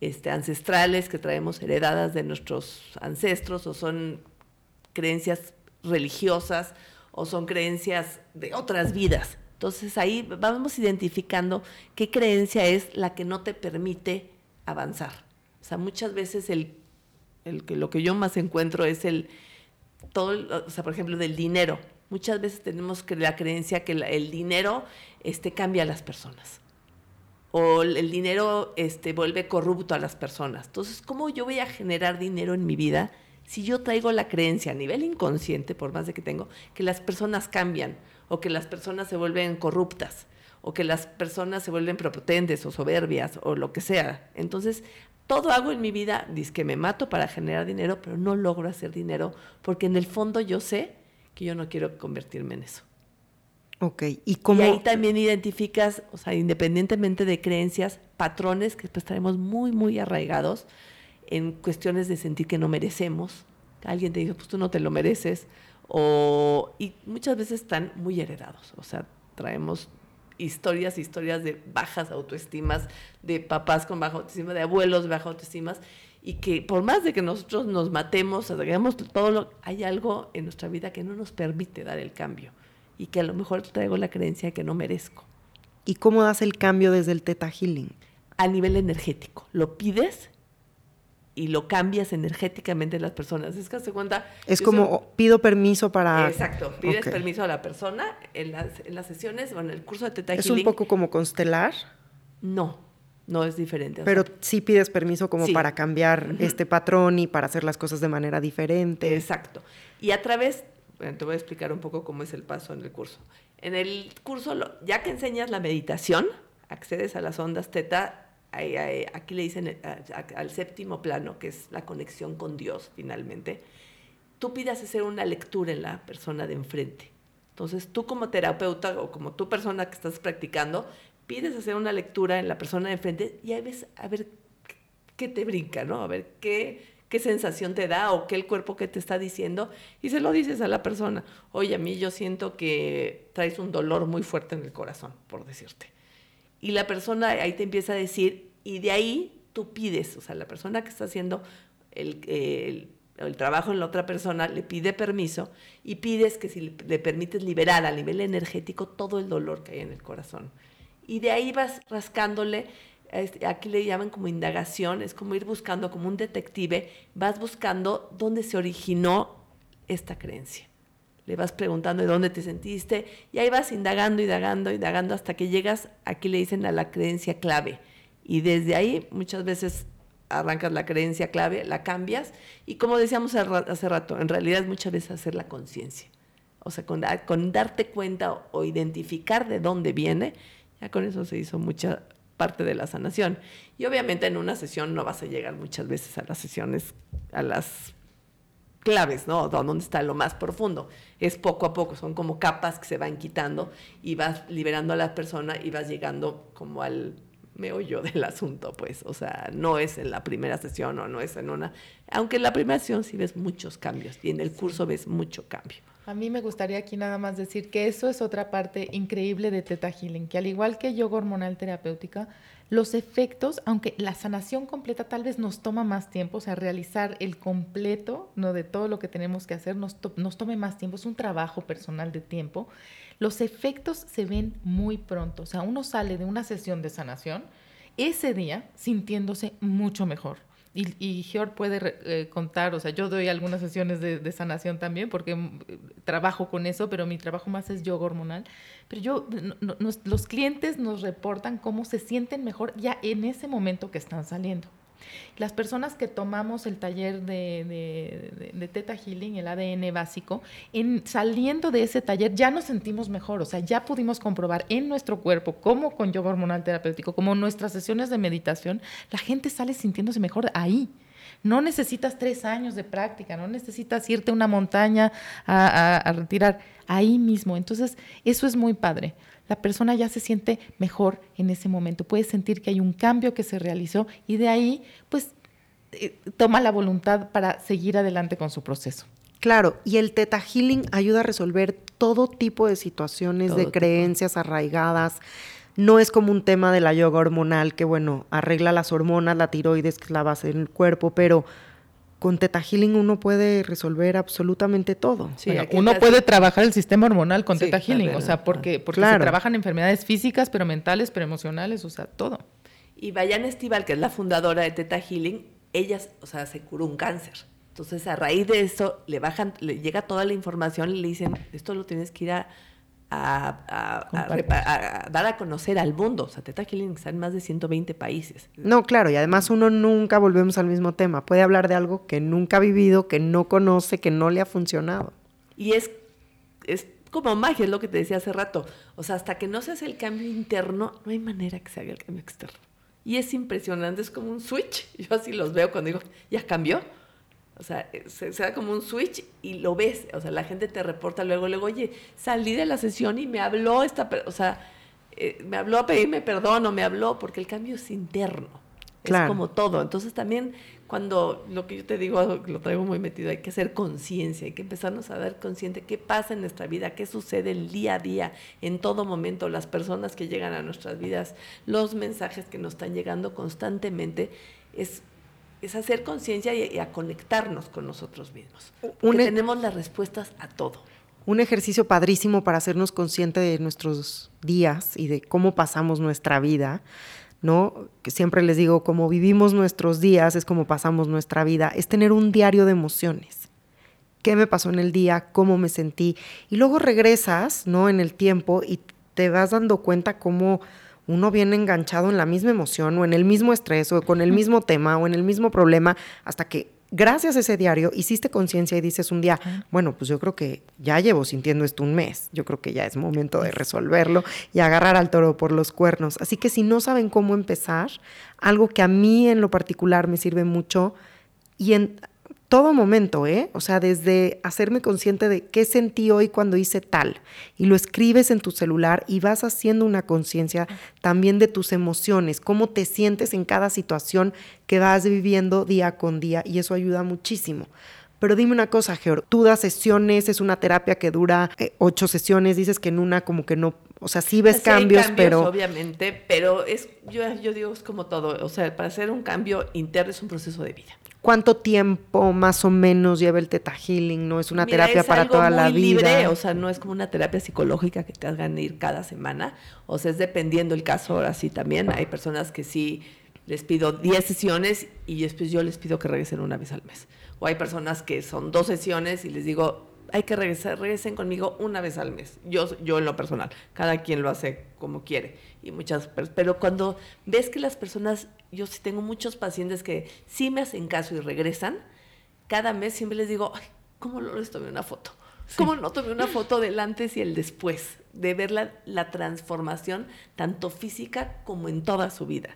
este, ancestrales que traemos heredadas de nuestros ancestros, o son creencias religiosas, o son creencias de otras vidas. Entonces ahí vamos identificando qué creencia es la que no te permite avanzar. O sea, muchas veces el, el que lo que yo más encuentro es el todo, o sea, por ejemplo, del dinero. Muchas veces tenemos la creencia que el dinero este, cambia a las personas. O el dinero este, vuelve corrupto a las personas. Entonces, ¿cómo yo voy a generar dinero en mi vida si yo traigo la creencia a nivel inconsciente, por más de que tengo, que las personas cambian o que las personas se vuelven corruptas? o que las personas se vuelven prepotentes o soberbias o lo que sea. Entonces, todo hago en mi vida, dice que me mato para generar dinero, pero no logro hacer dinero porque en el fondo yo sé que yo no quiero convertirme en eso. Ok, ¿y cómo? Y ahí también identificas, o sea, independientemente de creencias, patrones que después traemos muy, muy arraigados en cuestiones de sentir que no merecemos. Alguien te dice, pues tú no te lo mereces. O, y muchas veces están muy heredados. O sea, traemos historias, historias de bajas autoestimas, de papás con baja autoestima, de abuelos de baja autoestima, y que por más de que nosotros nos matemos, hagamos todo lo, hay algo en nuestra vida que no nos permite dar el cambio y que a lo mejor traigo la creencia de que no merezco. ¿Y cómo das el cambio desde el Teta Healing? A nivel energético. Lo pides y lo cambias energéticamente en las personas. Es que se cuenta. Es como pido permiso para. Exacto, pides permiso a la persona en las, en las sesiones, bueno, el curso de Teta ¿Es un poco como constelar? No, no es diferente. Pero sí pides permiso como para cambiar este patrón y para hacer las cosas de manera diferente. Exacto. Y a través, bueno, te voy a explicar un poco cómo es el paso en el curso. En el curso, ya que enseñas la meditación, accedes a las ondas teta aquí le dicen eh, al séptimo plano, que es la conexión con Dios finalmente, tú pidas hacer una lectura en la persona de enfrente. Entonces, tú como terapeuta o como tu persona que estás practicando, pides hacer una lectura en la persona de enfrente y a ves a ver qué te brinca, ¿no? A ver qué, qué sensación te da o qué el cuerpo que te está diciendo y se lo dices a la persona. Oye, a mí yo siento que traes un dolor muy fuerte en el corazón, por decirte. Y la persona ahí te empieza a decir y de ahí tú pides, o sea, la persona que está haciendo el, el el trabajo en la otra persona, le pide permiso y pides que si le permites liberar a nivel energético todo el dolor que hay en el corazón. Y de ahí vas rascándole, este, aquí le llaman como indagación, es como ir buscando como un detective, vas buscando dónde se originó esta creencia. Le vas preguntando de dónde te sentiste y ahí vas indagando, indagando, indagando hasta que llegas, aquí le dicen a la creencia clave. Y desde ahí muchas veces arrancas la creencia clave, la cambias y como decíamos hace rato, en realidad muchas veces hacer la conciencia. O sea, con, con, darte cuenta o, identificar de dónde viene, con eso se hizo mucha parte de la sanación. Y obviamente en una sesión no vas a llegar muchas veces a las sesiones, a las claves, ¿no? Dónde está lo más profundo. Es poco a poco, son como capas que se van quitando y vas liberando a la persona y vas llegando como al me meollo del asunto, pues, o sea, no es en la primera sesión o no es en una, aunque en la primera sesión sí ves muchos cambios y en el curso ves mucho cambio. A mí me gustaría aquí nada más decir que eso es otra parte increíble de Teta Healing, que al igual que yoga hormonal terapéutica, los efectos, aunque la sanación completa tal vez nos toma más tiempo, o sea, realizar el completo ¿no? de todo lo que tenemos que hacer nos, nos tome más tiempo, es un trabajo personal de tiempo, los efectos se ven muy pronto. O sea, uno sale de una sesión de sanación ese día sintiéndose mucho mejor. Y, y Georg puede eh, contar, o sea, yo doy algunas sesiones de, sanación también porque mm, trabajo con eso, pero mi trabajo más es yoga hormonal. Pero yo, los clientes nos reportan cómo se sienten mejor ya en ese momento que están saliendo. Las personas que tomamos el taller de, de, Teta Healing, el ADN básico, en, saliendo de ese taller ya nos sentimos mejor, o sea, ya pudimos comprobar en nuestro cuerpo, como con yoga hormonal terapéutico, como nuestras sesiones de meditación, la gente sale sintiéndose mejor ahí. No necesitas tres años de práctica, no necesitas irte a una montaña a retirar ahí mismo. Entonces, eso es muy padre la persona ya se siente mejor en ese momento, puede sentir que hay un cambio que se realizó y de ahí pues eh, toma la voluntad para seguir adelante con su proceso. Claro, y el Teta Healing ayuda a resolver todo tipo de situaciones, de creencias arraigadas. No es como un tema de la yoga hormonal que, bueno, arregla las hormonas, la tiroides, que es la base del cuerpo, pero con Teta Healing uno puede resolver absolutamente todo. uno puede trabajar el sistema hormonal con Teta Healing, o sea, porque, porque se trabajan enfermedades físicas, pero mentales, pero emocionales, o sea, todo. Y Bayan Estival, que es la fundadora de Teta Healing, ella, o sea, se curó un cáncer. Entonces, a raíz de eso, le bajan, le llega toda la información y le dicen, esto lo tienes que ir a a, dar a conocer al mundo. O sea, Teta Healing está en más de 120 países. No, claro, y además uno nunca volvemos al mismo tema. Puede hablar de algo que nunca ha vivido, que no conoce, que no le ha funcionado. Y es, es como magia, es lo que te decía hace rato. O sea, hasta que no se hace el cambio interno, no hay manera que se haga el cambio externo. Y es impresionante, es como un switch. Yo así los veo cuando digo, ya cambió o sea, eh, se, da como un switch y lo ves. O sea, la gente te reporta luego, luego, oye, salí de la sesión y me habló esta, o sea, eh, me habló a pedirme perdón o me habló, porque el cambio es interno. Es como todo. Entonces también cuando lo que yo te digo lo traigo muy metido, hay que hacer conciencia, hay que empezarnos a dar consciente qué pasa en nuestra vida, qué sucede el día a día, en todo momento, las personas que llegan a nuestras vidas, los mensajes que nos están llegando constantemente. Es es hacer conciencia y, a conectarnos con nosotros mismos. Porque e- tenemos las respuestas a todo. Un ejercicio padrísimo para hacernos consciente de nuestros días y de cómo pasamos nuestra vida, ¿no? Que siempre les digo, cómo vivimos nuestros días es como pasamos nuestra vida, es tener un diario de emociones. ¿Qué me pasó en el día? ¿Cómo me sentí? Y luego regresas, ¿no? En el tiempo y te vas dando cuenta cómo uno viene enganchado en la misma emoción o en el mismo estrés o con el mismo tema o en el mismo problema hasta que gracias a ese diario hiciste conciencia y dices un día, bueno, pues yo creo que ya llevo sintiendo esto un mes, yo creo que ya es momento de resolverlo y agarrar al toro por los cuernos. Así que si no saben cómo empezar, algo que a mí en lo particular me sirve mucho y todo momento, ¿eh? O sea, desde hacerme consciente de qué sentí hoy cuando hice tal y lo escribes en tu celular y vas haciendo una conciencia también de tus emociones, cómo te sientes en cada situación que vas viviendo día con día y eso ayuda muchísimo. Pero dime una cosa, Georg, tú das sesiones, es una terapia que dura eh, ocho sesiones, dices que en una como que no, o sea, sí ves cambios, pero... Obviamente, pero es, yo, yo digo, es como todo, o sea, para hacer un cambio interno es un proceso de vida. ¿Cuánto tiempo más o menos lleva el Teta Healing? ¿No es una terapia para toda la vida? Libre, o sea, no es como una terapia psicológica que te hagan ir cada semana. O sea, es dependiendo el caso, ahora sí también. Hay personas que sí les pido 10 sesiones y después yo les pido que regresen una vez al mes. O hay personas que son dos sesiones y les digo, hay que regresar, regresen conmigo una vez al mes. Yo, yo en lo personal, cada quien lo hace como quiere. Y muchas, pero cuando ves que las personas, yo sí tengo muchos pacientes que sí me hacen caso y regresan, cada mes siempre les digo, ay, ¿cómo no les tomé una foto? ¿Cómo no tomé una foto del antes y el después? De ver la, la transformación, tanto física como en toda su vida.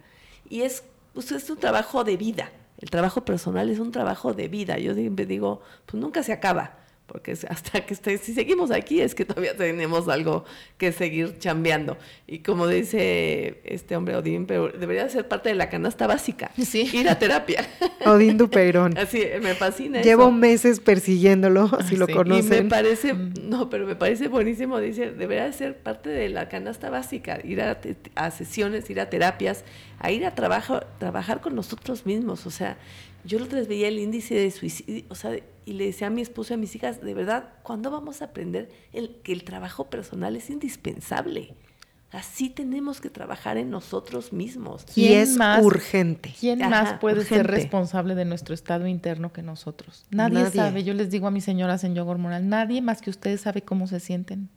Y es, pues, es un trabajo de vida. El trabajo personal es un trabajo de vida. Yo siempre digo, pues nunca se acaba porque hasta que esté, si seguimos aquí es que todavía tenemos algo que seguir chambeando. Y como dice este hombre Odín, pero debería ser parte de la canasta básica, sí. ir a terapia. Odín Dupeirón. Así, me fascina. Llevo meses persiguiéndolo, si lo conocen. Y me parece, mm. no, pero me parece buenísimo, dice, debería ser parte de la canasta básica, ir a, a sesiones, ir a terapias, a ir a trabajo, trabajar con nosotros mismos, o sea, yo otra vez veía el índice de suicidio, o sea, y le decía a mi esposo y a mis hijas, de verdad, ¿cuándo vamos a aprender el, que el trabajo personal es indispensable? Así tenemos que trabajar en nosotros mismos. Y es más, urgente. ¿Quién más puede ser responsable de nuestro estado interno que nosotros? Nadie, nadie, sabe. Yo les digo a mis señoras en yoga hormonal, nadie más que ustedes sabe cómo se sienten.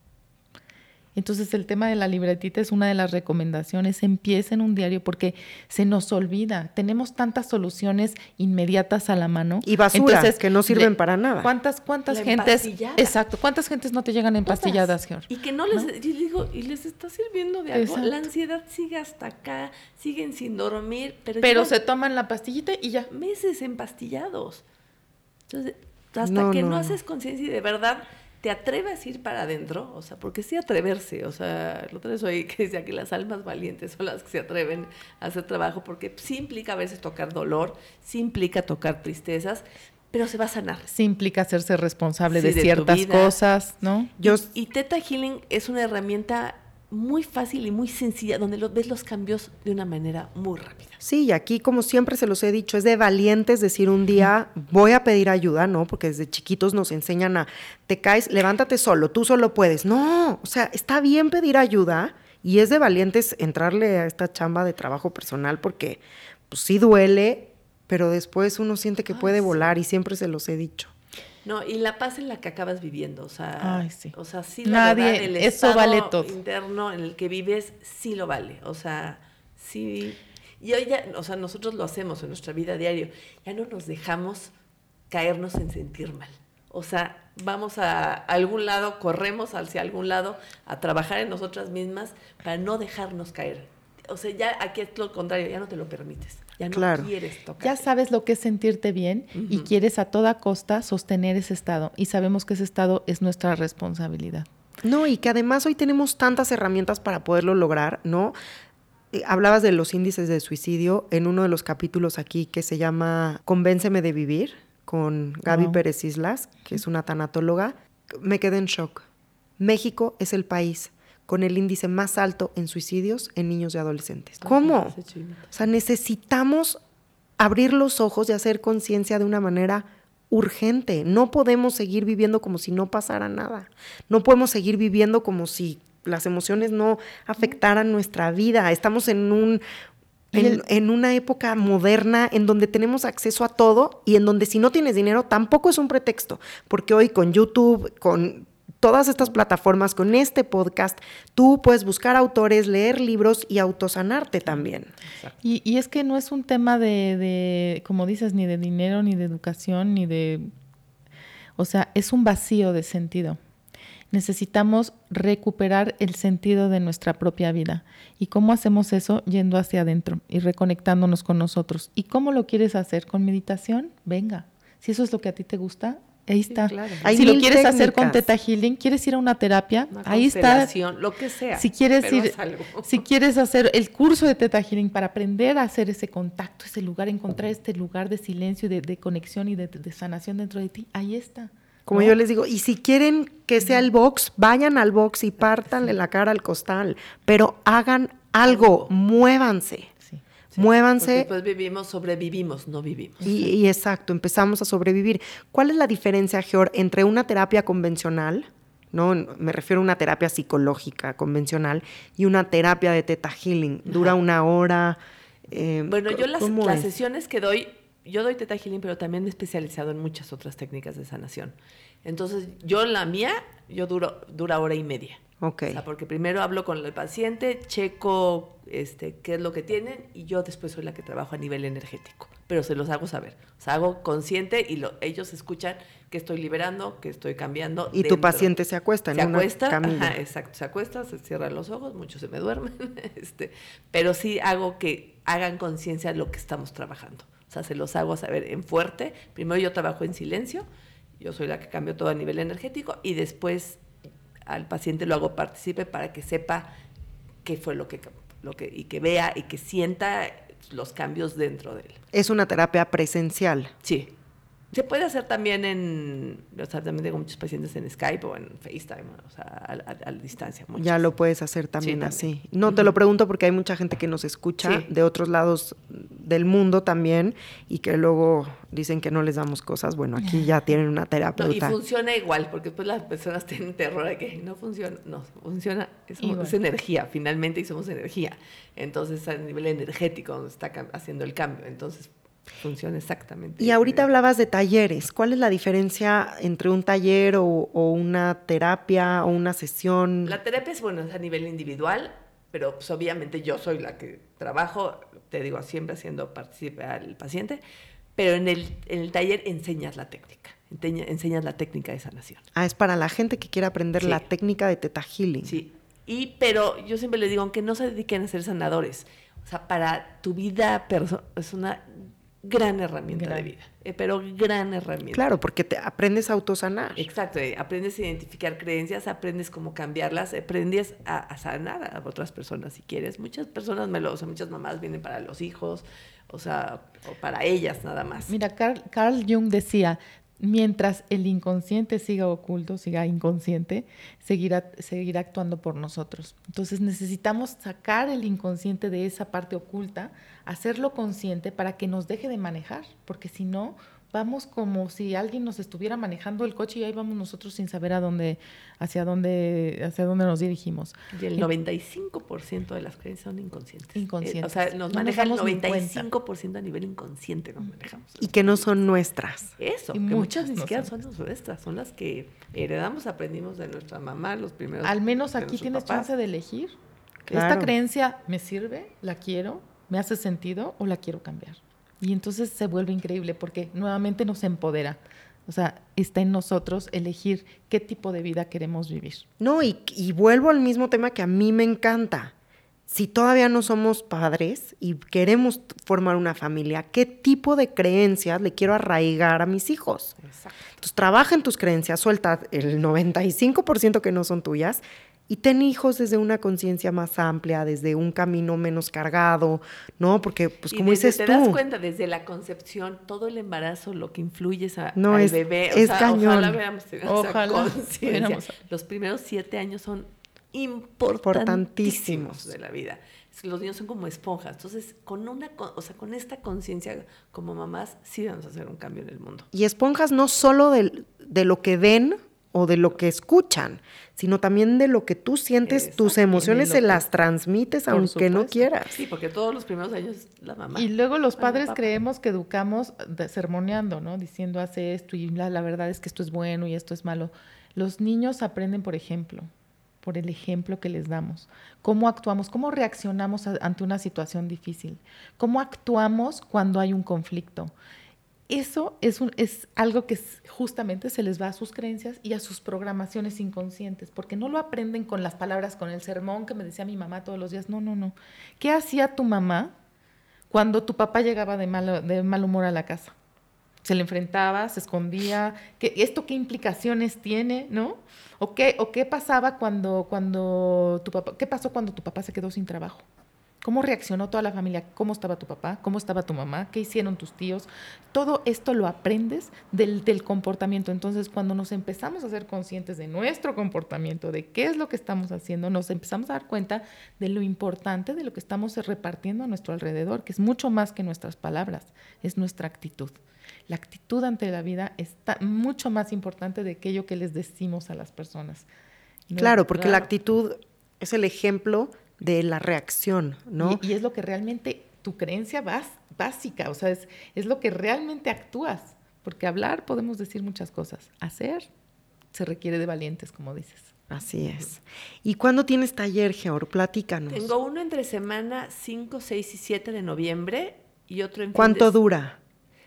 Entonces el tema de la libretita es una de las recomendaciones. Empiecen un diario porque se nos olvida. Tenemos tantas soluciones inmediatas a la mano. Y basuras que no sirven para nada. ¿Cuántas, cuántas gentes? Exacto. ¿Cuántas gentes no te llegan empastilladas, George? Y que no les, digo, y les está sirviendo de algo. La ansiedad sigue hasta acá, siguen sin dormir, pero, pero se toman la pastillita y ya. Meses empastillados. Entonces, hasta que no haces conciencia y de verdad te atreves a ir para adentro, o sea, porque sí atreverse, o sea, lo otra hoy que decía que las almas valientes son las que se atreven a hacer trabajo, porque sí implica a veces tocar dolor, sí implica tocar tristezas, pero se va a sanar. Sí implica hacerse responsable de, ciertas cosas, ¿no? Yo, y, y Teta Healing es una herramienta muy fácil y muy sencilla, donde lo, ves los cambios de una manera muy rápida. Sí, y aquí, como siempre se los he dicho, es de valientes decir un día voy a pedir ayuda, ¿no? Porque desde chiquitos nos enseñan a, te caes, levántate solo, tú solo puedes. No, o sea, está bien pedir ayuda y es de valientes entrarle a esta chamba de trabajo personal porque pues sí duele, pero después uno siente que puede volar y siempre se los he dicho. No, y la paz en la que acabas viviendo, o sea, sí. o sea, sí Nadie, el eso vale todo. interno en el que vives sí lo vale, o sea, sí. Y hoy ya, o sea, nosotros lo hacemos en nuestra vida diaria, ya no nos dejamos caernos en sentir mal. O sea, vamos a algún lado, corremos hacia algún lado a trabajar en nosotras mismas para no dejarnos caer. O sea, ya aquí es lo contrario, ya no te lo permites. Ya no quieres tocar. Ya sabes lo que es sentirte bien y quieres a toda costa sostener ese estado. Y sabemos que ese estado es nuestra responsabilidad. No, y que además hoy tenemos tantas herramientas para poderlo lograr, ¿no? Eh, hablabas de los índices de suicidio en uno de los capítulos aquí que se llama Convénceme de vivir con Gaby Pérez Islas, que es una tanatóloga. Me quedé en shock. México es el país con el índice más alto en suicidios en niños y adolescentes. ¿Cómo? O sea, necesitamos abrir los ojos y hacer conciencia de una manera urgente. No podemos seguir viviendo como si no pasara nada. No podemos seguir viviendo como si las emociones no afectaran nuestra vida. Estamos en un en, en, una época moderna en donde tenemos acceso a todo y en donde si no tienes dinero tampoco es un pretexto, porque hoy con YouTube, con todas estas plataformas, con este podcast, tú puedes buscar autores, leer libros y autosanarte también. Y, es que no es un tema de, de, como dices, ni de dinero, ni de educación, ni de... O sea, es un vacío de sentido. Necesitamos recuperar el sentido de nuestra propia vida. ¿Y cómo hacemos eso? Yendo hacia adentro y reconectándonos con nosotros. ¿Y cómo lo quieres hacer? ¿Con meditación? Venga Si eso es lo que a ti te gusta, ahí está. claro. Hay Si lo quieres hacer con. Teta Healing, quieres ir a una terapia, Una ahí está. Lo que sea. Si quieres pero ir, si quieres hacer el curso de Teta Healing para aprender a hacer ese contacto, ese lugar, encontrar este lugar de silencio de, de conexión y de, de sanación dentro de ti, ahí está. Como ¿no? yo les digo, y si quieren que sea el box, vayan al box y pártanle la cara al costal, pero hagan algo, muévanse, Sí. Muévanse después vivimos, sobrevivimos, no vivimos. y, y exacto, empezamos a sobrevivir. ¿Cuál es la diferencia, Geor, entre una terapia convencional, no, me refiero a una terapia psicológica convencional y una terapia de teta healing? Dura Ajá. una hora. eh, Bueno, yo las, sesiones que doy, yo doy Teta Healing, pero también me he especializado en muchas otras técnicas de sanación. Entonces, yo la mía, yo duro, dura hora y media. Ok. O sea, porque primero hablo con el paciente, checo este, qué es lo que tienen y yo después soy la que trabajo a nivel energético. Pero se los hago saber. O sea, hago consciente y lo- ellos escuchan que estoy liberando, que estoy cambiando. Y tu paciente se acuesta en se una acuesta, camilla. ajá, exacto, se acuesta, se cierran los ojos, muchos se me duermen, este, pero sí hago que hagan conciencia de lo que estamos trabajando. O sea, se los hago saber en fuerte. Primero yo trabajo en silencio, yo soy la que cambio todo a nivel energético y después al paciente lo hago participe para que sepa qué fue lo que, lo que y que vea y que sienta los cambios dentro de él. Es una terapia presencial. Sí. Se puede hacer también en, o sea, también tengo muchos pacientes en Skype o en FaceTime, o sea, a, a- a distancia. muchos. Ya lo puedes hacer también también. así. No te lo pregunto porque hay mucha gente que nos escucha Sí. de otros lados del mundo también y que luego dicen que no les damos cosas. Bueno, aquí ya tienen una No, y terapeuta. funciona igual, porque después las personas tienen terror de que no funciona. No, funciona, es, energía, finalmente, y somos energía. Entonces, a nivel energético, donde está haciendo el cambio. Entonces, funciona exactamente. y ahorita hablabas de talleres. ¿Cuál es la diferencia entre un taller o, o una terapia o una sesión? La terapia es, bueno, es a nivel individual, pero pues, obviamente yo soy la que trabajo, te digo, siempre haciendo participar al paciente, pero en el, en el taller enseñas la técnica, enseñas la técnica de sanación. Ah, es para la gente que quiere aprender Sí. la técnica de Teta Healing. Sí. Y, pero yo siempre les digo, aunque no se dediquen a ser sanadores, o sea, para tu vida perso- es una gran herramienta Gran. de vida, eh, pero gran herramienta. Claro, porque te aprendes a autosanar. Exacto, eh, aprendes a identificar creencias, aprendes cómo cambiarlas, aprendes a, a sanar a otras personas si quieres. Muchas personas me lo, o sea, muchas mamás vienen para los hijos, o sea, o para ellas nada más. Mira, Carl, Carl Jung decía, mientras el inconsciente siga oculto, siga inconsciente, seguirá, seguirá actuando por nosotros. Entonces necesitamos sacar el inconsciente de esa parte oculta, hacerlo consciente para que nos deje de manejar, porque si no, vamos como si alguien nos estuviera manejando el coche y ahí vamos nosotros sin saber a dónde, hacia dónde, hacia dónde nos dirigimos. Y el 95% de las creencias son inconscientes. Inconscientes. Eh, o sea, nos No nos maneja el damos ni cuenta. 95% a nivel inconsciente nos manejamos. Y que no son nuestras. Eso, Y que muchas ni no siquiera son. son nuestras, son las que heredamos, aprendimos de nuestra mamá, los primeros. Al menos aquí tienes papás. chance de elegir. Claro. ¿Esta creencia me sirve? ¿La quiero? ¿Me hace sentido o la quiero cambiar? Y entonces se vuelve increíble porque nuevamente nos empodera. O sea, está en nosotros elegir qué tipo de vida queremos vivir. No, y, y vuelvo al mismo tema que a mí me encanta. Si todavía no somos padres y queremos formar una familia, ¿qué tipo de creencias le quiero arraigar a mis hijos? Exacto. Entonces, trabaja en tus creencias, suelta el 95% que no son tuyas y ten hijos desde una conciencia más amplia, desde un camino menos cargado, ¿no? Porque, pues, como dices te tú, das cuenta desde la concepción, todo el embarazo, lo que influye es a- No, al es- bebé. es cañón. Ojalá hubiéramos- Los primeros siete años son Importantísimos. importantísimos de la vida. Los niños son como esponjas. Entonces, con una, con- o sea, con esta conciencia como mamás, sí vamos a hacer un cambio en el mundo. y esponjas no solo del- de, lo que ven o de lo que escuchan, sino también de lo que tú sientes, tus emociones se las transmites Por aunque no quieras. Sí, porque todos los primeros años la mamá. Y luego los padres creemos que educamos sermoneando, ¿no? Diciendo hace esto y la, la verdad es que esto es bueno y esto es malo. Los niños aprenden por ejemplo, por el ejemplo que les damos. Cómo actuamos, cómo reaccionamos a- ante una situación difícil. Cómo actuamos cuando hay un conflicto. Eso es, un- es algo que justamente se les va a sus creencias y a sus programaciones inconscientes, porque no lo aprenden con las palabras, con el sermón que me decía mi mamá todos los días. No, no, no. ¿Qué hacía tu mamá cuando tu papá llegaba de mal, de mal humor a la casa? se le enfrentaba, se escondía, ¿qué, ¿esto qué implicaciones tiene, no? ¿O qué, o qué pasaba cuando, cuando tu papá, qué pasó cuando tu papá se quedó sin trabajo? ¿Cómo reaccionó toda la familia? ¿Cómo estaba tu papá? ¿Cómo estaba tu mamá? ¿Qué hicieron tus tíos? Todo esto lo aprendes del, del, comportamiento. Entonces, cuando nos empezamos a ser conscientes de nuestro comportamiento, de qué es lo que estamos haciendo, nos empezamos a dar cuenta de lo importante de lo que estamos repartiendo a nuestro alrededor, que es mucho más que nuestras palabras, es nuestra actitud. La actitud ante la vida está mucho más importante de aquello que les decimos a las personas. Claro, porque la actitud es el ejemplo de la reacción, ¿no? Y, y, es lo que realmente tu creencia bas, básica, o sea, es, es lo que realmente actúas. Porque hablar podemos decir muchas cosas, hacer se requiere de valientes, como dices. Así es. ¿Y cuándo tienes taller, Geor? Platícanos. Tengo uno entre semana 5, 6 y 7 de noviembre y otro en ¿Cuánto de... dura?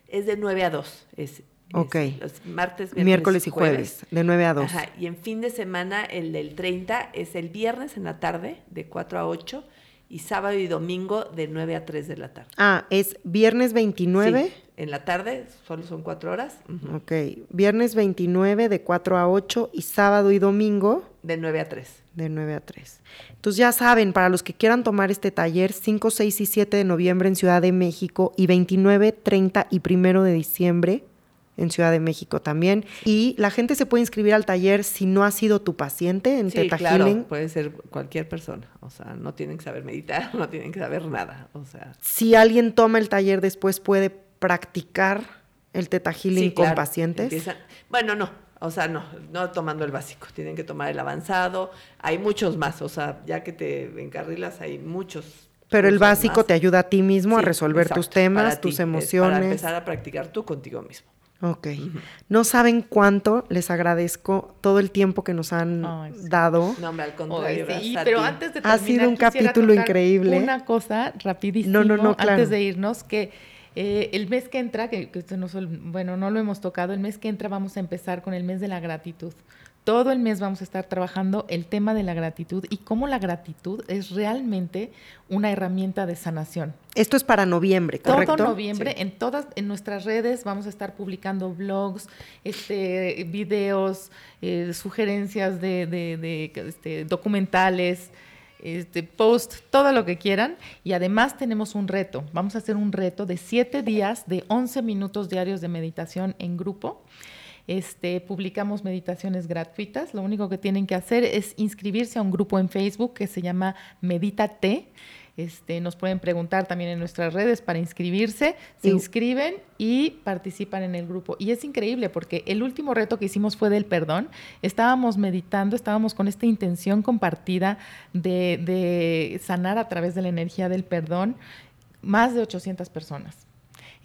Es de 9 a 2. Es, Ok. Es los martes, miércoles, miércoles y jueves, jueves, de 9 a 2. Ajá. Y en fin de semana, el del 30 es el viernes en la tarde, de 4 a 8, y sábado y domingo de 9 a 3 de la tarde. Ah, es viernes 29. Sí, en la tarde, solo son 4 horas. Uh -huh. Ok. Viernes 29 de 4 a 8 y sábado y domingo. De 9 a 3. De 9 a 3. Entonces ya saben, para los que quieran tomar este taller, 5, 6 y 7 de noviembre en Ciudad de México y 29, 30 y 1 de diciembre en Ciudad de México también. Y la gente se puede inscribir al taller si no ha sido tu paciente en sí, Teta claro, Healing. puede ser cualquier persona. O sea, no tienen que saber meditar, no tienen que saber nada. O sea, si alguien toma el taller después, puede practicar el Teta Healing sí, con pacientes. Bueno, no. O sea, no, no tomando el básico, tienen que tomar el avanzado. Hay muchos más, o sea, ya que te encarrilas, hay muchos pero el básico más. te ayuda a ti mismo sí, a resolver exacto, tus temas, ti, tus emociones. Para empezar a practicar tú contigo mismo. Ok. Uh -huh. No saben cuánto les agradezco todo el tiempo que nos han oh, dado. No, hombre, al contrario. Oh, sí, pero antes de terminar, Ha sido un capítulo increíble. Una cosa rapidísimo no, no, no, claro. antes de irnos que eh, el mes que entra, que, que no, bueno, no lo hemos tocado, el mes que entra vamos a empezar con el mes de la gratitud. Todo el mes vamos a estar trabajando el tema de la gratitud y cómo la gratitud es realmente una herramienta de sanación. Esto es para noviembre, ¿correcto? Todo noviembre, sí. en todas en nuestras redes vamos a estar publicando blogs, este, videos, eh, sugerencias de, de, de este, documentales, este, post, todo lo que quieran. Y además tenemos un reto. Vamos a hacer un reto de siete días de 11 minutos diarios de meditación en grupo. Este, publicamos meditaciones gratuitas. Lo único que tienen que hacer es inscribirse a un grupo en Facebook que se llama Medítate. Este, nos pueden preguntar también en nuestras redes para inscribirse. Se inscriben y participan en el grupo. Y es increíble porque el último reto que hicimos fue del perdón. Estábamos meditando, estábamos con esta intención compartida de, de sanar a través de la energía del perdón más de 800 personas.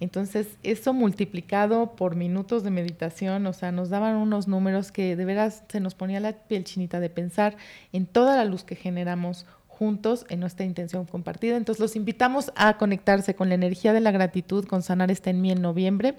Entonces, eso multiplicado por minutos de meditación, o sea, nos daban unos números que de veras se nos ponía la piel chinita de pensar en toda la luz que generamos juntos en nuestra intención compartida. Entonces, los invitamos a conectarse con la energía de la gratitud, con Sanar está en mí en noviembre,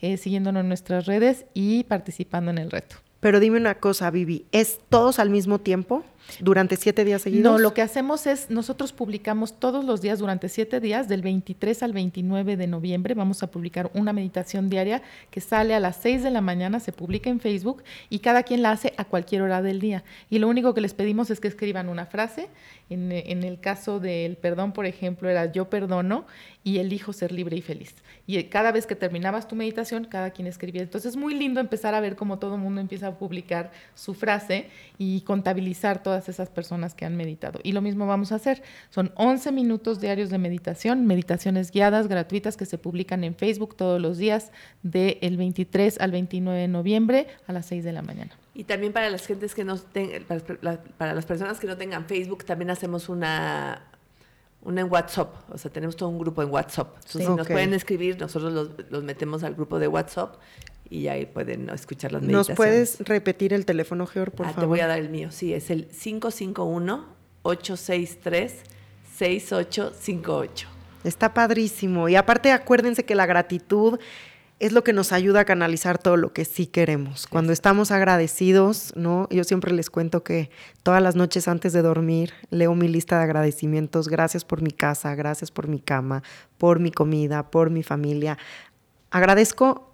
eh, siguiéndonos en nuestras redes y participando en el reto. Pero dime una cosa, Vivi, ¿es todos al mismo tiempo? ¿Durante siete días seguidos? No, lo que hacemos es, nosotros publicamos todos los días durante siete días, del 23 al 29 de noviembre, vamos a publicar una meditación diaria que sale a las 6 de la mañana, se publica en Facebook y cada quien la hace a cualquier hora del día. Y lo único que les pedimos es que escriban una frase. En, en el caso del perdón, por ejemplo, era yo perdono y elijo ser libre y feliz. Y cada vez que terminabas tu meditación, cada quien escribía. Entonces es muy lindo empezar a ver cómo todo el mundo empieza a publicar su frase y contabilizar todas esas personas que han meditado. Y lo mismo vamos a hacer. Son 11 minutos diarios de meditación, meditaciones guiadas, gratuitas, que se publican en Facebook todos los días del 23 al 29 de noviembre a las 6 de la mañana. Y también para las gentes que no para, para las personas que no tengan Facebook, también hacemos una una en WhatsApp, o sea, tenemos todo un grupo en WhatsApp. Entonces, sí, si okay. nos pueden escribir, nosotros los, los, metemos al grupo de WhatsApp y ahí pueden escuchar las meditaciones. ¿Nos puedes repetir el teléfono, Georg, por ah, favor? Te voy a dar el mío, sí, es el 551-863-6858. Está padrísimo. Y aparte, acuérdense que la gratitud es lo que nos ayuda a canalizar todo lo que sí queremos. Cuando estamos agradecidos, ¿no? Yo siempre les cuento que todas las noches antes de dormir leo mi lista de agradecimientos. Gracias por mi casa, gracias por mi cama, por mi comida, por mi familia. Agradezco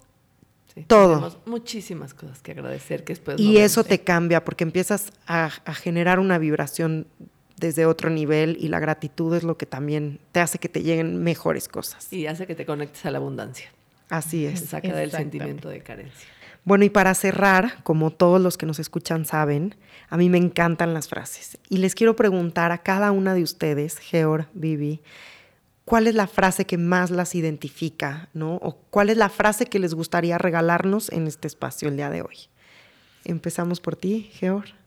todo. Tenemos muchísimas cosas que agradecer que después Y eso te cambia porque empiezas a, a generar una vibración desde otro nivel y la gratitud es lo que también te hace que te lleguen mejores cosas. Y hace que te conectes a la abundancia. Así es. Saca del sentimiento de carencia. Bueno, y para cerrar, como todos los que nos escuchan saben, a mí me encantan las frases. Y les quiero preguntar a cada una de ustedes, Geor, Vivi, ¿cuál es la frase que más las identifica, ¿no? O cuál es la frase que les gustaría regalarnos en este espacio el día de hoy. Empezamos por ti, Geor.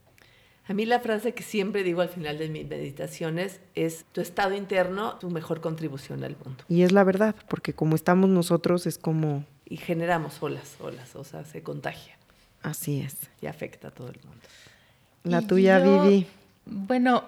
A mí la frase que siempre digo al final de mis meditaciones es tu estado interno, tu mejor contribución al mundo. Y es la verdad, porque como estamos nosotros es como y generamos olas, olas, o sea, se contagia. Así es. Y afecta a todo el mundo. La tuya, Vivi. Bueno,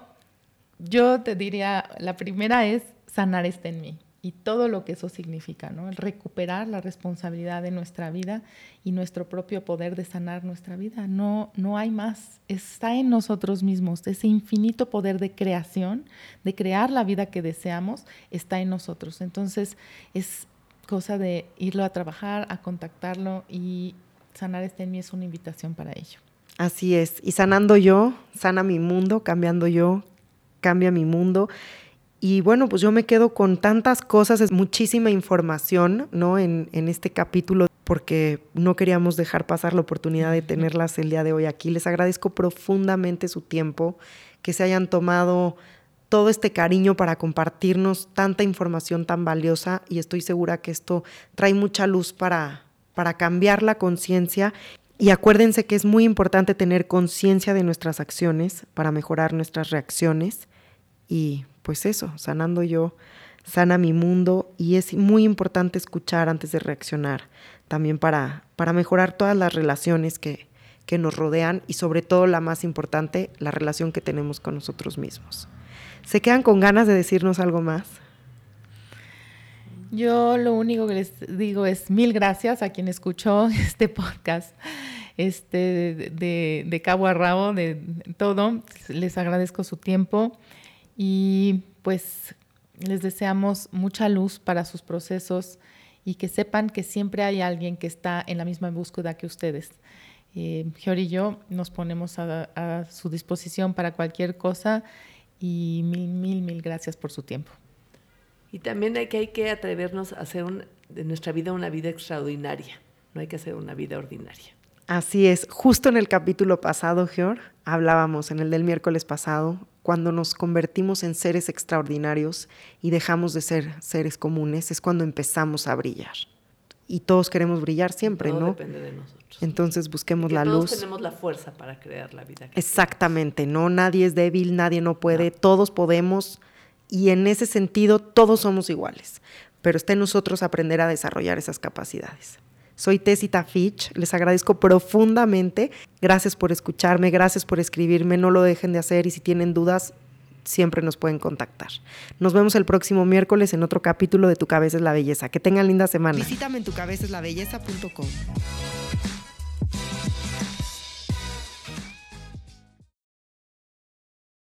yo te diría, la primera es sanar está en mí y todo lo que eso significa, ¿no? El recuperar la responsabilidad de nuestra vida y nuestro propio poder de sanar nuestra vida. No, no hay más. Está en nosotros mismos. Ese infinito poder de creación, de crear la vida que deseamos, está en nosotros. Entonces, es cosa de irlo a trabajar, a contactarlo y sanar este en mí es una invitación para ello. Así es. Y sanando yo, sana mi mundo, cambiando yo, cambia mi mundo. Y bueno, pues yo me quedo con tantas cosas, es muchísima información, ¿no? En, en este capítulo, porque no queríamos dejar pasar la oportunidad de tenerlas el día de hoy aquí. Les agradezco profundamente su tiempo, que se hayan tomado todo este cariño para compartirnos tanta información tan valiosa y estoy segura que esto trae mucha luz para, para cambiar la conciencia. Y acuérdense que es muy importante tener conciencia de nuestras acciones para mejorar nuestras reacciones. Y pues eso, sanando yo, sana mi mundo y es muy importante escuchar antes de reaccionar, también para, para mejorar todas las relaciones que, que nos rodean y sobre todo la más importante, la relación que tenemos con nosotros mismos. ¿Se quedan con ganas de decirnos algo más? Yo lo único que les digo es mil gracias a quien escuchó este podcast, este de, de cabo a rabo, de todo. Les agradezco su tiempo y pues les deseamos mucha luz para sus procesos y que sepan que siempre hay alguien que está en la misma búsqueda que ustedes. Eh, y yo nos ponemos a, a su disposición para cualquier cosa y mil, mil, mil gracias por su tiempo. Y también hay que, hay que atrevernos a hacer de nuestra vida una vida extraordinaria, no hay que hacer una vida ordinaria. Así es, justo en el capítulo pasado, Georg, hablábamos, en el del miércoles pasado, cuando nos convertimos en seres extraordinarios y dejamos de ser seres comunes, es cuando empezamos a brillar. Y todos queremos brillar siempre, Todo ¿no? depende de nosotros. Entonces busquemos que la todos luz. tenemos la fuerza para crear la vida. Que Exactamente, no nadie es débil, nadie no puede, todos podemos y en ese sentido todos somos iguales, pero está en nosotros aprender a desarrollar esas capacidades. Soy Tessita Fitch, les agradezco profundamente, gracias por escucharme, gracias por escribirme, no lo dejen de hacer y si tienen dudas, siempre nos pueden contactar. Nos vemos el próximo miércoles en otro capítulo de Tu Cabeza es la Belleza. Que tengan linda semana. Visítame en tucabezaslabelleza.com.